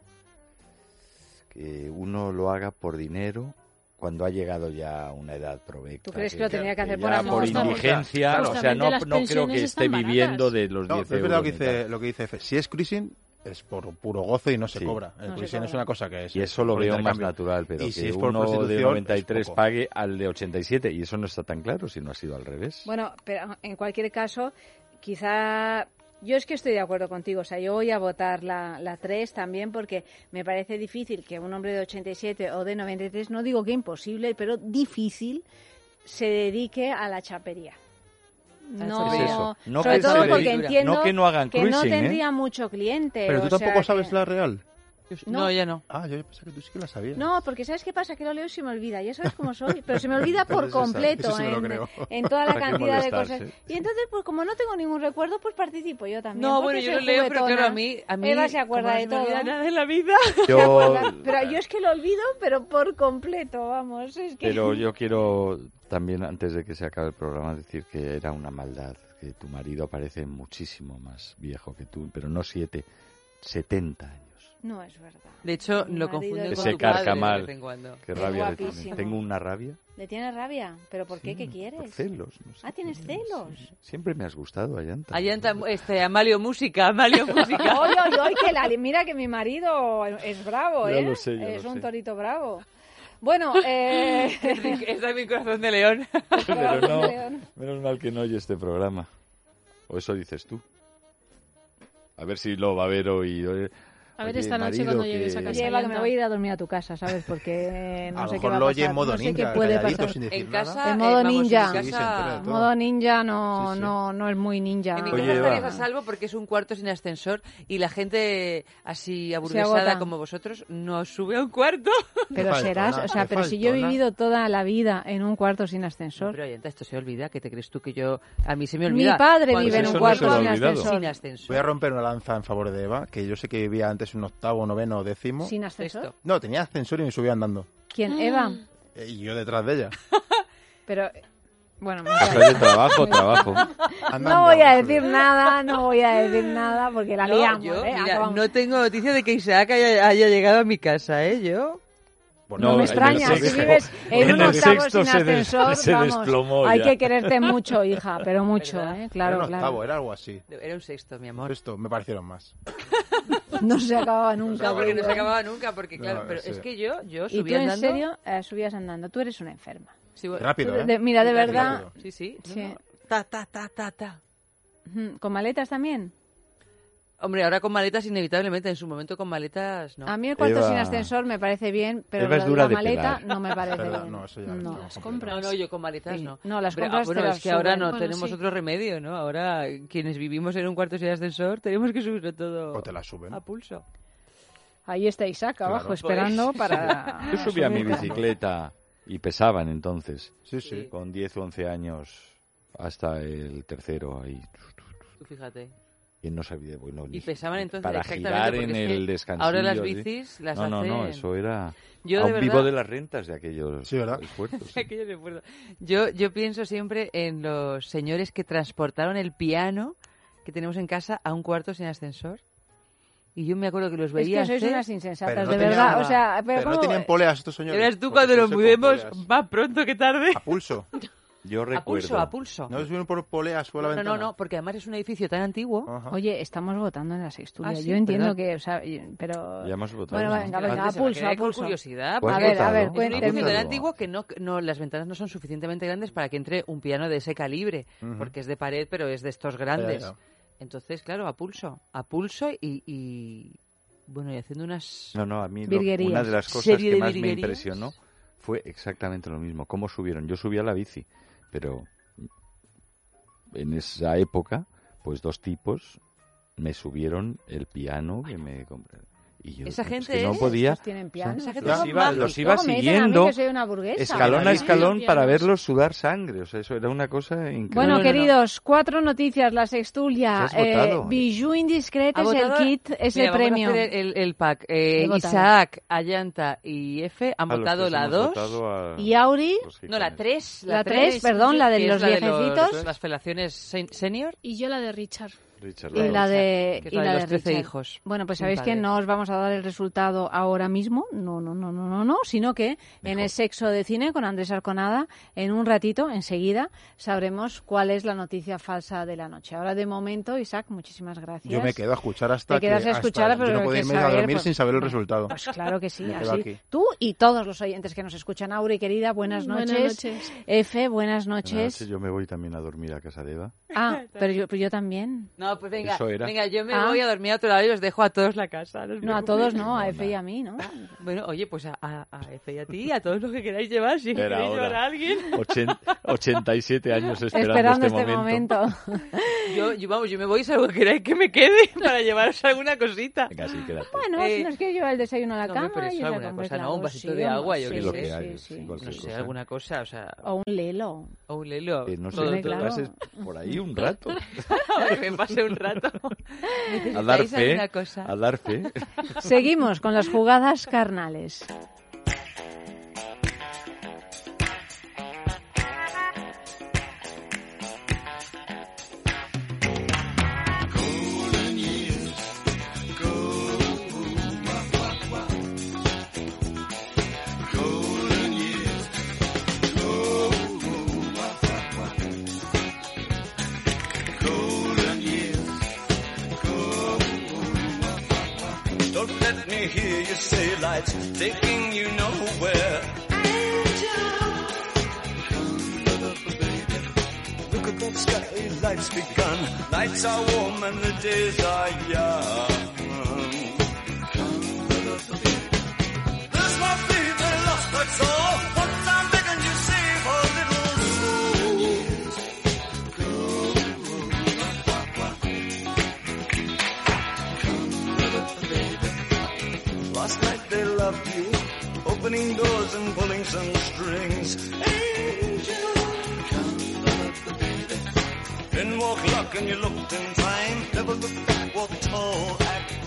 Que uno lo haga por dinero cuando ha llegado ya a una edad provecta. ¿Tú crees que lo tenía que hacer por amor? por indigencia, o sea, no, no creo que esté baratas. viviendo de los No, 10 pero es verdad lo que euros. dice, lo que dice F. Si es cruising, es por puro gozo y no se Sí. cobra. El No se cruising es una cosa que es. Y eso lo veo más natural, pero Y que si es por uno de prostitución, 93 es poco. pague al de 87, y eso no está tan claro si no ha sido al revés. Bueno, pero en cualquier caso, quizá yo es que estoy de acuerdo contigo. O sea, yo voy a votar la, la 3 también porque me parece difícil que un hombre de 87 o de 93, no digo que imposible, pero difícil, se dedique a la chapería. No, Es eso. No sobre que todo porque entiendo no que no hagan no cruising, ¿eh? tendría mucho cliente. Pero tú o sea tampoco que- sabes la real. No, No. ya no. Ah, yo pensaba que tú sí que la sabías. No, porque ¿sabes qué pasa? Que lo leo y se me olvida. Ya sabes cómo soy. Pero se me olvida por eso completo eso sí en, en toda la ¿Para qué cantidad de cosas. Y entonces, pues como no tengo ningún recuerdo, pues participo yo también. No, bueno, yo lo leo, pero claro, a mí... A mí Eva se acuerda de todo. nada de la vida. Yo, Pero yo es que lo olvido, pero por completo, vamos. Es que... pero yo quiero también, antes de que se acabe el programa, decir que era una maldad, que tu marido parece muchísimo más viejo que tú, pero no siete, 70 años. No es verdad. De hecho, Mi lo es con Ese tu padre carca de mal. vez en cuando. Qué rabia le tiene. Tengo una rabia. ¿Le tienes rabia? ¿Pero por qué? ¿Qué Por quieres? celos. no sé. Ah, ¿tienes celos? Siempre me has gustado, Ayanta. Entra este, Amalio Música, Amalio Música. Oye, oye, oye, que la... mira que mi marido es bravo, Ya ¿eh? lo sé, ya es lo un sé. torito bravo. Bueno, eh... Está en mi corazón de león. Pero no, menos mal que no oye este programa. O eso dices tú. A ver si lo va a ver hoy. A ver oye, esta noche cuando llegues a que- casa. Oye, Eva, que me voy a ir a dormir a tu casa, ¿sabes? Porque no a sé qué va a lo oye en modo no sé ninja, qué puede pasar. sin decir En nada. casa, En modo eh, vamos, ninja. En Sí, mi casa, todo. Modo ninja no, Sí, sí. no, no es muy ninja. en mi casa estaréis a salvo porque es un cuarto sin ascensor y la gente así aburguesada como vosotros no sube a un cuarto. Pero serás, o sea, pero si yo he vivido toda la vida en un cuarto sin ascensor. Pero oyenta, esto se olvida. ¿Qué te crees tú que yo...? A mí se me Mi olvida. padre Cuando vive en un cuarto. Sin ascensor. Voy a romper una lanza en favor de Eva, que yo sé que vivía antes en un octavo, noveno o décimo. ¿Sin ascensor? No, tenía ascensor y me subía andando. ¿Quién? Eva. Eh, Y yo detrás de ella. Pero, bueno, me Pues, oye, trabajo, trabajo. Andando. no voy a decir nada, no voy a decir nada porque la No, liamos, yo, ¿eh? mira, Acabamos. no tengo noticia de que Isaac haya, haya llegado a mi casa, ¿eh? Yo... Bueno, No, me en el extraña, si sexto. vives en, En un el octavo sexto sin se des- ascensor, se vamos, desplomó hay ya. que quererte mucho, hija, pero mucho, ¿Verdad? ¿eh? era Claro, un claro. octavo, era algo así. Era un sexto, mi amor. Esto me parecieron más. No se acababa nunca. No, porque no se acababa nunca, porque claro, No, pero sí. es que yo, yo Y tú, subí en andando... serio, eh, subías andando. Tú eres una enferma. Sí, bueno, Rápido, ¿eh? De- mira, de verdad. rápido. Sí, sí. no, Sí. no. Ta, ta, ta, ta, ta. ¿Con maletas también? Hombre, ahora con maletas inevitablemente, en su momento con maletas no. A mí el cuarto Eva- sin ascensor me parece bien, pero la de maleta pelar. no me parece Verdad, bien. no, eso ya No. Las compras. No, no, yo con maletas Sí. no. No, las Hombre, ah, compras te bueno, las es que ahora no Bueno, tenemos sí. otro remedio, ¿no? Ahora quienes vivimos en un cuarto sin ascensor tenemos que subirlo todo O te la suben. a pulso. Ahí está Isaac abajo Claro. esperando para... Yo subía mi subirla. bicicleta y pesaban entonces, Sí, sí. con 10 o 11 años, hasta el tercero ahí. Tú fíjate. Y no sabía, bueno, ni- Y pesaban entonces para exactamente, girar en es el descansillo. ahora las ¿sí? bicis las No, no, no, hacen- eso era... Yo de Aún vivo verdad- de las rentas de aquellos Sí, esfuerzos. Aquello recuerdo. Yo, yo pienso siempre en los señores que transportaron el piano que tenemos en casa a un cuarto sin ascensor. Y yo me acuerdo que los Es veía que sois hacer- unas insensatas, Pero no de verdad. O sea, pero, Pero no ¿cómo- tenían poleas estos señores. Verás tú cuando con mudemos, más pronto que tarde. A pulso. Yo A recuerdo... pulso, a pulso. ¿No subieron por poleas por la No, no, ventana? no, porque además es un edificio tan antiguo. Ajá. Oye, estamos votando en la sextulia. Ah, sí, Yo entiendo que, o sea, pero... Ya hemos votado. Bueno, ¿no? venga, venga, a pulso, a con pulso. curiosidad. A ver, a ver, Es un edificio cuénteme. tan antiguo que no, no, las ventanas no son suficientemente grandes para que entre un piano de ese calibre, porque es de pared, pero es de estos grandes. Ya, ya. Entonces, claro, a pulso, a pulso y, y bueno, y haciendo unas No, no, a mí lo- una de las cosas que más me impresionó fue exactamente lo mismo. Cómo subieron. Yo subía la bici, pero en esa época, pues dos tipos me subieron el piano que me compraron. Y yo Esa es gente que no es- podía. Tienen. Esa gente Los iba, los iba a siguiendo burguesa. escalón a escalón para verlos sudar sangre. O sea, eso era una cosa increíble. Bueno, No, no, no. queridos, cuatro noticias. La sextulia. ¿Qué has Eh, votado? Bijou Indiscret ¿Ha es el kit, es Mira, el vamos a premio. hacer el, el pack. Eh. Isaac, Ayanta y F han A votado la hemos 2. votado a Y Auri, No, la gijones. 3. La tres, perdón, la de los viejecitos. las felaciones sen- senior. Y yo la de Richard. Richard y la de, y la de los de 13 Richard. hijos. Bueno, pues sabéis que no os vamos a dar el resultado ahora mismo, no, no, no, no, no, no, sino que en el sexo de cine con Andrés Arconada, en un ratito, enseguida, sabremos cuál es la noticia falsa de la noche. Ahora, de momento, Isaac, muchísimas gracias. Yo me quedo a escuchar hasta Te quedas que... a hasta- escuchar, pero yo no puedo irme a dormir pues- sin saber el resultado. Pues claro que sí, así. aquí. Tú y todos los oyentes que nos escuchan. Auri, querida, buenas Buenas noches. noches. F, buenas Buenas noches. noches, Yo me voy también a dormir a casa de Eva. Ah, pero yo, pero yo también. No, pues venga, Eso era. venga, yo me Ah. voy a dormir a otro lado y os dejo a todos la casa. os No, a preocupéis. todos no, a F y a mí, ¿no? Bueno, oye, pues a, a, a F y a ti, a todos los que queráis llevar, si Era queréis llevar a alguien. Ochen- 87 años esperando, Esperando este, este momento. Yo, yo, vamos, yo me voy, salvo que queráis que me quede para llevaros alguna cosita. Venga, sí, quédate. Bueno, Eh, si nos quiere llevar el desayuno a la no, cama pero y os alguna acompañáis cosa, la no, un vasito sí, de agua, yo sí, qué lo sí, que sí, hay, sí. sí, cualquier No sé, cosa. alguna cosa, o sea, O un lelo. O un lelo. Eh, no sé, claro. pases por ahí un rato. Que me pase un rato. A dar ¿Necesitáis fe. cosa? A dar fe. Seguimos con las jugadas carnales. Hear you say lights taking you nowhere. Look at that sky, life's begun. Nights are warm and the days are young. This might be the lost, that's all. And you looked in time. Never look back, walk tall, act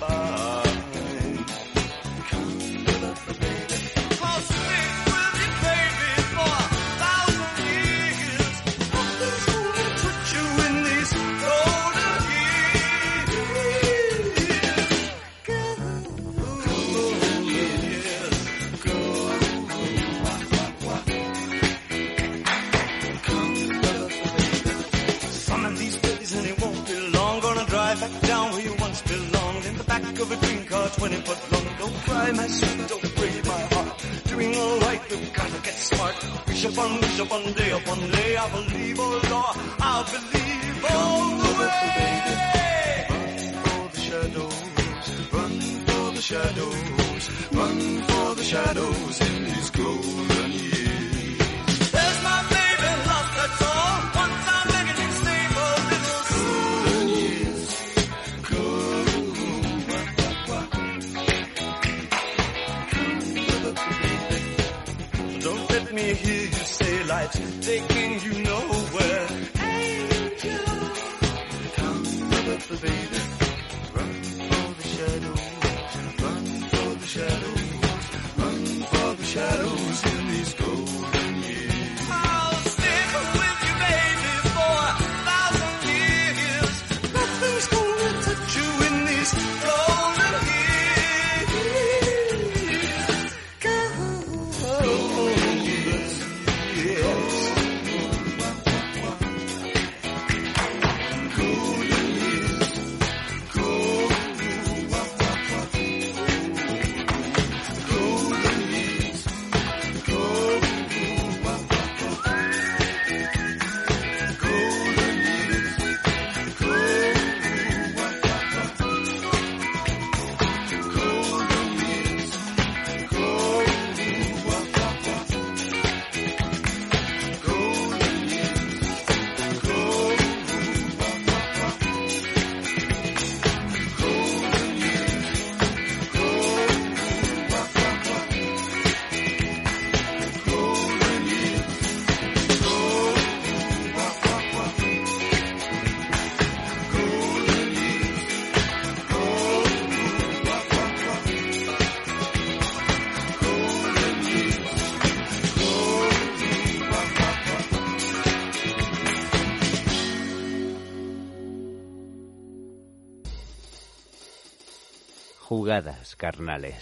Jugadas carnales.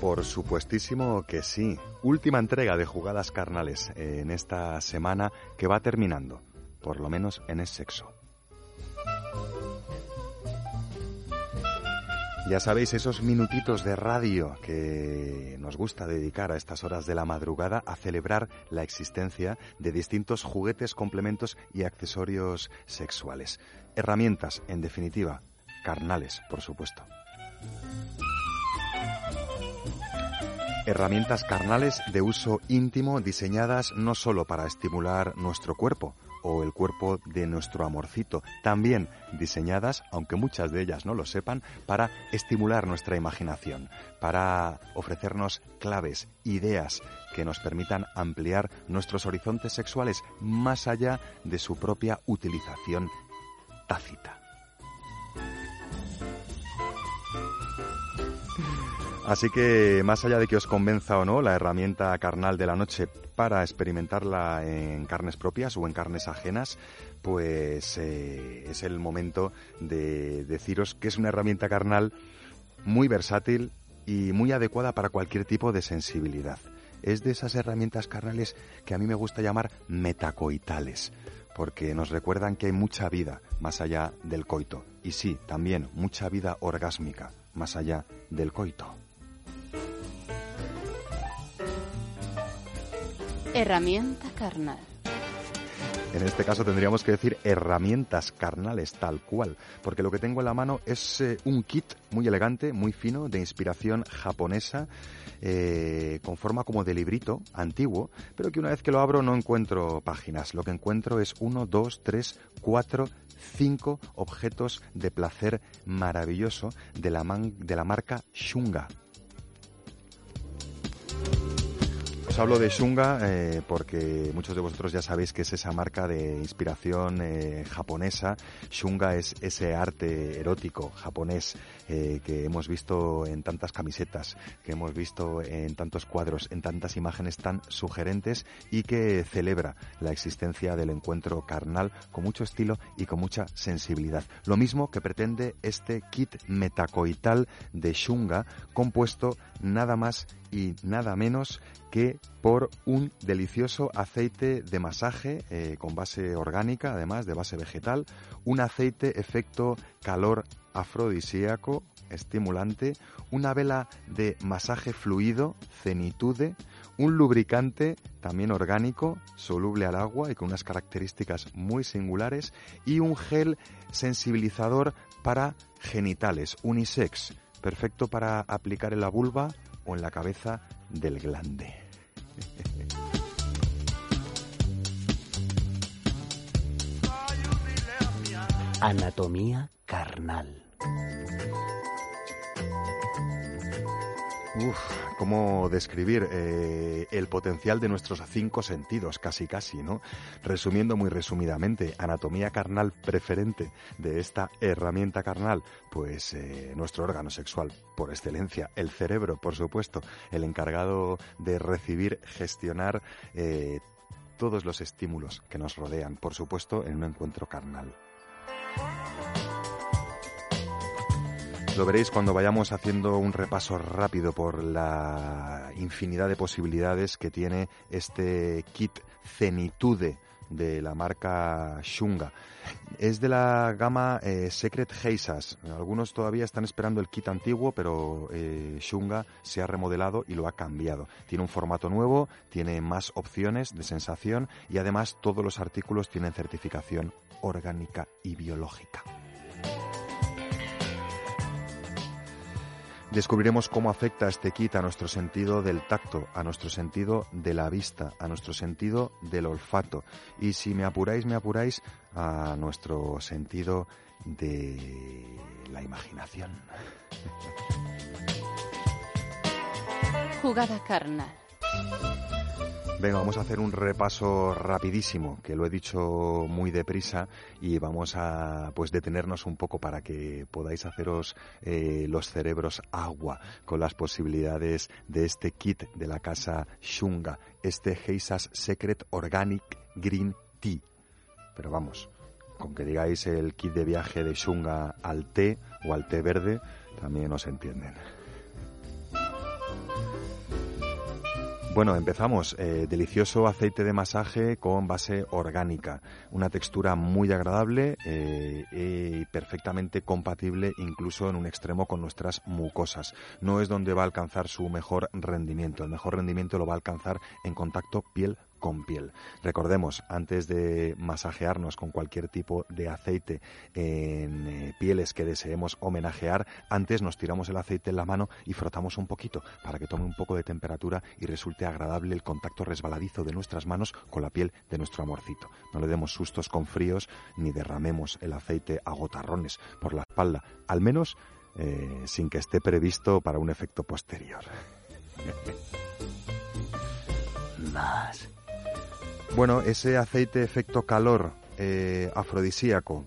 Por supuestísimo que sí. Última entrega de jugadas carnales en esta semana que va terminando, por lo menos en el sexo. Ya sabéis, esos minutitos de radio que nos gusta dedicar a estas horas de la madrugada a celebrar la existencia de distintos juguetes, complementos y accesorios sexuales. Herramientas, en definitiva, carnales, por supuesto. Herramientas carnales de uso íntimo diseñadas no solo para estimular nuestro cuerpo o el cuerpo de nuestro amorcito, también diseñadas, aunque muchas de ellas no lo sepan, para estimular nuestra imaginación, para ofrecernos claves, ideas que nos permitan ampliar nuestros horizontes sexuales más allá de su propia utilización tácita. Así que, más allá de que os convenza o no la herramienta carnal de la noche para experimentarla en carnes propias o en carnes ajenas, pues eh, es el momento de deciros que es una herramienta carnal muy versátil y muy adecuada para cualquier tipo de sensibilidad. Es de esas herramientas carnales que a mí me gusta llamar metacoitales, porque nos recuerdan que hay mucha vida más allá del coito. Y sí, también mucha vida orgásmica más allá del coito. Herramienta carnal. En este caso tendríamos que decir herramientas carnales tal cual, porque lo que tengo en la mano es eh, un kit muy elegante, muy fino, de inspiración japonesa, eh, con forma como de librito antiguo, pero que una vez que lo abro no encuentro páginas. Lo que encuentro es uno, dos, tres, cuatro, cinco objetos de placer maravilloso de la, man- de la marca Shunga. Os hablo de Shunga eh, porque muchos de vosotros ya sabéis que es esa marca de inspiración eh, japonesa. Shunga es ese arte erótico japonés eh, que hemos visto en tantas camisetas, que hemos visto en tantos cuadros, en tantas imágenes tan sugerentes y que celebra la existencia del encuentro carnal con mucho estilo y con mucha sensibilidad. Lo mismo que pretende este kit metacoital de Shunga compuesto nada más y nada menos que por un delicioso aceite de masaje eh, con base orgánica, además de base vegetal, un aceite efecto calor afrodisíaco, estimulante, una vela de masaje fluido, cenitude, un lubricante también orgánico, soluble al agua y con unas características muy singulares, y un gel sensibilizador para genitales, unisex, perfecto para aplicar en la vulva o en la cabeza del glande. Anatomía carnal. Uf, ¿cómo describir eh, el potencial de nuestros cinco sentidos? Casi, casi, ¿no? Resumiendo muy resumidamente, anatomía carnal preferente de esta herramienta carnal, pues eh, nuestro órgano sexual por excelencia, el cerebro, por supuesto, el encargado de recibir, gestionar eh, todos los estímulos que nos rodean, por supuesto, en un encuentro carnal. Lo veréis cuando vayamos haciendo un repaso rápido por la infinidad de posibilidades que tiene este kit Cenitude de la marca Shunga. Es de la gama eh, Secret Geisas. Algunos todavía están esperando el kit antiguo, pero eh, Shunga se ha remodelado y lo ha cambiado. Tiene un formato nuevo, tiene más opciones de sensación y además todos los artículos tienen certificación orgánica y biológica. Descubriremos cómo afecta este kit a nuestro sentido del tacto, a nuestro sentido de la vista, a nuestro sentido del olfato y si me apuráis, me apuráis, a nuestro sentido de la imaginación. Jugada carnal. Venga, vamos a hacer un repaso rapidísimo, que lo he dicho muy deprisa, y vamos a pues detenernos un poco para que podáis haceros eh, los cerebros agua con las posibilidades de este kit de la casa Shunga, este Geisas Secret Organic Green Tea. Pero vamos, con que digáis el kit de viaje de Shunga al té o al té verde, también os entienden. Bueno, empezamos. Eh, delicioso aceite de masaje con base orgánica. Una textura muy agradable eh, y perfectamente compatible incluso en un extremo con nuestras mucosas. No es donde va a alcanzar su mejor rendimiento. El mejor rendimiento lo va a alcanzar en contacto piel con piel. Recordemos, antes de masajearnos con cualquier tipo de aceite en eh, pieles que deseemos homenajear, antes nos tiramos el aceite en la mano y frotamos un poquito para que tome un poco de temperatura y resulte agradable el contacto resbaladizo de nuestras manos con la piel de nuestro amorcito. No le demos sustos con fríos ni derramemos el aceite a gotarrones por la espalda, al menos eh, sin que esté previsto para un efecto posterior. Más. Bueno, ese aceite efecto calor eh, afrodisíaco,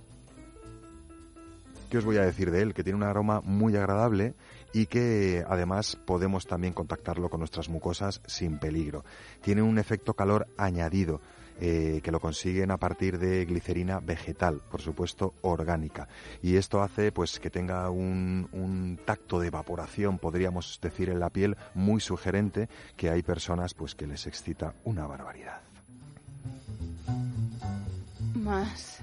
¿qué os voy a decir de él? Que tiene un aroma muy agradable y que además podemos también contactarlo con nuestras mucosas sin peligro. Tiene un efecto calor añadido. eh, que lo consiguen a partir de glicerina vegetal, por supuesto orgánica. Y esto hace pues que tenga un, un tacto de evaporación, podríamos decir, en la piel muy sugerente, que hay personas pues que les excita una barbaridad. Más.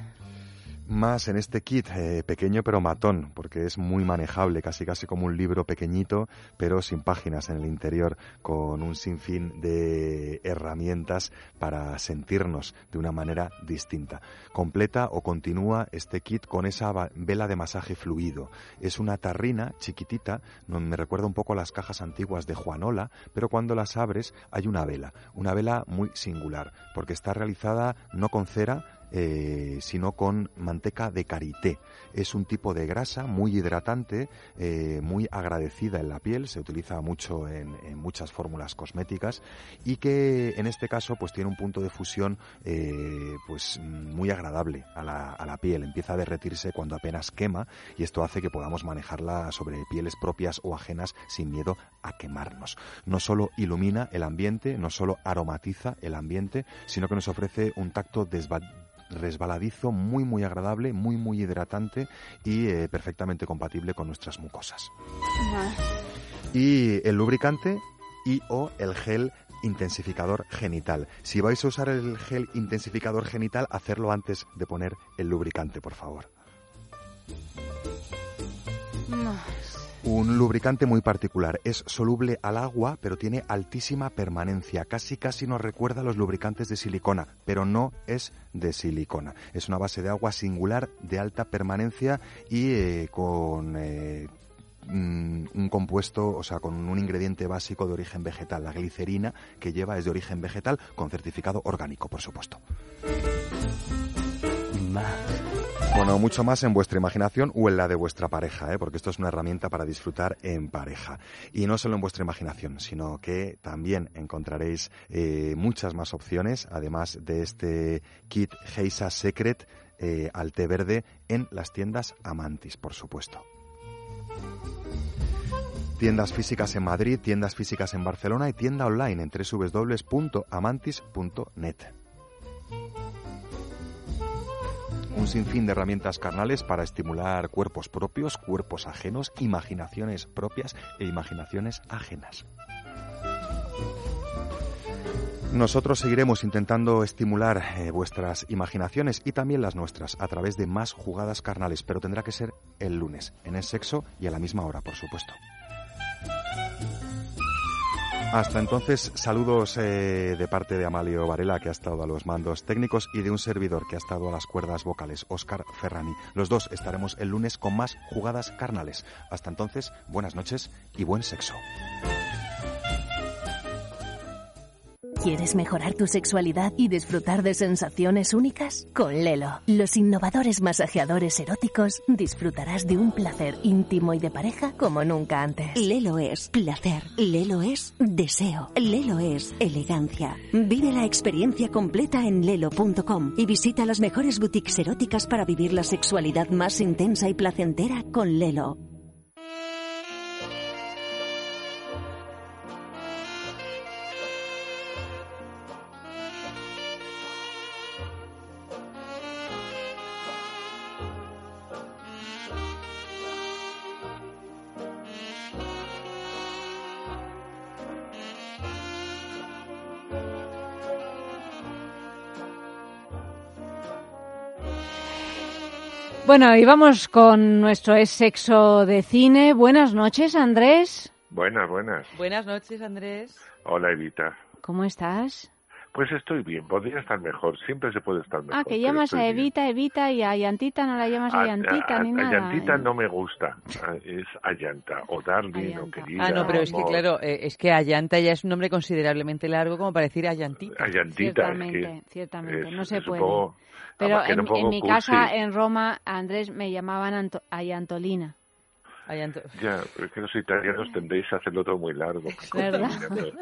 Más en este kit, eh, pequeño pero matón, porque es muy manejable, casi casi como un libro pequeñito, pero sin páginas en el interior, con un sinfín de herramientas para sentirnos de una manera distinta. Completa o continúa este kit con esa vela de masaje fluido. Es una tarrina chiquitita, me recuerda un poco a las cajas antiguas de Juanola, pero cuando las abres hay una vela, una vela muy singular, porque está realizada no con cera, eh, sino con manteca de karité. Es un tipo de grasa muy hidratante, eh, muy agradecida en la piel, se utiliza mucho en, en muchas fórmulas cosméticas y que en este caso pues tiene un punto de fusión eh, pues muy agradable a la, a la piel. Empieza a derretirse cuando apenas quema y esto hace que podamos manejarla sobre pieles propias o ajenas sin miedo a quemarnos. No solo ilumina el ambiente, no solo aromatiza el ambiente, sino que nos ofrece un tacto desva- resbaladizo, muy muy agradable, muy muy hidratante y eh, perfectamente compatible con nuestras mucosas. Y el lubricante y o el gel intensificador genital. Si vais a usar el gel intensificador genital, hacerlo antes de poner el lubricante, por favor. Un lubricante muy particular. Es soluble al agua, pero tiene altísima permanencia. Casi casi nos recuerda a los lubricantes de silicona, pero no es de silicona. Es una base de agua singular de alta permanencia y eh, con eh, mm, un compuesto, o sea, con un ingrediente básico de origen vegetal. La glicerina que lleva es de origen vegetal con certificado orgánico, por supuesto. Bueno, mucho más en vuestra imaginación o en la de vuestra pareja, ¿eh? porque esto es una herramienta para disfrutar en pareja. Y no solo en vuestra imaginación, sino que también encontraréis eh, muchas más opciones, además de este kit Geisa Secret eh, al té verde en las tiendas Amantis, por supuesto. Tiendas físicas en Madrid, tiendas físicas en Barcelona y tienda online en www.amantis.net. Un sinfín de herramientas carnales para estimular cuerpos propios, cuerpos ajenos, imaginaciones propias e imaginaciones ajenas. Nosotros seguiremos intentando estimular eh, vuestras imaginaciones y también las nuestras a través de más jugadas carnales, pero tendrá que ser el lunes, en el sexo y a la misma hora, por supuesto. Hasta entonces, saludos eh, de parte de Amalio Varela, que ha estado a los mandos técnicos, y de un servidor que ha estado a las cuerdas vocales, Óscar Ferrani. Los dos estaremos el lunes con más jugadas carnales. Hasta entonces, buenas noches y buen sexo. ¿Quieres mejorar tu sexualidad y disfrutar de sensaciones únicas? Con Lelo, los innovadores masajeadores eróticos, disfrutarás de un placer íntimo y de pareja como nunca antes. Lelo es placer, Lelo es deseo, Lelo es elegancia. Vive la experiencia completa en lelo.com y visita las mejores boutiques eróticas para vivir la sexualidad más intensa y placentera con Lelo. Bueno, y vamos con nuestro ex sexo de cine. Buenas noches, Andrés. Buenas, buenas. Buenas noches, Andrés. Hola, Evita. ¿Cómo estás? Pues estoy bien, podría estar mejor, siempre se puede estar mejor. Ah, que llamas a bien. Evita, Evita y a Yantita no la llamas a, A- Yantita a- ni a nada. Llantita no me gusta, ah, es Ayanta, o Darling, o querida. Ah, no, pero es que claro, eh, es que Ayanta ya es un nombre considerablemente largo como para decir Ayantita. Ayantita, es Ciertamente, que ciertamente, es- no se es puede. Pero en, mi cursi. casa en Roma, Andrés, me llamaban Anto- Ayantolina. Ya, pero es que los italianos tendréis a hacerlo todo muy largo. ¿Verdad?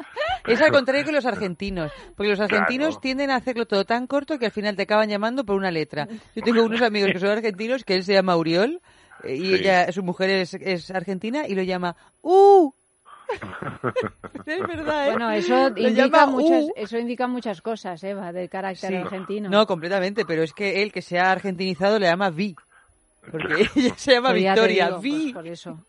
Es al contrario que los argentinos, porque los argentinos Claro. tienden a hacerlo todo tan corto que al final te acaban llamando por una letra. Yo tengo unos amigos que son argentinos, que él se llama Uriol, eh, y Sí. ella, su mujer es, es argentina, y lo llama ¡Uh! es verdad, ¿eh? Bueno, eso indica, muchas, eso indica muchas cosas, Eva, del carácter Sí. argentino. No, completamente, pero es que él que se ha argentinizado le llama Vi. Porque ella se llama Pues Victoria, digo, Vi. pues por eso.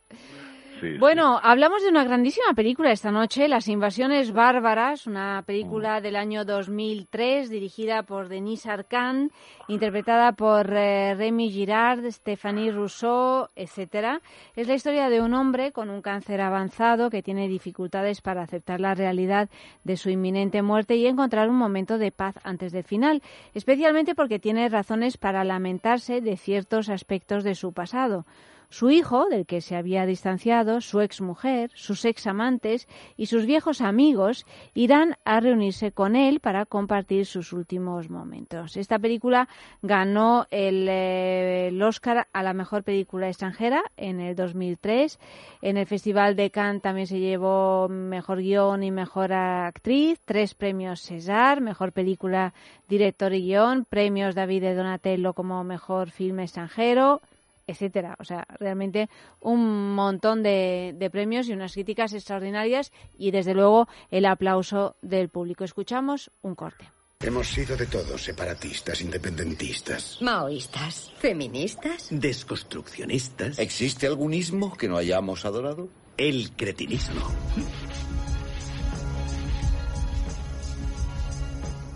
Sí, Bueno, hablamos de una grandísima película esta noche, Las Invasiones Bárbaras, una Mm. película del año 2003 dirigida por Denise Arcand, interpretada por eh, Remy Girard, Stéphanie Rousseau, etcétera. Es la historia de un hombre con un cáncer avanzado que tiene dificultades para aceptar la realidad de su inminente muerte y encontrar un momento de paz antes del final, especialmente porque tiene razones para lamentarse de ciertos aspectos de su pasado. Su hijo, del que se había distanciado, su exmujer, sus examantes y sus viejos amigos irán a reunirse con él para compartir sus últimos momentos. Esta película ganó el, eh, Oscar a la mejor película extranjera en el 2003. En el Festival de Cannes también se llevó mejor guion y mejor actriz, tres premios César, mejor película, director y guion, premios David de Donatello como mejor filme extranjero, etcétera. O sea, realmente un montón de, de premios y unas críticas extraordinarias y desde luego el aplauso del público. Escuchamos un corte. Hemos sido de todos separatistas, independentistas. Maoístas, feministas. Desconstruccionistas. ¿Existe algún ismo que no hayamos adorado? El cretinismo.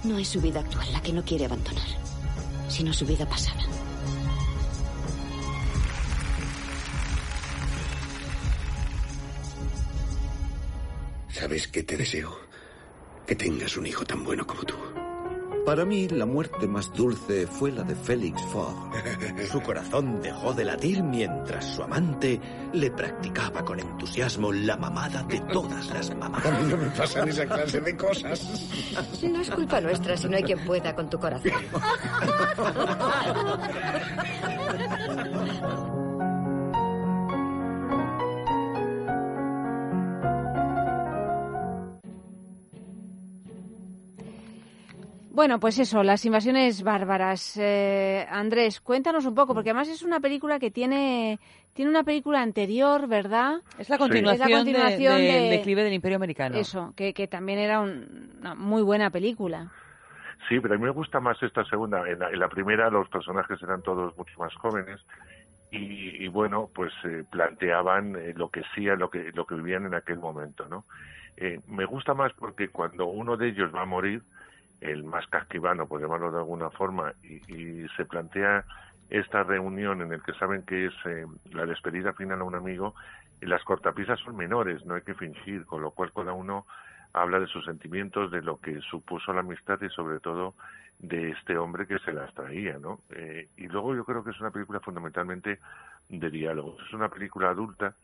No es su vida actual la que no quiere abandonar, sino su vida pasada. ¿Sabes qué te deseo? Que tengas un hijo tan bueno como tú. Para mí, la muerte más dulce fue la de Félix Fogg. Su corazón dejó de latir mientras su amante le practicaba con entusiasmo la mamada de todas las mamás. A mí no me pasan esa clase de cosas. No es culpa nuestra si no hay quien pueda con tu corazón. Bueno, pues eso, las invasiones bárbaras. Eh, Andrés, cuéntanos un poco, porque además es una película que tiene, tiene una película anterior, ¿verdad? Es la continuación, Es la continuación de- del de- declive del Imperio Americano. Eso, que, que también era un- una muy buena película. Sí, pero a mí me gusta más esta segunda. En la, en la primera los personajes eran todos mucho más jóvenes y, y bueno, pues eh, planteaban eh, lo que sí, lo que lo que vivían en aquel momento, ¿no? Eh, me gusta más porque cuando uno de ellos va a morir, el más casquivano, por llamarlo de alguna forma, y, se plantea esta reunión en el que saben que es eh, la despedida final a un amigo, y las cortapisas son menores, no hay que fingir, con lo cual cada uno habla de sus sentimientos, de lo que supuso la amistad y sobre todo de este hombre que se las traía, ¿no? Eh, y luego yo creo que es una película fundamentalmente de diálogos. Es una película adulta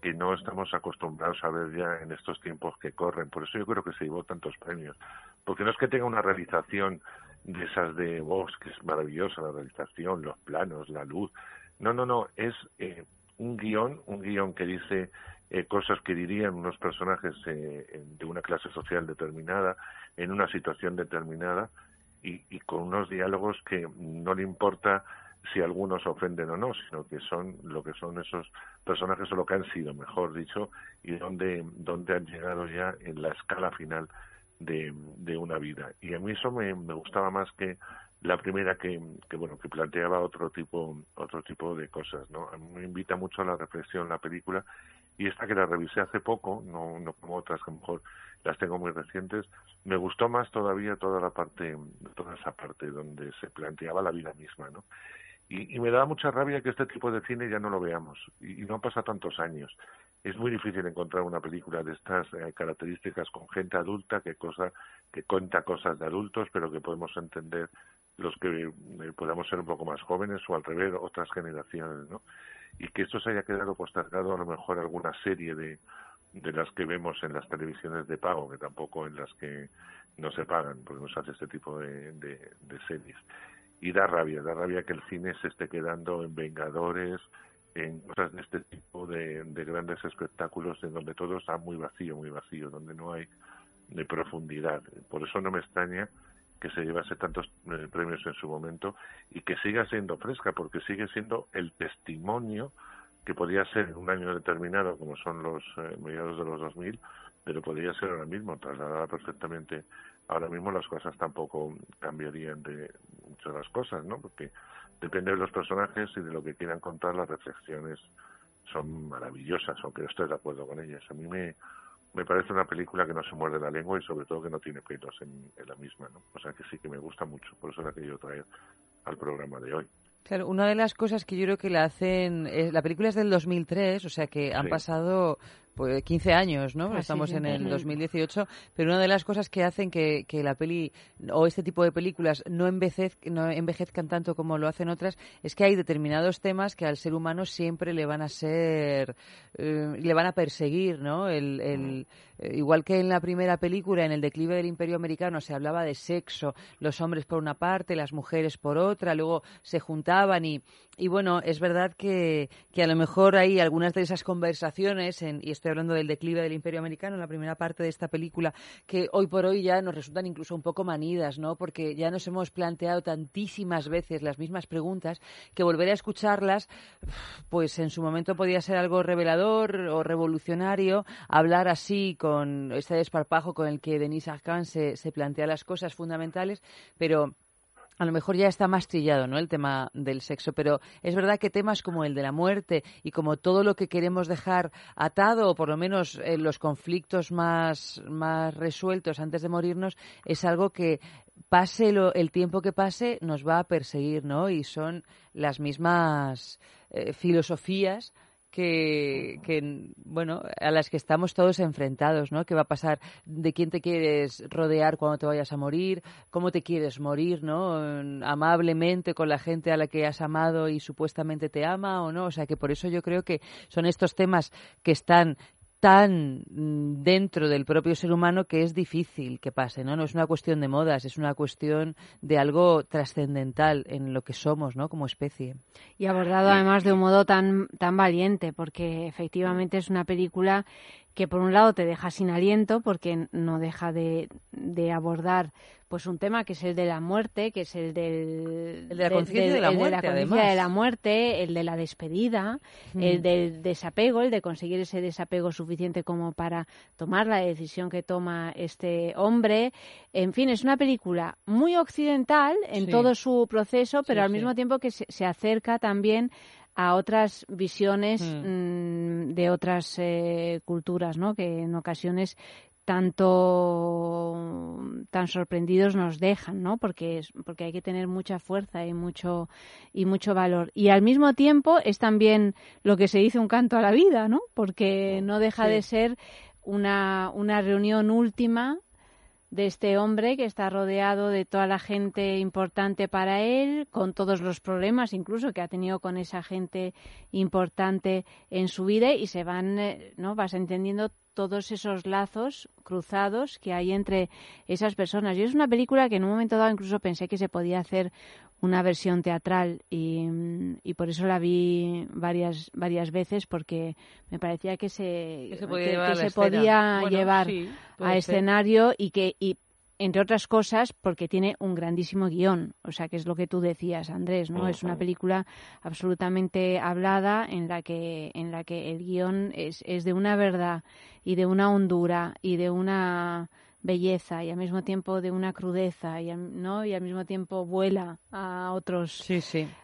que no estamos acostumbrados a ver ya en estos tiempos que corren. Por eso yo creo que se llevó tantos premios. Porque no es que tenga una realización de esas de vos, que es maravillosa la realización, los planos, la luz. No, no, no, es eh, un guion, un guion que dice eh, cosas que dirían unos personajes eh, de una clase social determinada, en una situación determinada, y con unos diálogos que no le importa si algunos ofenden o no, sino que son lo que son esos personajes o lo que han sido, mejor dicho, y donde, donde han llegado ya en la escala final de, de una vida. Y a mí eso me, me gustaba más que la primera que, que bueno que planteaba otro tipo otro tipo de cosas no a mí me invita mucho a la reflexión la película y esta que la revisé hace poco no no como otras que a lo mejor las tengo muy recientes me gustó más todavía toda la parte toda esa parte donde se planteaba la vida misma no y, y me da mucha rabia que este tipo de cine ya no lo veamos y, y no pasa tantos años. Es muy difícil encontrar una película de estas eh, características con gente adulta que cosa que cuenta cosas de adultos pero que podemos entender los que eh, podamos ser un poco más jóvenes o al revés otras generaciones no y que esto se haya quedado postergado a lo mejor alguna serie de de las que vemos en las televisiones de pago que tampoco en las que no se pagan porque no se hace este tipo de series y da rabia da rabia que el cine se esté quedando en Vengadores en cosas de este tipo de, de grandes espectáculos en donde todo está muy vacío, muy vacío, donde no hay de profundidad. Por eso no me extraña que se llevase tantos eh, premios en su momento y que siga siendo fresca, porque sigue siendo el testimonio que podía ser en un año determinado, como son los eh, mediados de los 2000, pero podría ser ahora mismo, trasladada perfectamente. Ahora mismo las cosas tampoco cambiarían de muchas las cosas, ¿no? Porque depende de los personajes y de lo que quieran contar, las reflexiones son maravillosas, aunque no estoy de acuerdo con ellas. A mí me, me parece una película que no se muerde la lengua y sobre todo que no tiene pelos en, en la misma, ¿no? O sea que sí que me gusta mucho, por eso la he querido traer al programa de hoy. Claro, una de las cosas que yo creo que la hacen, eh, la película es del 2003, o sea que han Sí. pasado pues 15 años, ¿no? Ah, Estamos en el Ujú. 2018, pero una de las cosas que hacen que, que la peli o este tipo de películas no, envejez, no envejezcan tanto como lo hacen otras es que hay determinados temas que al ser humano siempre le van a ser, eh, le van a perseguir, ¿no? El, el- eh, igual que en la primera película, en el declive del Imperio Americano, se hablaba de sexo, los hombres por una parte, las mujeres por otra, luego se juntaban y, y bueno, es verdad que, que a lo mejor hay algunas de esas conversaciones, en, y estoy hablando del declive del Imperio Americano, la primera parte de esta película, que hoy por hoy ya nos resultan incluso un poco manidas, ¿no? Porque ya nos hemos planteado tantísimas veces las mismas preguntas que volver a escucharlas, pues en su momento podía ser algo revelador o revolucionario, hablar así con este desparpajo con el que Denise Arcand se, se plantea las cosas fundamentales, pero a lo mejor ya está más trillado, ¿no? El tema del sexo, pero es verdad que temas como el de la muerte y como todo lo que queremos dejar atado, o por lo menos eh, los conflictos más, más resueltos antes de morirnos, es algo que pase lo- el tiempo que pase nos va a perseguir, ¿no? Y son las mismas eh, filosofías que, que, bueno, a las que estamos todos enfrentados, ¿no? ¿Qué va a pasar? ¿De quién te quieres rodear cuando te vayas a morir? ¿Cómo te quieres morir, no? Amablemente con la gente a la que has amado y supuestamente te ama o no. O sea, que por eso yo creo que son estos temas que están tan mm, dentro del propio ser humano que es difícil que pase, ¿no? No es una cuestión de modas, es una cuestión de algo trascendental en lo que somos, ¿no? Como especie. Y abordado además de un modo tan, tan valiente, porque efectivamente es una película que por un lado te deja sin aliento porque no deja de, de abordar pues un tema que es el de la muerte, que es el del El de la conciencia de la el muerte, la además. de la muerte, el de la despedida, Mm. el del desapego, el de conseguir ese desapego suficiente como para tomar la decisión que toma este hombre. En fin, es una película muy occidental en Sí. todo su proceso, pero Sí, al sí. mismo tiempo que se, se acerca también a otras visiones Mm. mm, de otras eh, culturas, ¿no? Que en ocasiones tanto tan sorprendidos nos dejan, ¿no? Porque es, porque hay que tener mucha fuerza y mucho y mucho valor. Y al mismo tiempo es también lo que se dice un canto a la vida, ¿no? Porque no deja Sí. de ser una una reunión última de este hombre que está rodeado de toda la gente importante para él, con todos los problemas incluso que ha tenido con esa gente importante en su vida y se van, eh, ¿no? Vas entendiendo todos esos lazos cruzados que hay entre esas personas. Y es una película que en un momento dado incluso pensé que se podía hacer una versión teatral y, y por eso la vi varias varias veces porque me parecía que se, Que se podía que- llevar que a la se escena. podía Bueno, llevar sí, a puede ser. escenario y que y entre otras cosas porque tiene un grandísimo guion, o sea que es lo que tú decías, Andrés, ¿no? Es una película absolutamente hablada en la que en la que el guion es, es de una verdad y de una hondura y de una belleza y al mismo tiempo de una crudeza y al, no y al mismo tiempo vuela a otros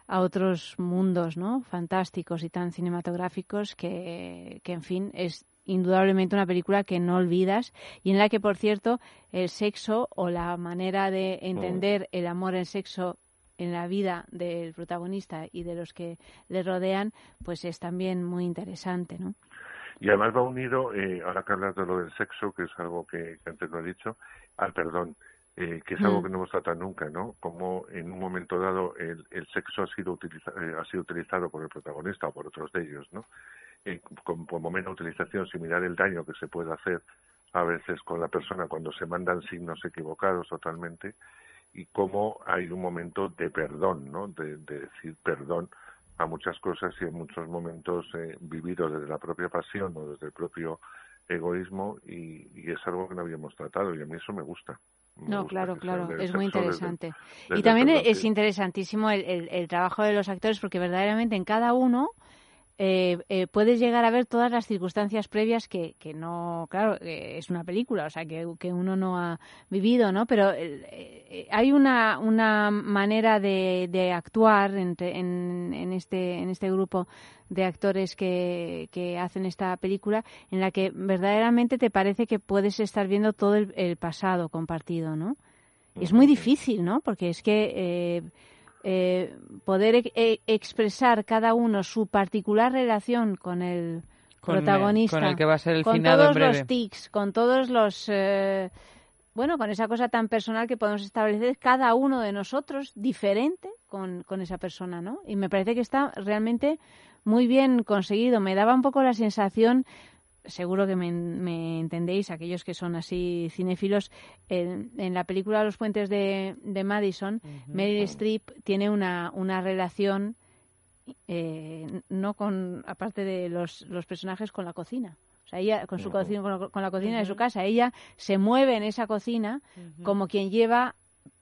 a otros mundos no fantásticos y tan cinematográficos que, que en fin es indudablemente una película que no olvidas y en la que por cierto el sexo o la manera de entender el amor el sexo en la vida del protagonista y de los que le rodean pues es también muy interesante no Y además va unido, eh, ahora que hablas de lo del sexo, que es algo que, que antes lo he dicho, al perdón, eh, que es algo Mm. que no hemos tratado nunca, ¿no? Como en un momento dado el, el sexo ha sido, utiliza- eh, ha sido utilizado por el protagonista o por otros de ellos, ¿no? Eh, con- como mera utilización, sin mirar el daño que se puede hacer a veces con la persona cuando se mandan signos equivocados totalmente y cómo hay un momento de perdón, ¿no? De, de decir perdón a muchas cosas y en muchos momentos eh, vividos desde la propia pasión o desde el propio egoísmo y, y es algo que no habíamos tratado y a mí eso me gusta. Me No, gusta claro, claro, es muy desde- interesante. desde y también es interesantísimo el, el- el trabajo de los actores porque verdaderamente en cada uno eh, eh, puedes llegar a ver todas las circunstancias previas que, que no, claro, eh, es una película, o sea, que, que uno no ha vivido, ¿no? Pero eh, eh, hay una, una manera de, de actuar entre- en, en, este, en este grupo de actores que, que hacen esta película en la que verdaderamente te parece que puedes estar viendo todo el, el pasado compartido, ¿no? Es muy difícil, ¿no? Porque es que eh, poder e- e- expresar cada uno su particular relación con el Con el- protagonista, con el que va a ser el con finado en todos breve. los tics, con todos los eh, bueno, con esa cosa tan personal que podemos establecer cada uno de nosotros diferente con, con esa persona, ¿no? Y me parece que está realmente muy bien conseguido. Me daba un poco la sensación seguro que me, me entendéis, aquellos que son así cinéfilos, en, en la película Los puentes de, de Madison, Meryl Streep tiene una, una relación, eh, no con, aparte de los, los personajes, con la cocina. O sea, ella con su cocina, con, la- con la cocina de su casa, ella se mueve en esa cocina como quien lleva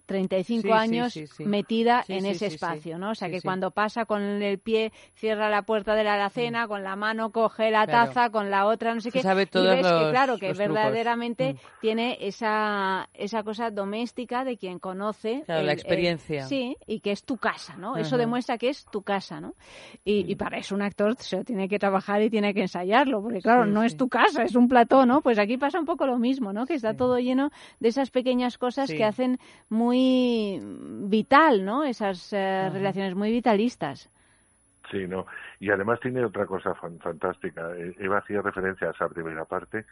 35 Sí, años sí, sí. metida en ese espacio, ¿no? O sea, que cuando pasa con el pie, cierra la puerta de la alacena, con la mano coge la Claro. taza, con la otra no sé qué. sabe y todos que, claro, que trucos. verdaderamente Mm. tiene esa, esa cosa doméstica de quien conoce. Claro, la el- experiencia. sí, y que es tu casa, ¿no? Eso demuestra que es tu casa, ¿no? Y, y para eso un actor se lo tiene que trabajar y tiene que ensayarlo, porque claro, no es tu casa, es un plató, ¿no? Pues aquí pasa un poco lo mismo, ¿no? Que está todo lleno de esas pequeñas cosas que hacen muy vital, ¿no? Esas eh, relaciones muy vitalistas. Sí, no. Y además tiene otra cosa fan- fantástica. Eh, Eva hacía referencia a esa primera parte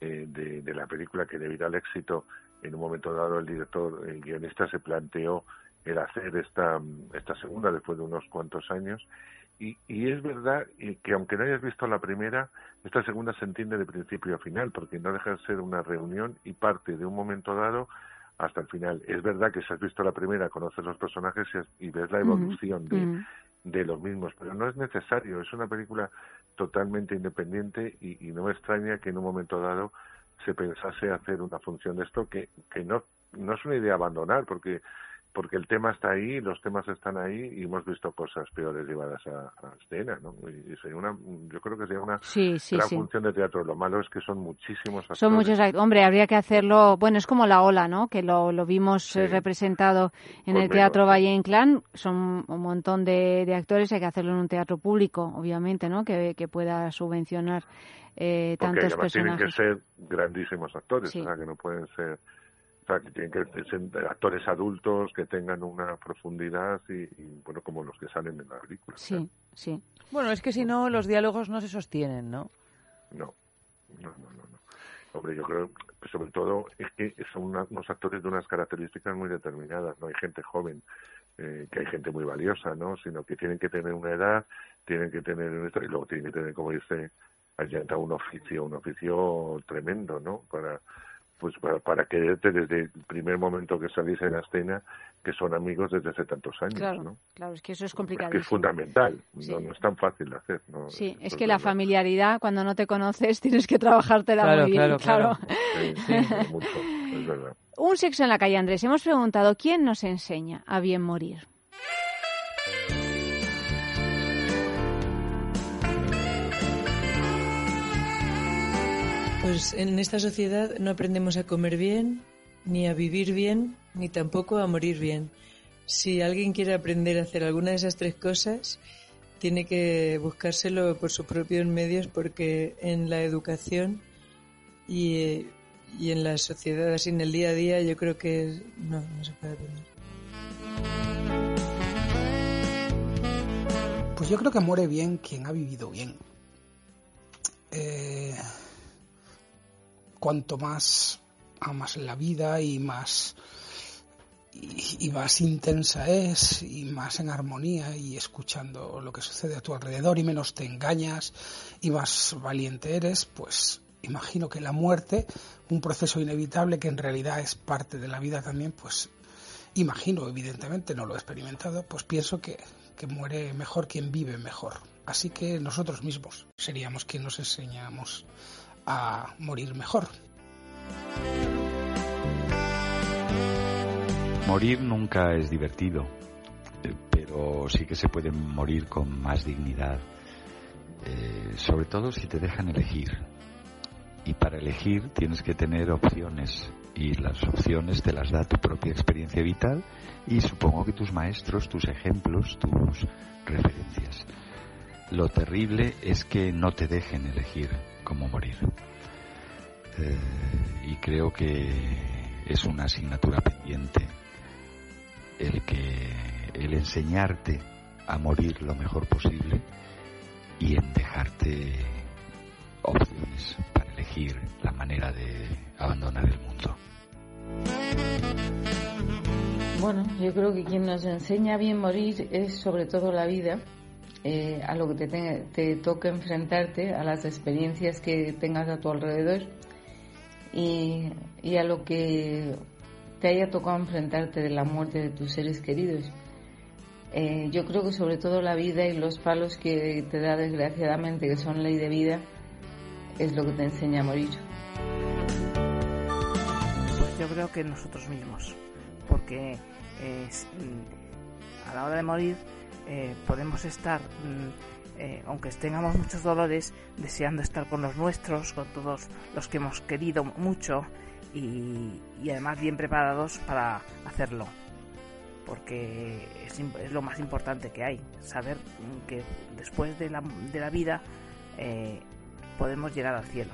eh, de, de la película que debido al éxito, en un momento dado el director, el guionista se planteó el hacer esta, esta segunda después de unos cuantos años. Y, y es verdad que aunque no hayas visto la primera, esta segunda se entiende de principio a final, porque no deja de ser una reunión y parte de un momento dado hasta el final. Es verdad que si has visto la primera, conoces los personajes y, ves la evolución de, Mm. de los mismos, pero no es necesario, es una película totalmente independiente y, y no me extraña que en un momento dado se pensase hacer una función de esto que, que no, no es una idea abandonar, porque porque el tema está ahí, los temas están ahí y hemos visto cosas peores llevadas a, a escena, ¿no? Y, y sería una, yo creo que sería una Sí, sí, gran sí. función de teatro. Lo malo es que son muchísimos actores. Son muchos, hombre, habría que hacerlo, bueno, es como la ola, ¿no? Que lo, lo vimos eh, representado en el Teatro. Valle Inclán, son un montón de, de actores, hay que hacerlo en un teatro público, obviamente, ¿no? Que, que pueda subvencionar eh, Porque tantos además tienen que personajes. ser grandísimos actores, o sea, que no pueden ser, sea, que tienen que ser actores adultos que tengan una profundidad y, y, bueno, como los que salen en la película. Sí, sí. Bueno, es que si no, los diálogos no se sostienen, ¿no? No, no, no, no. no. Hombre, yo creo que sobre todo es que son una- unos actores de unas características muy determinadas. No hay gente joven, eh, que hay gente muy valiosa, ¿no? Sino que tienen que tener una edad, tienen que tener y luego tienen que tener, como dice Allanta, un oficio, un oficio tremendo, ¿no? Para pues para, para quererte desde el primer momento que salís en la escena, que son amigos desde hace tantos años, Claro, ¿no? claro, es que eso es Que complicadísimo. es fundamental, Sí. no, no es tan fácil de hacer, ¿no? Sí, es que la familiaridad, cuando no te conoces, tienes que trabajártela Claro, muy bien, claro, claro. Sí, sí, mucho, es verdad. Un sexo en la calle, Andrés. Hemos preguntado, ¿quién nos enseña a bien morir? Pues en esta sociedad no aprendemos a comer bien, ni a vivir bien, ni tampoco a morir bien. Si alguien quiere aprender a hacer alguna de esas tres cosas, tiene que buscárselo por sus propios medios porque en la educación y, y en la sociedad, así en el día a día, yo creo que no, no se puede aprender. Pues yo creo que muere bien quien ha vivido bien. Eh, cuanto más amas la vida y más y, más intensa es y más en armonía y escuchando lo que sucede a tu alrededor y menos te engañas y más valiente eres, pues imagino que la muerte, un proceso inevitable que en realidad es parte de la vida también, pues imagino, evidentemente no lo he experimentado, pues pienso que, que muere mejor quien vive mejor. Así que nosotros mismos seríamos quien nos enseñamos a morir mejor. Morir nunca es divertido, eh, pero sí que se puede morir con más dignidad, eh, sobre todo si te dejan elegir. Y para elegir tienes que tener opciones y las opciones te las da tu propia experiencia vital y supongo que tus maestros, tus ejemplos, tus referencias. Lo terrible es que no te dejen elegir cómo morir. Eh, y creo que es una asignatura pendiente el que el enseñarte a morir lo mejor posible y en dejarte opciones para elegir la manera de abandonar el mundo. Bueno, yo creo que quien nos enseña bien morir es sobre todo la vida, eh, a lo que te, toca enfrentarte, a las experiencias que tengas a tu alrededor y, y a lo que te haya tocado enfrentarte de la muerte de tus seres queridos. Eh, yo creo que sobre todo la vida y los palos que te da desgraciadamente, que son ley de vida, es lo que te enseña a morir. Pues yo creo que nosotros mismos, porque eh, mm, a la hora de morir eh, podemos estar, mm, eh, aunque tengamos muchos dolores, deseando estar con los nuestros, con todos los que hemos querido mucho y, además bien preparados para hacerlo. Porque es, es lo más importante que hay, saber que después de la, de la vida eh, podemos llegar al cielo.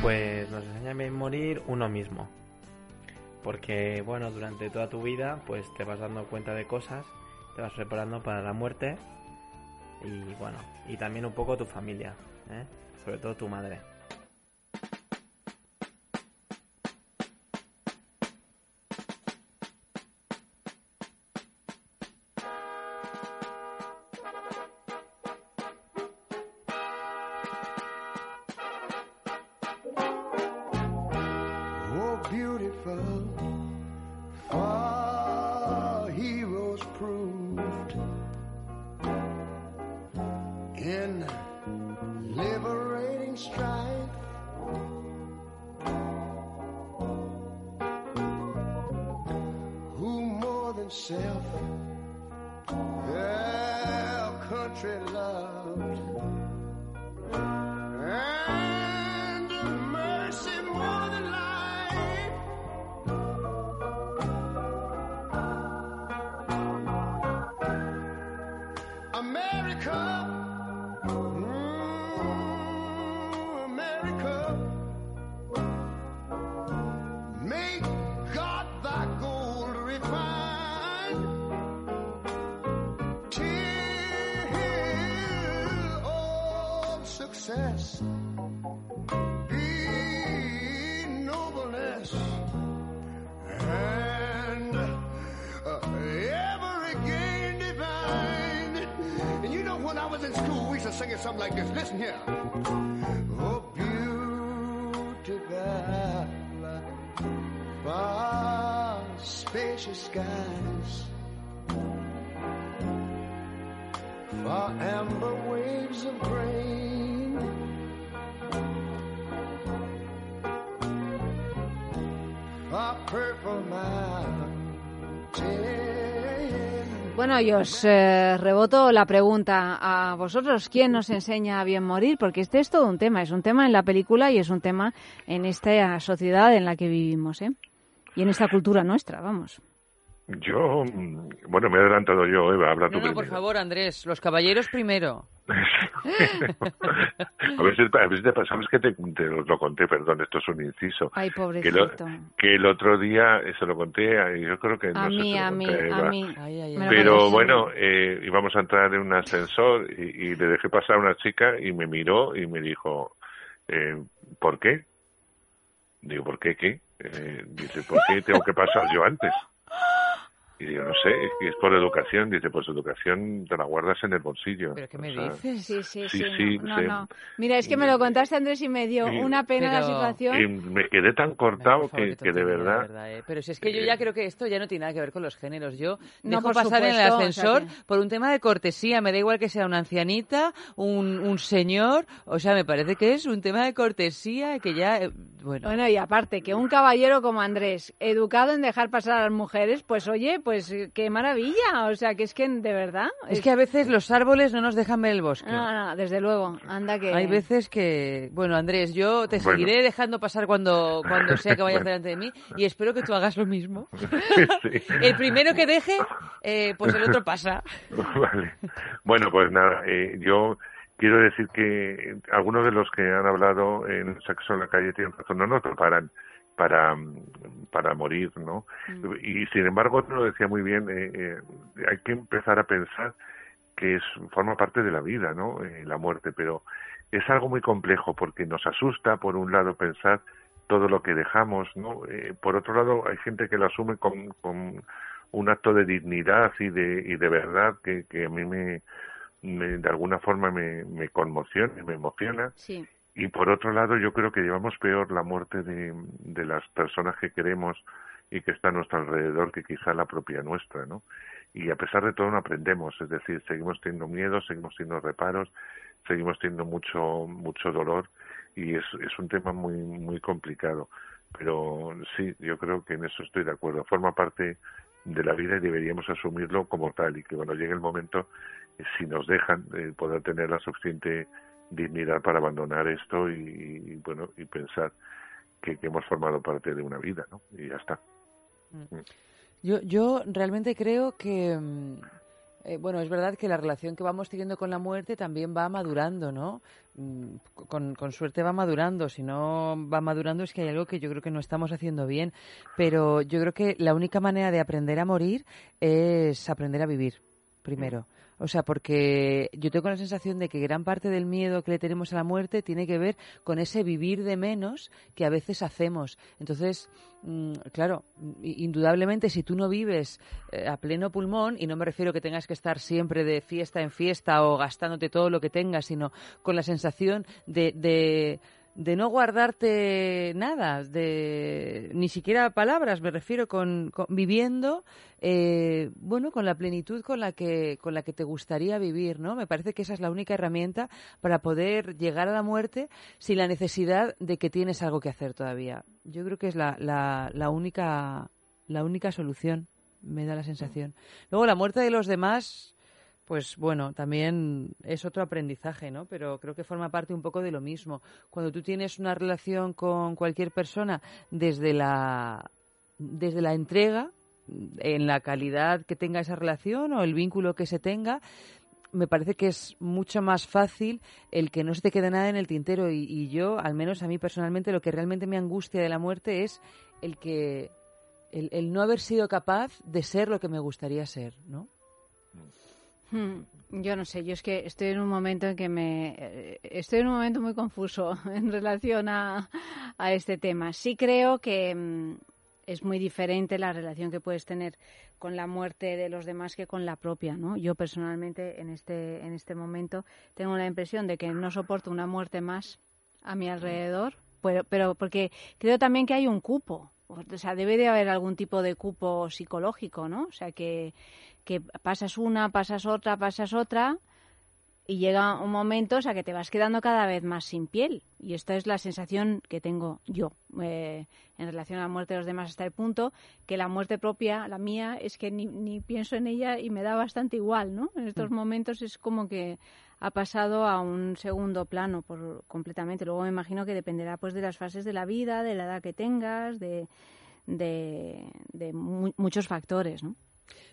Pues nos enseña a morir uno mismo. Porque, bueno, durante toda tu vida, pues te vas dando cuenta de cosas te vas preparando para la muerte y bueno, y también un poco tu familia, ¿eh? sobre todo tu madre. Success be nobleness and uh, ever again divine. And you know, when I was in school, we used to sing it something like this. Listen here. Oh, beautiful, far spacious skies, far amber waves of grain. Bueno, y os eh, reboto la pregunta a vosotros. ¿Quién nos enseña a bien morir? Porque este es todo un tema. Es un tema en la película y es un tema en esta sociedad en la que vivimos, ¿eh? Y en esta cultura nuestra, vamos. Yo, mm, bueno, me he adelantado yo, Eva, habla tú No, no, por primero. favor, Andrés, los caballeros primero. A veces, a veces te pasa- sabes que te, te lo, lo conté, perdón, esto es un inciso. Ay, Que, pobrecito. lo- que el otro día se lo conté, a- yo creo que no A sé si mí, lo a mí, conté a mí. Lo Pero bueno, eh, íbamos a entrar en un ascensor y, y le dejé pasar a una chica y me miró y me dijo, eh, ¿por qué? Digo, ¿por qué qué? Eh, dice, ¿por qué tengo que pasar yo antes? Y digo, no sé, es por educación. Dice, pues educación te la guardas en el bolsillo. ¿Pero qué me O sea, dices? Sí, sí, Sí, sí. sí, no, sí. no, no. Mira, es que me lo contaste, Andrés, y me dio una pena la Pero- situación. Y me quedé tan cortado favor, que, que de tontería, verdad... eh. Pero si es que yo ya creo que esto ya no tiene nada que ver con los géneros. Yo No, dejo por pasar en el supuesto, o sea ascensor que- por un tema de cortesía. Me da igual que sea una ancianita, un, un señor. O sea, me parece que es un tema de cortesía que ya... eh, Bueno, Bueno, y aparte, que un caballero como Andrés, educado en dejar pasar a las mujeres, pues oye, pues eh, qué maravilla. O sea, que es que de verdad. es que a veces los árboles no nos dejan ver el bosque. No, no, desde luego. Anda que. Hay veces que, bueno, Andrés, yo te Bueno. seguiré dejando pasar cuando, cuando sea que vayas Bueno. delante de mí y espero que tú hagas lo mismo. Sí. El primero que deje, eh, pues el otro pasa. Vale. Bueno, pues nada, eh, yo quiero decir que algunos de los que han hablado en Sexo en la calle tienen razón, no nos preparan para, para morir, ¿no? Y sin embargo, otro lo decía muy bien, eh, eh, hay que empezar a pensar que es forma parte de la vida, ¿no? Eh, la muerte, pero es algo muy complejo porque nos asusta, por un lado, pensar todo lo que dejamos, ¿no? Eh, por otro lado, hay gente que lo asume con, con un acto de dignidad y de, y de verdad que, que a mí me, me- de alguna forma me, me conmociona, me emociona. Sí. Y por otro lado, yo creo que llevamos peor la muerte de, las personas que queremos y que están a nuestro alrededor que quizá la propia nuestra, ¿no? Y a pesar de todo no aprendemos, es decir, seguimos teniendo miedo, seguimos teniendo reparos, seguimos teniendo mucho mucho dolor y es, es un tema muy muy complicado. Pero sí, yo creo que en eso estoy de acuerdo. Forma parte de la vida y deberíamos asumirlo como tal y que cuando llegue el momento, si nos dejan, eh, poder tener la suficiente dignidad para abandonar esto y, y, bueno y pensar que, que hemos formado parte de una vida, ¿no? Y ya está. Yo, yo realmente creo que, mm, eh, bueno, es verdad que la relación que vamos teniendo con la muerte también va madurando, ¿no? Mm, Con, con suerte va madurando, si no va madurando es que hay algo que yo creo que no estamos haciendo bien, pero yo creo que la única manera de aprender a morir es aprender a vivir. primero. O sea, porque yo tengo la sensación de que gran parte del miedo que le tenemos a la muerte tiene que ver con ese vivir de menos que a veces hacemos. Entonces, mm, claro, indudablemente si tú no vives eh, a pleno pulmón, y no me refiero que tengas que estar siempre de fiesta en fiesta o gastándote todo lo que tengas, sino con la sensación de, de de no guardarte nada, de ni siquiera palabras, me refiero con, con- viviendo, eh, bueno, con la plenitud con la que con la que te gustaría vivir, ¿no? Me parece que esa es la única herramienta para poder llegar a la muerte sin la necesidad de que tienes algo que hacer todavía. Yo creo que es la, la, la única la única solución, me da la sensación. Luego la muerte de los demás pues bueno, también es otro aprendizaje, ¿no? Pero creo que forma parte un poco de lo mismo. Cuando tú tienes una relación con cualquier persona desde la, desde la entrega, en la calidad que tenga esa relación o el vínculo que se tenga, me parece que es mucho más fácil el que no se te quede nada en el tintero y, y yo, al menos a mí personalmente, lo que realmente me angustia de la muerte es el que el, el no haber sido capaz de ser lo que me gustaría ser, ¿no? Hmm, Yo no sé, yo es que estoy en un momento en que me... eh, Estoy en un momento muy confuso en relación a, a este tema. Sí creo que mm, es muy diferente la relación que puedes tener con la muerte de los demás que con la propia, ¿no? Yo personalmente en este, en este momento tengo la impresión de que no soporto una muerte más a mi alrededor, pero, pero porque creo también que hay un cupo. O sea, debe de haber algún tipo de cupo psicológico, ¿no? O sea, que, que pasas una, pasas otra, pasas otra y llega un momento, o sea, que te vas quedando cada vez más sin piel. Y esta es la sensación que tengo yo eh, en relación a la muerte de los demás hasta el punto que la muerte propia, la mía, es que ni, ni pienso en ella y me da bastante igual, ¿no? En estos momentos es como que ha pasado a un segundo plano por completamente. Luego me imagino que dependerá pues de las fases de la vida, de la edad que tengas, de, de, de mu- muchos factores, ¿no?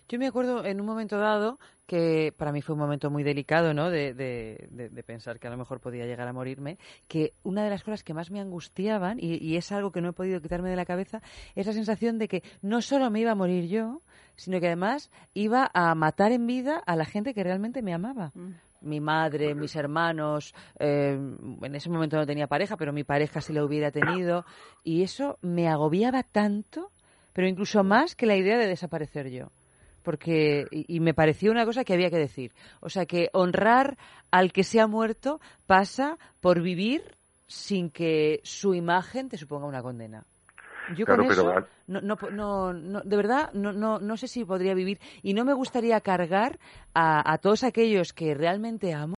Yo me acuerdo en un momento dado que para mí fue un momento muy delicado, ¿no? De, de- de- de pensar que a lo mejor podía llegar a morirme, que una de las cosas que más me angustiaban, y, y es algo que no he podido quitarme de la cabeza, es la sensación de que no solo me iba a morir yo, sino que además iba a matar en vida a la gente que realmente me amaba. Mi madre, mis hermanos, eh, en ese momento no tenía pareja, pero mi pareja sí la hubiera tenido, y eso me agobiaba tanto, pero incluso más que la idea de desaparecer yo porque y, y me pareció una cosa que había que decir. O sea, que honrar al que se ha muerto pasa por vivir sin que su imagen te suponga una condena. Yo Claro, con pero eso, no, no, no, no- de verdad, no, no, no sé si podría vivir. Y no me gustaría cargar a, a todos aquellos que realmente amo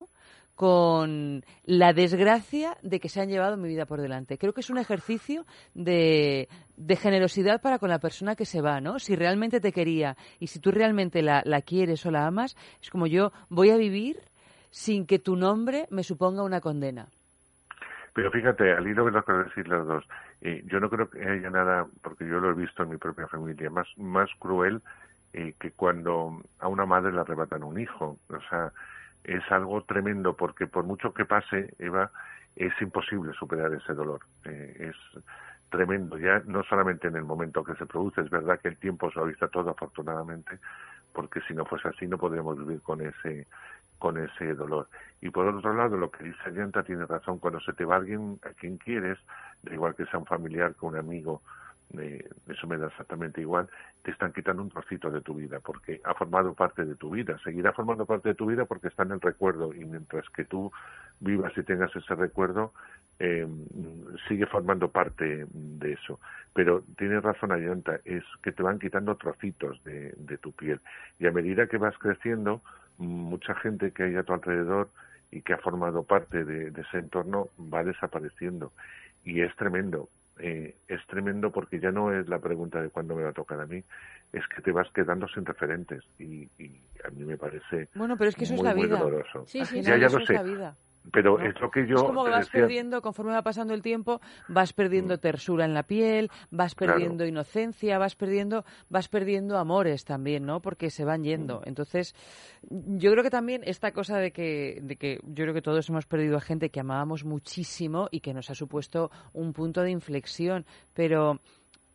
con la desgracia de que se han llevado mi vida por delante. Creo que es un ejercicio de, de generosidad para con la persona que se va, ¿no? Si realmente te quería y si tú realmente la, la quieres o la amas, es como yo voy a vivir sin que tu nombre me suponga una condena. Pero fíjate, al hilo de lo que decir los dos, eh, yo no creo que haya nada, porque yo lo he visto en mi propia familia, más, más cruel eh, que cuando a una madre le arrebatan un hijo. O sea, es algo tremendo porque por mucho que pase, Eva, es imposible superar ese dolor. Eh, es tremendo, ya no solamente en el momento que se produce, es verdad que el tiempo suaviza todo, afortunadamente, porque si no fuese así no podríamos vivir con ese con ese dolor. Y por otro lado, lo que dice Ayanta tiene razón, cuando se te va alguien a quien quieres, da igual que sea un familiar, que un amigo, eh, eso me da exactamente igual, te están quitando un trocito de tu vida, porque ha formado parte de tu vida, seguirá formando parte de tu vida porque está en el recuerdo, y mientras que tú vivas y tengas ese recuerdo, eh, sigue formando parte de eso. Pero tienes razón, Ayanta, es que te van quitando trocitos de, tu piel. Y a medida que vas creciendo, mucha gente que hay a tu alrededor y que ha formado parte de ese entorno va desapareciendo. Y es tremendo. Eh, es tremendo porque ya no es la pregunta de cuándo me va a tocar a mí, es que te vas quedando sin referentes. Y, y a mí me parece Bueno, pero es que eso muy, es la vida. doloroso. Sí, sí, ya, sí, ya eso lo es sé. la vida. Pero ¿no? es lo que yo Es como que vas decía. perdiendo, conforme va pasando el tiempo, vas perdiendo tersura en la piel, vas Claro. perdiendo inocencia, vas perdiendo, vas perdiendo amores también, ¿no? Porque se van yendo. Entonces, yo creo que también esta cosa de que, de que yo creo que todos hemos perdido a gente que amábamos muchísimo y que nos ha supuesto un punto de inflexión, pero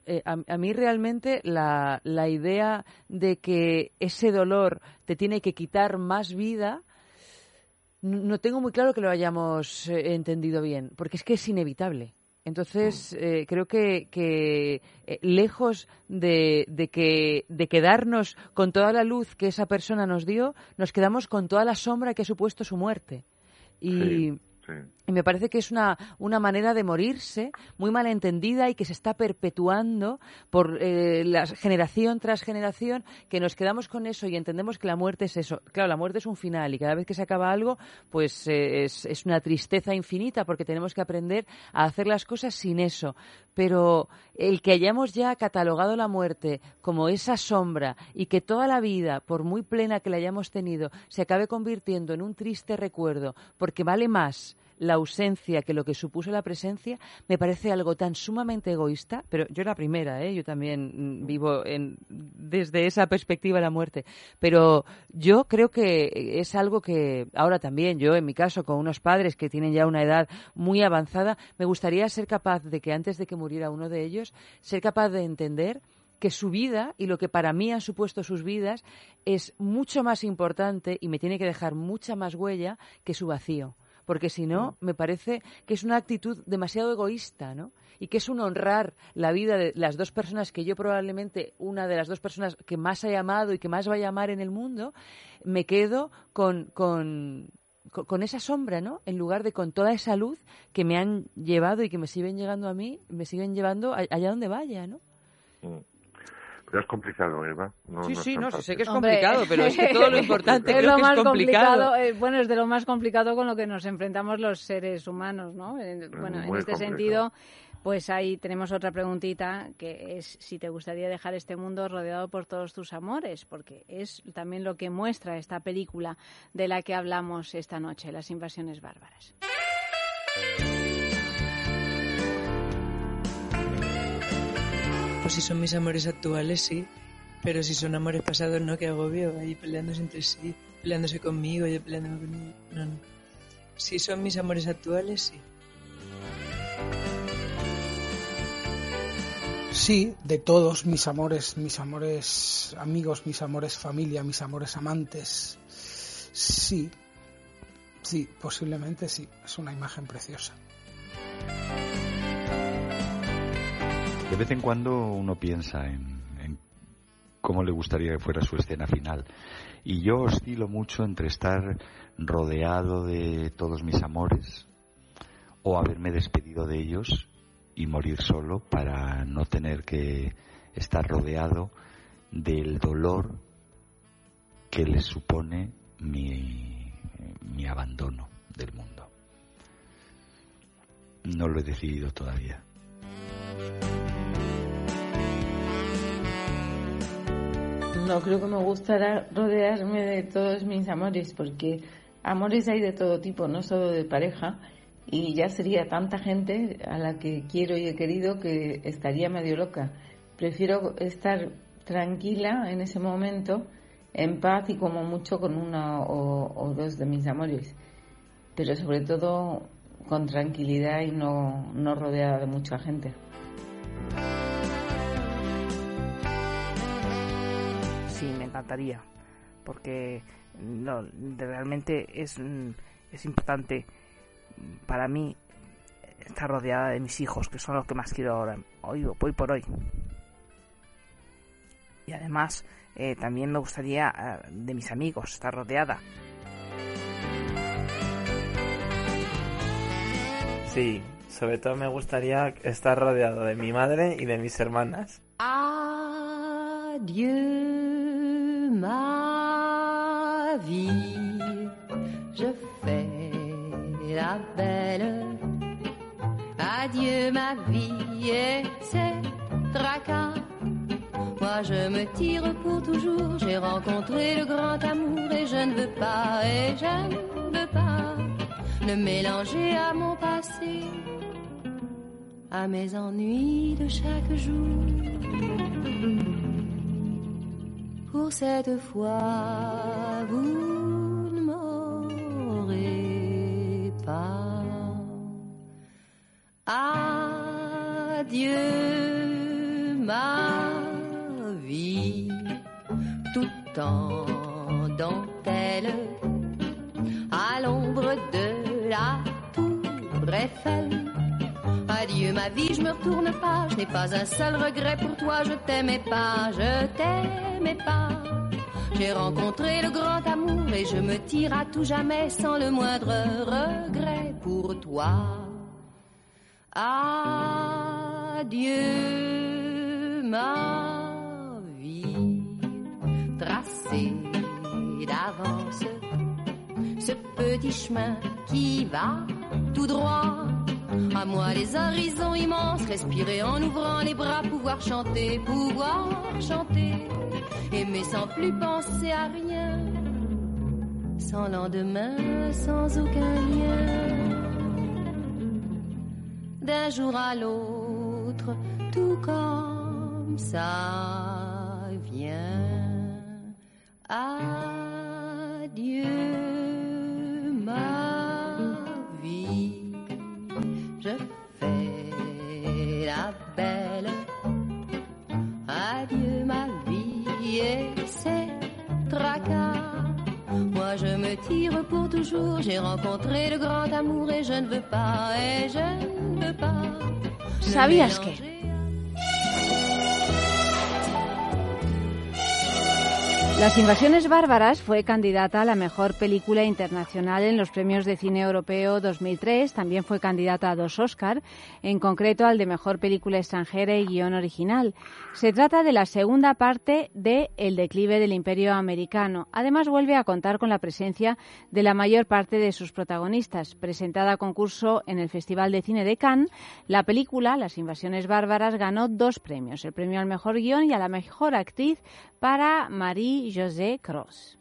eh, a, a mí realmente la, la idea de que ese dolor te tiene que quitar más vida, no tengo muy claro que lo hayamos eh, entendido bien, porque es que es inevitable. Entonces, eh, creo que, que, eh, lejos de, de que, de quedarnos con toda la luz que esa persona nos dio, nos quedamos con toda la sombra que ha supuesto su muerte. Y, Sí, sí. Y me parece que es una, una manera de morirse muy malentendida y que se está perpetuando por eh, generación tras generación, que nos quedamos con eso y entendemos que la muerte es eso. Claro, la muerte es un final y cada vez que se acaba algo, pues eh, es, es una tristeza infinita porque tenemos que aprender a hacer las cosas sin eso. Pero el que hayamos ya catalogado la muerte como esa sombra y que toda la vida, por muy plena que la hayamos tenido, se acabe convirtiendo en un triste recuerdo porque vale más la ausencia que lo que supuso la presencia me parece algo tan sumamente egoísta, pero yo la primera, ¿eh? yo también mm, vivo en, desde esa perspectiva la muerte, pero yo creo que es algo que ahora también, yo en mi caso, con unos padres que tienen ya una edad muy avanzada, me gustaría ser capaz de que antes de que muriera uno de ellos, ser capaz de entender que su vida y lo que para mí han supuesto sus vidas es mucho más importante y me tiene que dejar mucha más huella que su vacío porque si no, me parece que es una actitud demasiado egoísta, ¿no? Y que es un honrar la vida de las dos personas que yo probablemente, una de las dos personas que más he amado y que más va a amar en el mundo, me quedo con, con, con- esa sombra, ¿no? En lugar de con toda esa luz que me han llevado y que me siguen llegando a mí, me siguen llevando allá donde vaya, ¿no? Mm. Pero es complicado, Eva. No, Sí, no sí, no, sí sé que es Hombre, complicado, pero es que todo lo importante es lo que más es complicado. eh, bueno, es de lo más complicado con lo que nos enfrentamos los seres humanos, ¿no? En- bueno, en este complicado. sentido, pues ahí tenemos otra preguntita que es si te gustaría dejar este mundo rodeado por todos tus amores, porque es también lo que muestra esta película de la que hablamos esta noche, Las invasiones bárbaras. Pues si son mis amores actuales, sí. Pero si son amores pasados, no, que agobio. Ahí peleándose entre sí, peleándose conmigo, yo peleándome con ellos. No, no. Si son mis amores actuales, sí. Sí, de todos mis amores, mis amores amigos, mis amores familia, mis amores amantes. Sí, sí, posiblemente sí. Es una imagen preciosa. De vez en cuando uno piensa en, en cómo le gustaría que fuera su escena final. Y yo oscilo mucho entre estar rodeado de todos mis amores o haberme despedido de ellos y morir solo para no tener que estar rodeado del dolor que les supone mi, mi abandono del mundo. No lo he decidido todavía. No, creo que me gustará rodearme de todos mis amores, porque amores hay de todo tipo, no solo de pareja, y ya sería tanta gente a la que quiero y he querido que estaría medio loca. Prefiero estar tranquila en ese momento, en paz y como mucho con uno o, o dos de mis amores, pero sobre todo con tranquilidad y no, no rodeada de mucha gente. Sí, me encantaría, porque realmente es, mm, es importante para mí estar rodeada de mis hijos, que son los que más quiero ahora, hoy, hoy por hoy. Y además, eh, también me gustaría ah, de mis amigos estar rodeada. Sí, sobre todo me gustaría estar rodeado de mi madre y de mis hermanas. Adieu ma vie, je fais la belle. Adieu ma vie et ses tracas. Moi je me tire pour toujours, j'ai rencontré le grand amour et je ne veux pas, et je ne veux pas le mélanger à mon passé, à mes ennuis de chaque jour. Pour cette fois, vous ne m'aurez pas. Adieu ma vie, tout en dentelle, à l'ombre de la tour Eiffel Adieu ma vie, je me retourne pas, je n'ai pas un seul regret pour toi, je t'aimais pas, je t'aimais pas. J'ai rencontré le grand amour et je me tire à tout jamais sans le moindre regret pour toi. Adieu ma vie tracée d'avance, ce petit chemin qui va tout droit. À moi les horizons immenses, respirer en ouvrant les bras, pouvoir chanter, pouvoir chanter, aimer sans plus penser à rien, sans lendemain, sans aucun lien. D'un jour à l'autre, tout comme ça vient. Adieu la belle. Adieu ma vie et ses tracas. Moi je me tire pour toujours, j'ai rencontré le grand amour et je ne veux pas, et je ne veux pas. me ¿Sabías mélanger. que? Las Invasiones Bárbaras fue candidata a la mejor película internacional en los premios de cine europeo 2003. También fue candidata a dos Oscar, en concreto al de mejor película extranjera y guion original. Se trata de la segunda parte de El declive del Imperio Americano. Además, vuelve a contar con la presencia de la mayor parte de sus protagonistas. Presentada a concurso en el Festival de Cine de Cannes, la película Las Invasiones Bárbaras ganó dos premios, el premio al mejor guion y a la mejor actriz para Marie-José Cross.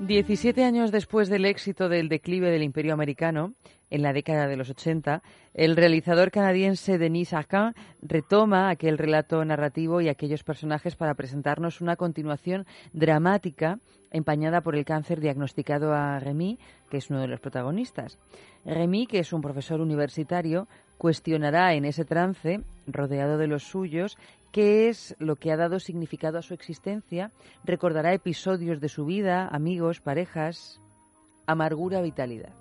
17 años después del éxito del declive del Imperio Americano, en la década de los 80, el realizador canadiense Denis Arcand retoma aquel relato narrativo y aquellos personajes para presentarnos una continuación dramática empañada por el cáncer diagnosticado a Remy, que es uno de los protagonistas. Remy, que es un profesor universitario, cuestionará en ese trance, rodeado de los suyos, qué es lo que ha dado significado a su existencia, recordará episodios de su vida, amigos, parejas, amargura, vitalidad.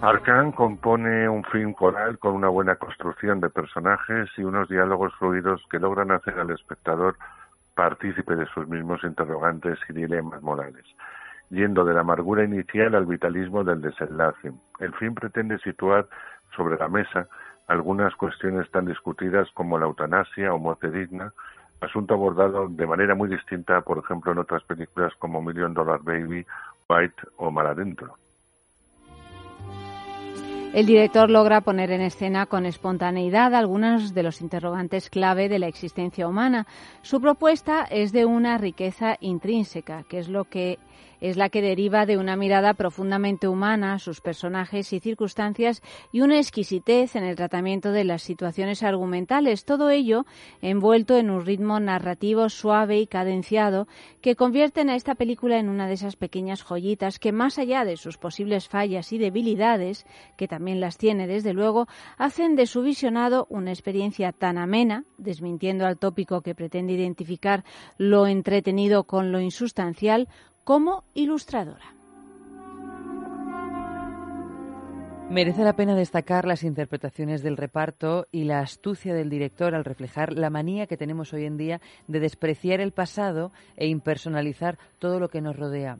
Arcan compone un film coral con una buena construcción de personajes y unos diálogos fluidos que logran hacer al espectador partícipe de sus mismos interrogantes y dilemas morales, yendo de la amargura inicial al vitalismo del desenlace. El film pretende situar sobre la mesa algunas cuestiones tan discutidas como la eutanasia o muerte digna, asunto abordado de manera muy distinta, por ejemplo, en otras películas como Million Dollar Baby, White o Mar Adentro. El director logra poner en escena con espontaneidad algunos de los interrogantes clave de la existencia humana. Su propuesta es de una riqueza intrínseca, que es lo que es la que deriva de una mirada profundamente humana, sus personajes y circunstancias y una exquisitez en el tratamiento de las situaciones argumentales. Todo ello envuelto en un ritmo narrativo suave y cadenciado que convierten a esta película en una de esas pequeñas joyitas que, más allá de sus posibles fallas y debilidades, que también las tiene desde luego, hacen de su visionado una experiencia tan amena, desmintiendo al tópico que pretende identificar lo entretenido con lo insustancial, como ilustradora. Merece la pena destacar las interpretaciones del reparto y la astucia del director al reflejar la manía que tenemos hoy en día de despreciar el pasado e impersonalizar todo lo que nos rodea.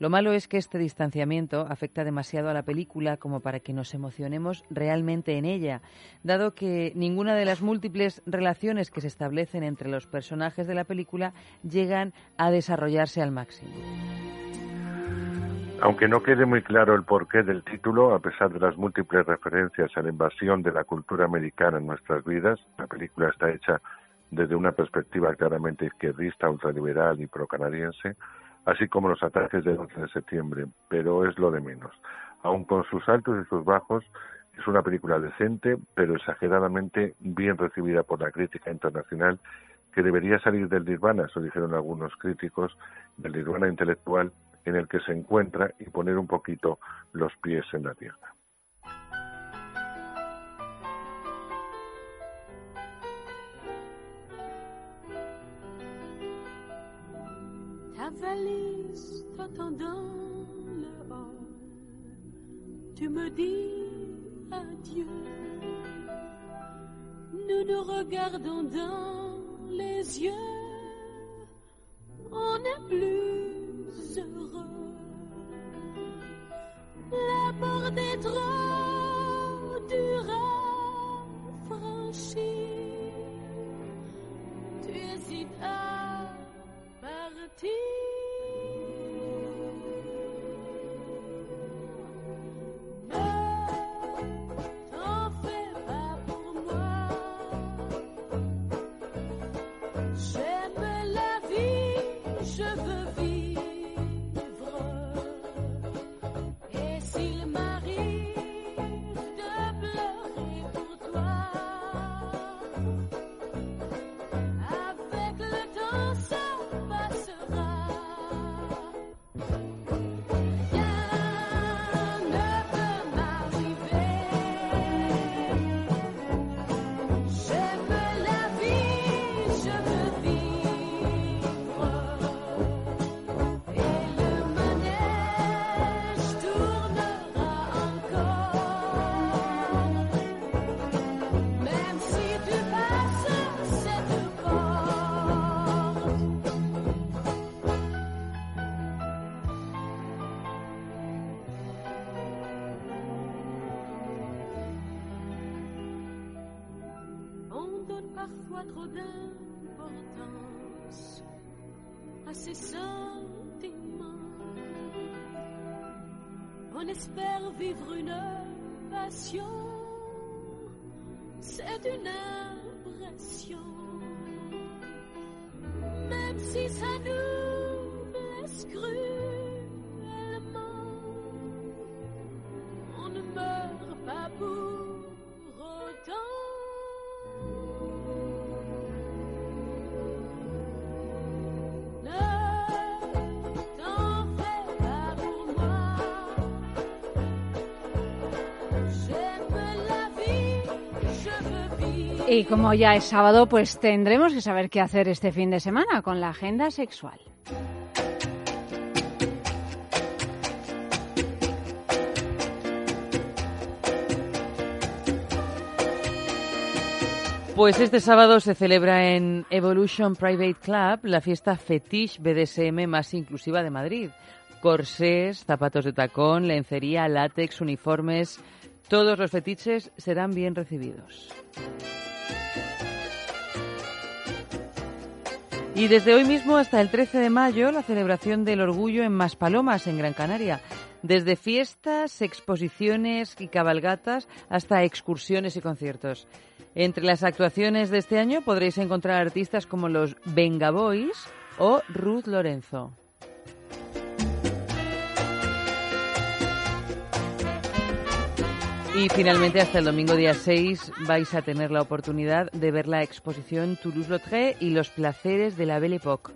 Lo malo es que este distanciamiento afecta demasiado a la película como para que nos emocionemos realmente en ella, dado que ninguna de las múltiples relaciones que se establecen entre los personajes de la película llegan a desarrollarse al máximo. Aunque no quede muy claro el porqué del título, a pesar de las múltiples referencias a la invasión de la cultura americana en nuestras vidas, la película está hecha desde una perspectiva claramente izquierdista, ultraliberal y procanadiense, así como los ataques del 11 de septiembre, pero es lo de menos. Aun con sus altos y sus bajos, es una película decente, pero exageradamente bien recibida por la crítica internacional, que debería salir del nirvana, eso dijeron algunos críticos, del nirvana intelectual en el que se encuentra y poner un poquito los pies en la tierra. Le hall. Tu me dis adieu. Nous nous regardons dans les yeux. On est plus heureux. La porte est trop dure à. Tu hésites à partir. À ces sentiments. On espère vivre une passion, c'est une impression. Même si ça nous blesse cruellement, on ne meurt pas pour autant. Y como ya es sábado, pues tendremos que saber qué hacer este fin de semana con la agenda sexual. Pues este sábado se celebra en Evolution Private Club la fiesta fetiche BDSM más inclusiva de Madrid. Corsés, zapatos de tacón, lencería, látex, uniformes, todos los fetiches serán bien recibidos. Y desde hoy mismo hasta el 13 de mayo, la celebración del orgullo en Maspalomas, en Gran Canaria. Desde fiestas, exposiciones y cabalgatas hasta excursiones y conciertos. Entre las actuaciones de este año podréis encontrar artistas como los Venga Boys o Ruth Lorenzo. Y finalmente, hasta el domingo día 6, vais a tener la oportunidad de ver la exposición Toulouse-Lautrec y los placeres de la Belle Époque.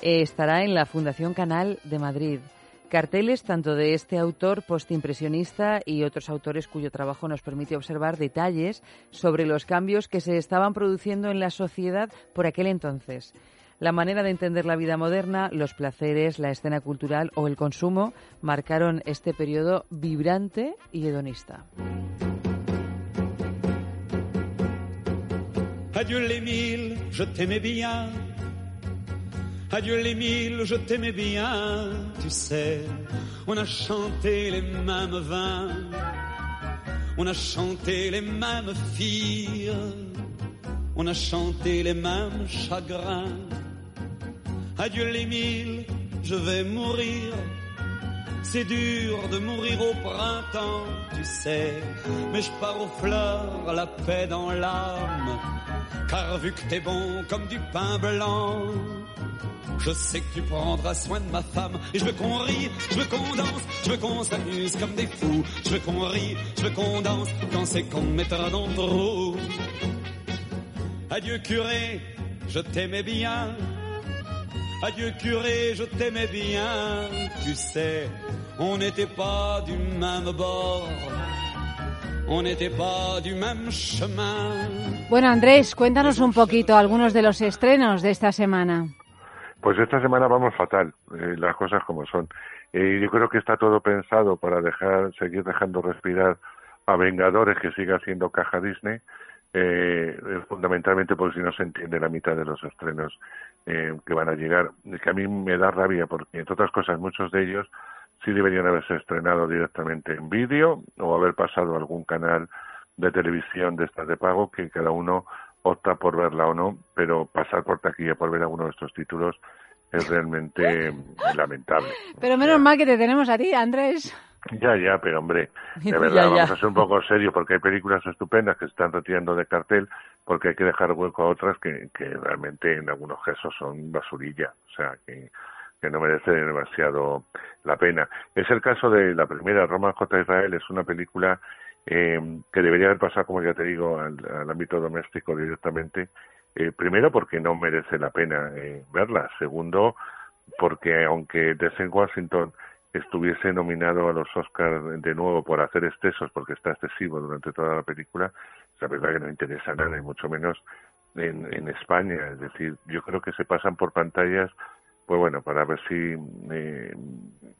Eh, estará en la Fundación Canal de Madrid. Carteles tanto de este autor postimpresionista y otros autores cuyo trabajo nos permite observar detalles sobre los cambios que se estaban produciendo en la sociedad por aquel entonces. La manera de entender la vida moderna, los placeres, la escena cultural o el consumo marcaron este periodo vibrante y hedonista. Adieu les mille, je t'aimais bien. Adieu les mille, je t'aimais bien. Tu sais, on a chanté les mêmes vins. On a chanté les mêmes filles. On a chanté les mêmes chagrins. Adieu les mille, je vais mourir. C'est dur de mourir au printemps, tu sais. Mais je pars aux fleurs, la paix dans l'âme. Car vu que t'es bon comme du pain blanc, je sais que tu prendras soin de ma femme. Et je veux qu'on rie, je veux qu'on danse, je veux qu'on s'amuse comme des fous. Je veux qu'on rie, je veux qu'on danse quand c'est qu'on me mettra dans le trou. Adieu curé, je t'aimais bien. Adieu curé, je t'aimais bien. Tu sais, on n'était pas du même bord. On n'était pas du même chemin. Bueno, Andrés, cuéntanos un poquito algunos de los estrenos de esta semana. Pues esta semana vamos fatal, eh, las cosas como son. Eh, yo creo que está todo pensado para dejar, seguir dejando respirar a Vengadores que siga haciendo caja Disney, eh, fundamentalmente porque si no se entiende la mitad de los estrenos eh, que van a llegar. Es que a mí me da rabia porque, entre otras cosas, muchos de ellos sí deberían haberse estrenado directamente en vídeo o haber pasado a algún canal de televisión de estas de pago que cada uno opta por verla o no, pero pasar por taquilla por ver alguno de estos títulos es realmente lamentable. Pero menos mal que te tenemos a ti, Andrés. Ya, ya, pero hombre, de verdad, ya. vamos a ser un poco serios porque hay películas estupendas que se están retirando de cartel porque hay que dejar hueco a otras que, que realmente en algunos casos son basurilla, o sea, que, que no merece demasiado la pena. Es el caso de la primera, Roma J. Israel, es una película eh, que debería haber pasado, como ya te digo, al, al ámbito doméstico directamente. Eh, primero, porque no merece la pena eh, verla. Segundo, porque aunque Denzel Washington estuviese nominado a los Oscars de nuevo por hacer excesos, porque está excesivo durante toda la película, la verdad que no interesa nada, y mucho menos en, en España. Es decir, yo creo que se pasan por pantallas, pues bueno, para ver si eh,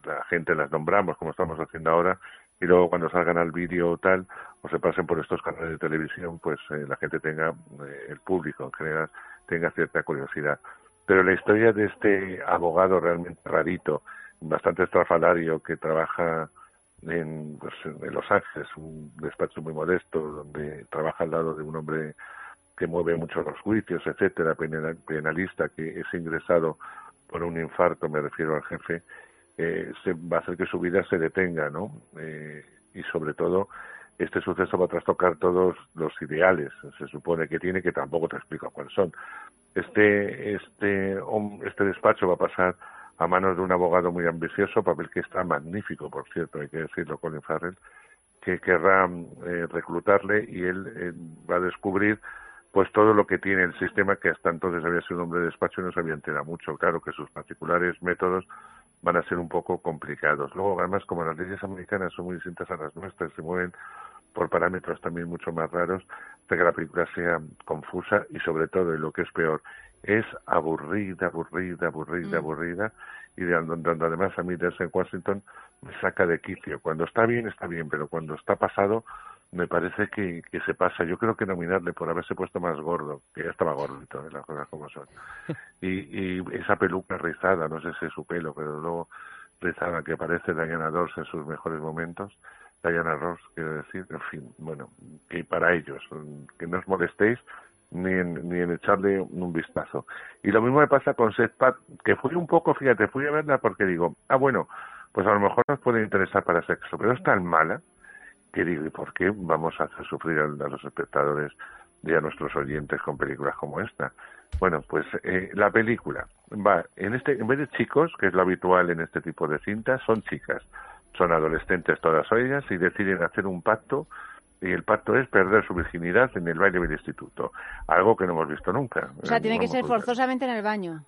la gente las nombramos, como estamos haciendo ahora, y luego cuando salgan al vídeo o tal, o se pasen por estos canales de televisión, pues eh, la gente tenga, eh, el público en general, tenga cierta curiosidad. Pero la historia de este abogado realmente rarito, bastante estrafalario, que trabaja en, pues, en Los Ángeles, un despacho muy modesto, donde trabaja al lado de un hombre que mueve mucho los juicios, etcétera, penal- penalista que es ingresado por un infarto, me refiero al jefe, eh, se, va a hacer que su vida se detenga, ¿no? Eh, y sobre todo, este suceso va a trastocar todos los ideales, se supone que tiene, que tampoco te explico cuáles son. Este, este, este despacho va a pasar a manos de un abogado muy ambicioso, papel que está magnífico, por cierto, hay que decirlo, Colin Farrell, que querrá eh, reclutarle y él eh, va a descubrir pues todo lo que tiene el sistema que hasta entonces había sido un hombre de despacho y no se había enterado mucho. Claro que sus particulares métodos van a ser un poco complicados. Luego, además, como las leyes americanas son muy distintas a las nuestras, se mueven por parámetros también mucho más raros, de que la película sea confusa y sobre todo, y lo que es peor, es aburrida, aburrida, aburrida, aburrida, y de donde, además a mí Denzel Washington me saca de quicio. Cuando está bien, está bien, pero cuando está pasado, me parece que, que se pasa. Yo creo que nominarle por haberse puesto más gordo, que ya estaba gordito, ¿eh? las cosas como son. Y, y esa peluca rizada, no sé si es su pelo, pero luego rizada que aparece Diana Ross en sus mejores momentos. Diana Ross, quiero decir, en fin, bueno, que para ellos, que no os molestéis ni en, ni en echarle un vistazo. Y lo mismo me pasa con Seth Pat, que fui un poco, fíjate, fui a verla porque digo, ah, bueno, pues a lo mejor nos puede interesar para sexo, pero es tan mala que digo, ¿y por qué vamos a hacer sufrir a, a los espectadores y a nuestros oyentes con películas como esta? Bueno, pues eh, la película va, en este, en vez de chicos, que es lo habitual en este tipo de cintas, son chicas. Son adolescentes todas ellas y deciden hacer un pacto y el pacto es perder su virginidad en el baile del instituto, algo que no hemos visto nunca. O sea, tiene que ser forzosamente en el baño.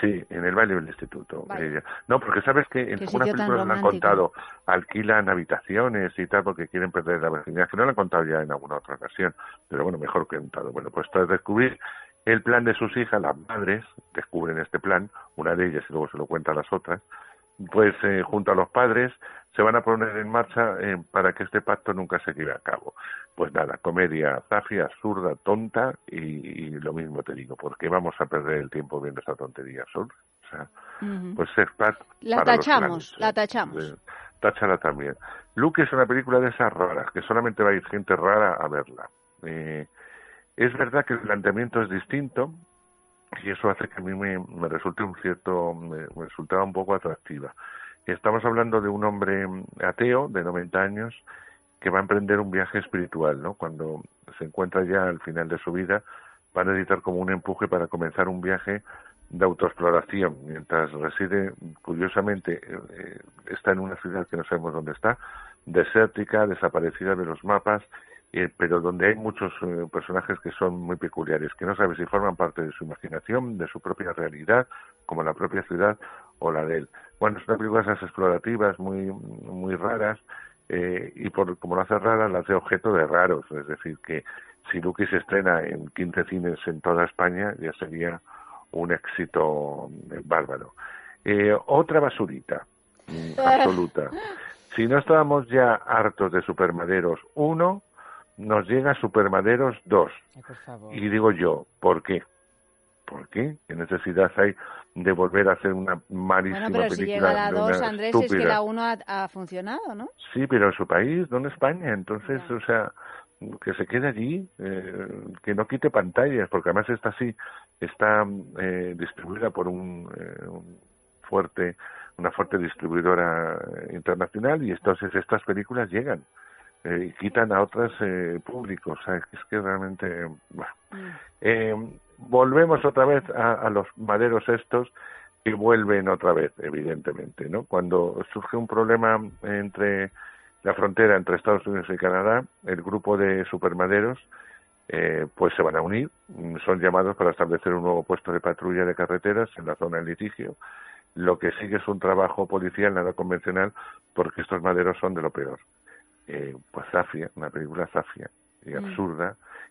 Sí, en el baile del instituto. Vale. ella. No, porque sabes que en algunas películas me han contado, alquilan habitaciones y tal porque quieren perder la virginidad, que no lo han contado ya en alguna otra ocasión, pero bueno, mejor que contado. Bueno, pues tras descubrir el plan de sus hijas, las madres descubren este plan, una de ellas y luego se lo cuenta a las otras, pues eh, junto a los padres se van a poner en marcha eh, para que este pacto nunca se lleve a cabo. Pues nada, comedia zafia, absurda, tonta y, y lo mismo te digo, porque vamos a perder el tiempo viendo esta tontería absurda. O sea, pues es pat La para los tachamos, la ¿eh? tachamos. Eh, Táchala también. Luke es una película de esas raras, que solamente va a ir gente rara a verla. Eh, es verdad que el planteamiento es distinto y eso hace que a mí me, me resulte un cierto, me, me resultaba un poco atractiva. Estamos hablando de un hombre ateo de 90 años que va a emprender un viaje espiritual, ¿no? Cuando se encuentra ya al final de su vida, va a necesitar como un empuje para comenzar un viaje de autoexploración, mientras reside, curiosamente, eh, está en una ciudad que no sabemos dónde está, desértica, desaparecida de los mapas, eh, pero donde hay muchos eh, personajes que son muy peculiares, que no sabe si forman parte de su imaginación, de su propia realidad, como la propia ciudad o la de él. Bueno, es una película de esas explorativas muy, muy raras, eh, y por, como lo hace rara, la hace objeto de raros, es decir, que si Lucky se estrena en 15 cines en toda España, ya sería un éxito bárbaro. Eh, otra basurita, mm, absoluta. Si no estábamos ya hartos de Supermaderos 1, nos llega Supermaderos 2. Y digo yo, ¿por qué? ¿Por qué? ¿Qué necesidad hay de volver a hacer una malísima Bueno, pero si llega la de 2, una Andrés, es que estúpida? la 1 ha, ha funcionado, ¿no? Sí, pero en su país, no en España. Entonces, o sea, que se quede allí, eh, que no quite pantallas, porque además esta sí está eh, distribuida por un, eh, un fuerte, una fuerte distribuidora internacional y entonces estas películas llegan eh, y quitan a otros eh, públicos. O sea, es que realmente, bueno. Eh, volvemos otra vez a, a los maderos estos y vuelven otra vez, evidentemente, ¿no? Cuando surge un problema entre la frontera entre Estados Unidos y Canadá, el grupo de supermaderos eh, pues se van a unir, mm, son llamados para establecer un nuevo puesto de patrulla de carreteras en la zona del litigio. Lo que sigue es un trabajo policial nada convencional porque estos maderos son de lo peor. Eh, pues Zafia, una película Zafia y Mm.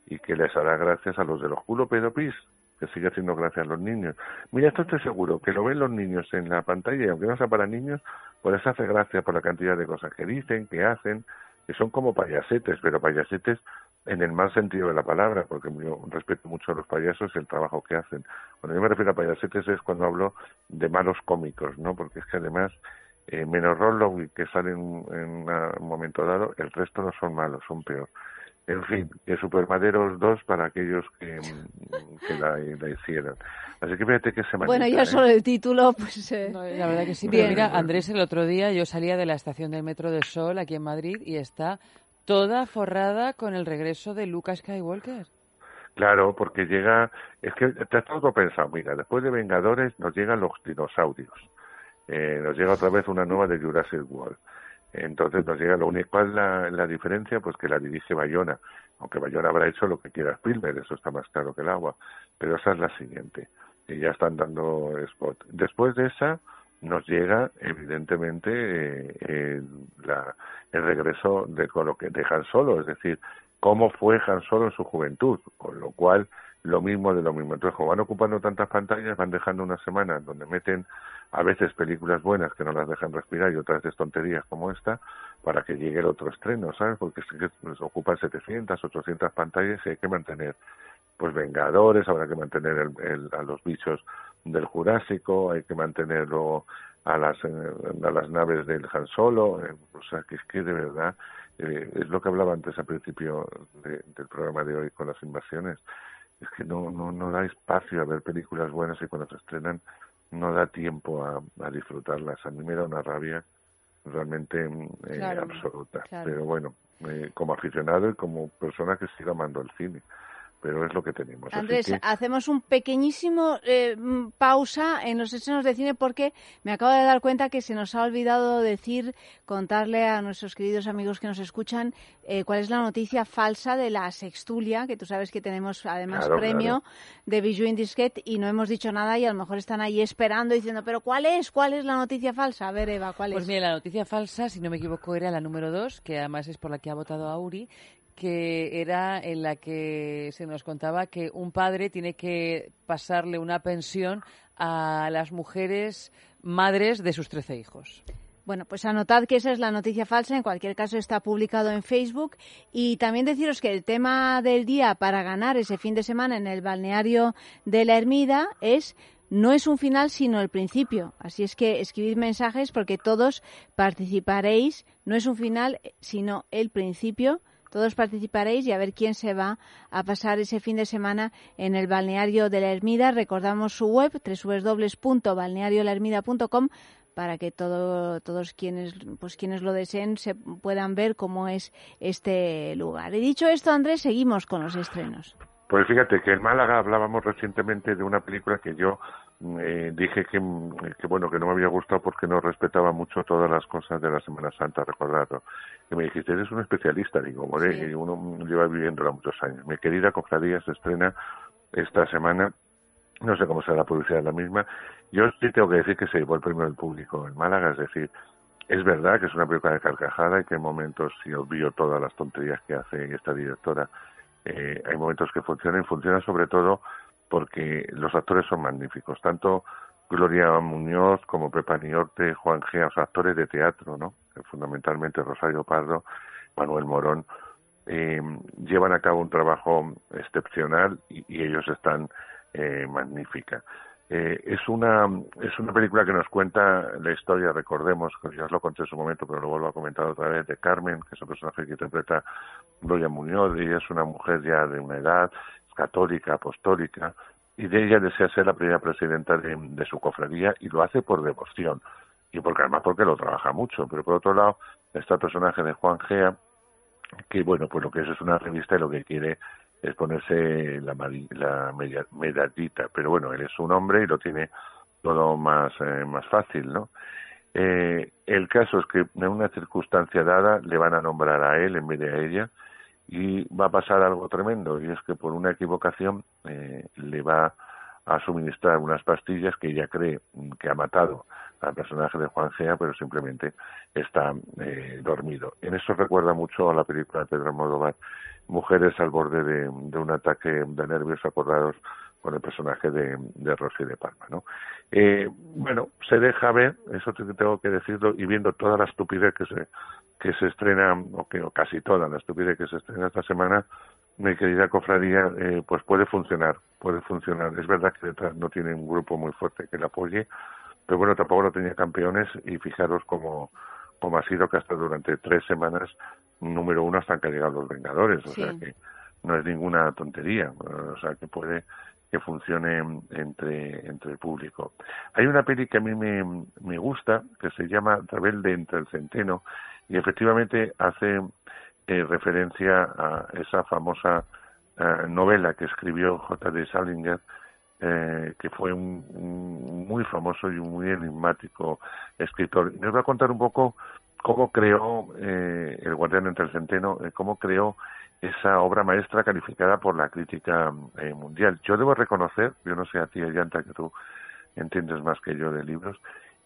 Y que les hará gracias a los de los culo pedopis que sigue haciendo gracias a los niños. Mira, esto estoy seguro, que lo ven los niños en la pantalla y aunque no sea para niños, pues les hace gracia por la cantidad de cosas que dicen, que hacen, que son como payasetes, pero payasetes en el mal sentido de la palabra, porque yo respeto mucho a los payasos y el trabajo que hacen. Cuando yo me refiero a payasetes es cuando hablo de malos cómicos, ¿no? Porque es que además, eh, menos Rollo que sale en, en un momento dado, el resto no son malos, son peor. En fin, que Supermaderos 2 para aquellos que, que la, la hicieron. Así que fíjate que se Bueno, ya solo el título, pues... eh, La verdad que sí, bien. mira, Andrés, el otro día yo salía de la estación del Metro del Sol aquí en Madrid y está toda forrada con el regreso de Luke Skywalker. Claro, porque llega, es que te has todo pensado, mira, después de Vengadores nos llegan los dinosaurios, eh, nos llega otra vez una nueva de Jurassic World, entonces nos llega lo único, ¿cuál es la, la diferencia? Pues que la dirige Bayona, aunque Bayona habrá hecho lo que quiera Spielberg, eso está más claro que el agua, pero esa es la siguiente, y ya están dando spot. Después de esa nos llega evidentemente eh, el, la- el regreso de, con lo que, de Han Solo, es decir, cómo fue Han Solo en su juventud, con lo cual lo mismo de lo mismo. Entonces, como van ocupando tantas pantallas, van dejando una semana donde meten a veces películas buenas que no las dejan respirar y otras de tonterías como esta, para que llegue el otro estreno, ¿sabes? Porque es que pues, ocupan 700, 800 pantallas y hay que mantener, pues, Vengadores, habrá que mantener el- el- a los bichos del Jurásico, hay que mantener luego a las, eh, a las naves del Han Solo, eh, o sea, que es que de verdad, eh, es lo que hablaba antes al principio de- del programa de hoy con las invasiones, es que no, no, no da espacio a ver películas buenas y cuando se estrenan no da tiempo a, a disfrutarlas. A mí me da una rabia realmente mm, eh, Claro, absoluta. claro. Pero bueno, eh, como aficionado y como persona que sigue amando el cine. Pero es lo que tenemos. Andrés, que- hacemos un pequeñísimo eh, mm, pausa en los estrenos de cine porque me acabo de dar cuenta que se nos ha olvidado decir, contarle a nuestros queridos amigos que nos escuchan eh, cuál es la noticia falsa de la sextulia, que tú sabes que tenemos además Claro, premio de Bijou in Disquet y no hemos dicho nada y a lo mejor están ahí esperando diciendo, pero ¿cuál es? ¿Cuál es la noticia falsa? A ver, Eva, ¿cuál Pues es? mira, la noticia falsa, si no me equivoco, era la número dos, que además es por la que ha votado Auri, que era en la que se nos contaba que un padre tiene que pasarle una pensión a las mujeres madres de sus 13 hijos. Bueno, pues anotad que esa es la noticia falsa. En cualquier caso, está publicado en Facebook. Y también deciros que el tema del día para ganar ese fin de semana en el balneario de la Ermida es no es un final, sino el principio. Así es que escribid mensajes porque todos participaréis. No es un final, sino el principio. Todos participaréis y a ver quién se va a pasar ese fin de semana en el balneario de la Ermida. Recordamos su web, www.balneariolahermida.com para que todo, todos quienes, pues quienes lo deseen se puedan ver cómo es este lugar. Y dicho esto, Andrés, seguimos con los estrenos. Pues fíjate que en Málaga hablábamos recientemente de una película que yo eh, dije que, que bueno que no me había gustado porque no respetaba mucho todas las cosas de la Semana Santa, recordarlo. Y me dijiste, eres un especialista, digo, more, y uno lleva viviéndola muchos años. Mi querida cofradía se estrena esta semana, no sé cómo será la publicidad de la misma. Yo sí tengo que decir que se llevó el premio del público en Málaga, es decir, es verdad que es una película de carcajada y que en momentos, si olvido todas las tonterías que hace esta directora, eh, hay momentos que funcionan y funcionan sobre todo porque los actores son magníficos, tanto Gloria Muñoz como Pepa Niorte, Juan G, los actores de teatro, ¿no? Fundamentalmente Rosario Pardo, Manuel Morón, eh, llevan a cabo un trabajo excepcional y, ellos están eh, magnífica. Eh, es una es una película que nos cuenta la historia, recordemos, ya os lo conté en su momento, pero lo vuelvo a comentar otra vez, de Carmen, que es un personaje que interpreta Gloria Muñoz, y es una mujer ya de una edad, católica, apostólica, y de ella desea ser la primera presidenta de, su cofradía y lo hace por devoción y porque además porque lo trabaja mucho. Pero por otro lado está el personaje de Juan Gea, que bueno, pues lo que es es una revista y lo que quiere es ponerse la, la medallita. Pero bueno, él es un hombre y lo tiene todo más, eh, más fácil, ¿no? Eh, el caso es que en una circunstancia dada le van a nombrar a él en vez de a ella y va a pasar algo tremendo y es que por una equivocación eh, le va a suministrar unas pastillas que ella cree que ha matado al personaje de Juan Gea, pero simplemente está eh, dormido. En eso recuerda mucho a la película de Pedro Almodóvar, Mujeres al borde de, de un ataque de nervios acordados con el personaje de, de Rosy de Palma, ¿no? Eh, bueno, se deja ver, eso te- tengo que decirlo, y viendo toda la estupidez que se que se estrena, o que o casi toda la estupidez que se estrena esta semana, mi querida cofradía, eh, pues puede funcionar, puede funcionar. Es verdad que detrás no tiene un grupo muy fuerte que le apoye, pero bueno, tampoco no tenía campeones y fijaros cómo, cómo ha sido que hasta durante tres semanas número uno hasta que han llegado los Vengadores, o Sí. sea que no es ninguna tontería, o sea que puede que funcione entre, entre el público. Hay una peli que a mí me, me gusta, que se llama Rebelde entre el centeno, y efectivamente hace eh, referencia a esa famosa eh, novela que escribió J.D. Salinger, eh, que fue un, un muy famoso y un muy enigmático escritor. Y nos va a contar un poco cómo creó eh, El Guardián entre el Centeno, eh, cómo creó esa obra maestra calificada por la crítica eh, mundial. Yo debo reconocer, yo no sé a ti, Ayanta, que tú entiendes más que yo de libros,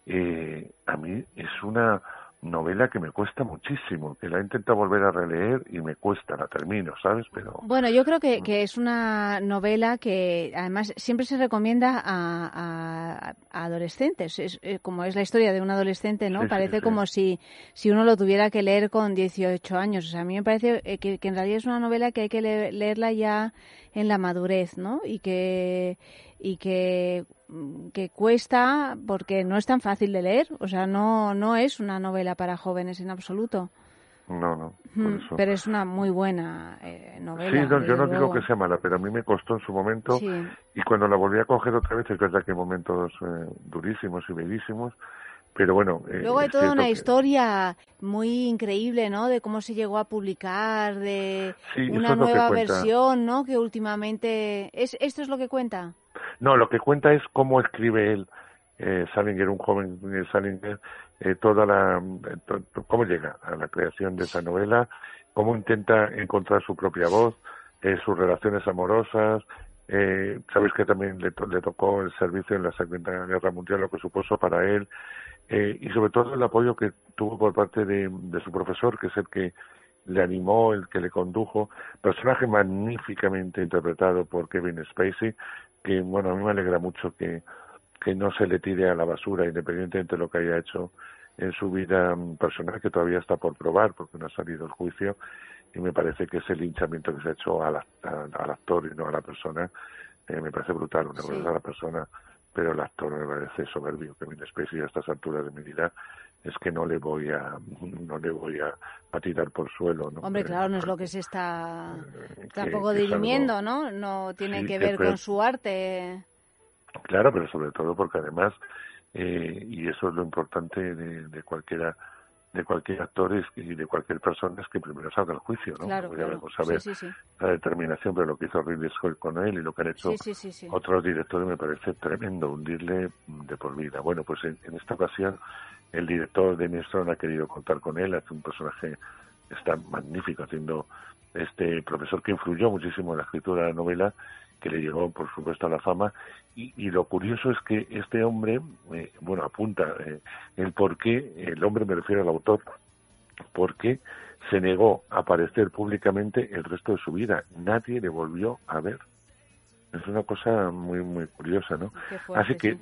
eh, a mí es una novela que me cuesta muchísimo, que la he intentado volver a releer y me cuesta, la termino, ¿sabes? Pero Bueno, yo creo que, que es una novela que además siempre se recomienda a, a- a adolescentes. Es, eh, como es la historia de un adolescente, ¿no? Sí, parece sí. como si, si uno lo tuviera que leer con 18 años. O sea, a mí me parece eh, que, que en realidad es una novela que hay que le- leerla ya en la madurez, ¿no? Y que, y que, mm, que cuesta porque no es tan fácil de leer. O sea, no, no es una novela para jóvenes en absoluto. no, no. por Mm, eso. Pero es una muy buena eh, novela. Sí, no, yo no digo que sea mala, pero a mí me costó en su momento Sí. y cuando la volví a coger otra vez es verdad que hay momentos eh, durísimos y bellísimos, pero bueno. eh, Luego hay toda una que- historia muy increíble, ¿no? De cómo se llegó a publicar, de Sí, una nueva versión, ¿no? Que últimamente... ¿Es, ¿Esto es lo que cuenta? No, lo que cuenta es cómo escribe él, eh, Salinger, un joven eh, Salinger, eh, toda la, eh, cómo llega a la creación de esa novela, cómo intenta encontrar su propia voz, eh, sus relaciones amorosas. Sabéis que también le, to- le tocó el servicio en la Segunda Guerra Mundial, lo que supuso para él, y sobre todo el apoyo que tuvo por parte de, de su profesor, que es el que le animó, el que le condujo, personaje magníficamente interpretado por Kevin Spacey, que bueno, a mí me alegra mucho que, que no se le tire a la basura, independientemente de lo que haya hecho en su vida mm, personal, que todavía está por probar, porque no ha salido el juicio, y me parece que ese linchamiento que se ha hecho al, al, al actor y no a la persona, eh, me parece brutal, una cosa es a la persona, pero el actor me parece soberbio, Kevin Spacey a estas alturas de mi vida, es que no le voy a, no le voy a, a tirar por suelo, ¿no? Hombre, Eh, claro, no es lo que se está tampoco que es dirimiendo, ¿no? No tiene Sí, que ver con su arte. Claro, pero sobre todo porque además, eh, y eso es lo importante de, de cualquiera de cualquier actor es- y de cualquier persona es que primero salga el juicio, ¿no? Claro, ya claro. veremos a ver Sí, sí, sí. la determinación, pero lo que hizo Ridley Scott con él y lo que han hecho Sí, sí, sí, sí. otros directores me parece tremendo, hundirle de por vida. Bueno, pues en, en esta ocasión el director de Strong ha querido contar con él, hace un personaje está magnífico haciendo este profesor que influyó muchísimo en la escritura de la novela, que le llegó, por supuesto, a la fama. Y, y lo curioso es que este hombre, eh, bueno, apunta eh, el por qué, el hombre me refiero al autor, porque se negó a aparecer públicamente el resto de su vida. Nadie le volvió a ver. Es una cosa muy muy curiosa, ¿no? Así que sí.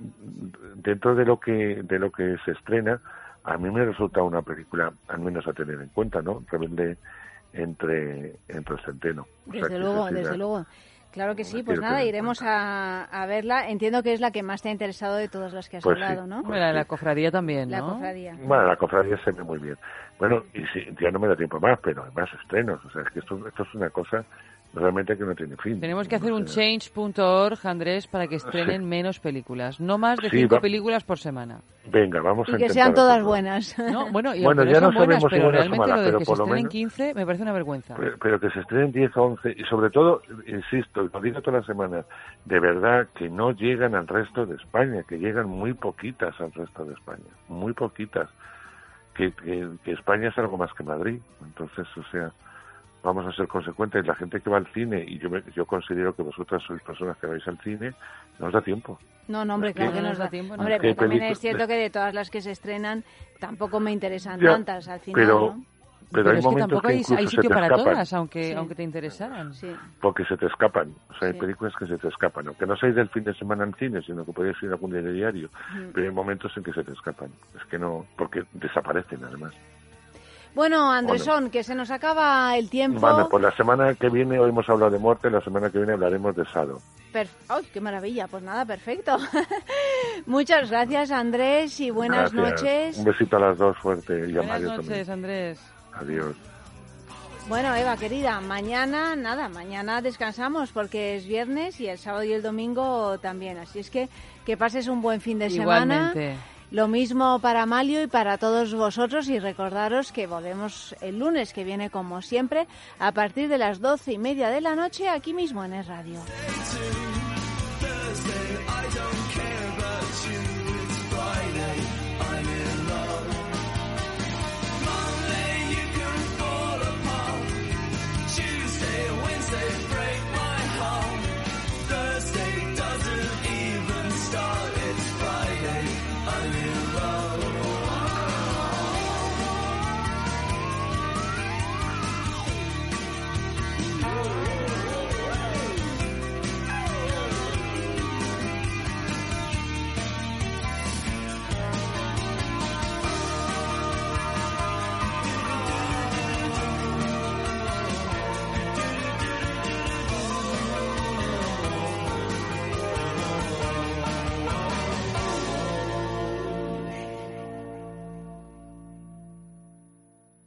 dentro de lo que de lo que se estrena, a mí me resulta una película al menos a tener en cuenta, ¿no? Rebelde entre entre el centeno. O sea, Desde luego, desde luego. Claro que sí, pues nada, iremos a, a verla. Entiendo que es la que más te ha interesado de todas las que has Pues sí, hablado, ¿no? Bueno, la, la cofradía también, La ¿no? cofradía. Bueno, la cofradía se ve muy bien. Bueno, y si, ya no me da tiempo más, pero hay más estrenos. O sea, es que esto, esto es una cosa realmente que no tiene fin. Tenemos que hacer un sea, change.org, Andrés, para que estrenen menos películas. No más de Sí, cinco va- películas por semana. Venga, vamos a Y que sean todas hacerlo. buenas. No, bueno, y Bueno, ya no buenas, sabemos si pero realmente malas, lo de pero que se por lo estrenen menos- 15 me parece una vergüenza. Pero, pero que se estrenen 10 o 11, y sobre todo, insisto, y lo digo todas las semanas, de verdad que no llegan al resto de España, que llegan muy poquitas al resto de España, muy poquitas. Que, que, que España es algo más que Madrid. Entonces, o sea, vamos a ser consecuentes. La gente que va al cine, y yo, me- yo considero que vosotras sois personas que vais al cine, no os da tiempo. No, no, hombre, claro que- que nos da tiempo. Hombre, pero también es cierto que de todas las que se estrenan tampoco me interesan Ya, tantas al final, pero, ¿no? pero, hay es que momentos tampoco que hay, incluso hay se sitio para escapan. todas, aunque, Sí. aunque te interesaran. porque se te escapan. O sea, hay Sí. películas que se te escapan. Aunque no seáis del fin de semana al cine, sino que podéis ir a algún día de diario. Mm. Pero hay momentos en que se te escapan. Es que no, porque desaparecen además. Bueno, Andresón, que se nos acaba el tiempo. Bueno, pues la semana que viene, hoy hemos hablado de muerte, la semana que viene hablaremos de Sado. Per- ¡Ay, qué maravilla! Pues nada, perfecto. Muchas gracias, Andrés, y buenas Gracias. noches. Un besito a las dos fuerte y a Buenas Mario noches, también. Andrés. Adiós. Bueno, Eva, querida, mañana, nada, mañana descansamos porque es viernes y el sábado y el domingo también. Así es que que pases un buen fin de semana. Lo mismo para Malio y para todos vosotros y recordaros que volvemos el lunes que viene como siempre a partir de las doce y media de la noche aquí mismo en Es Radio.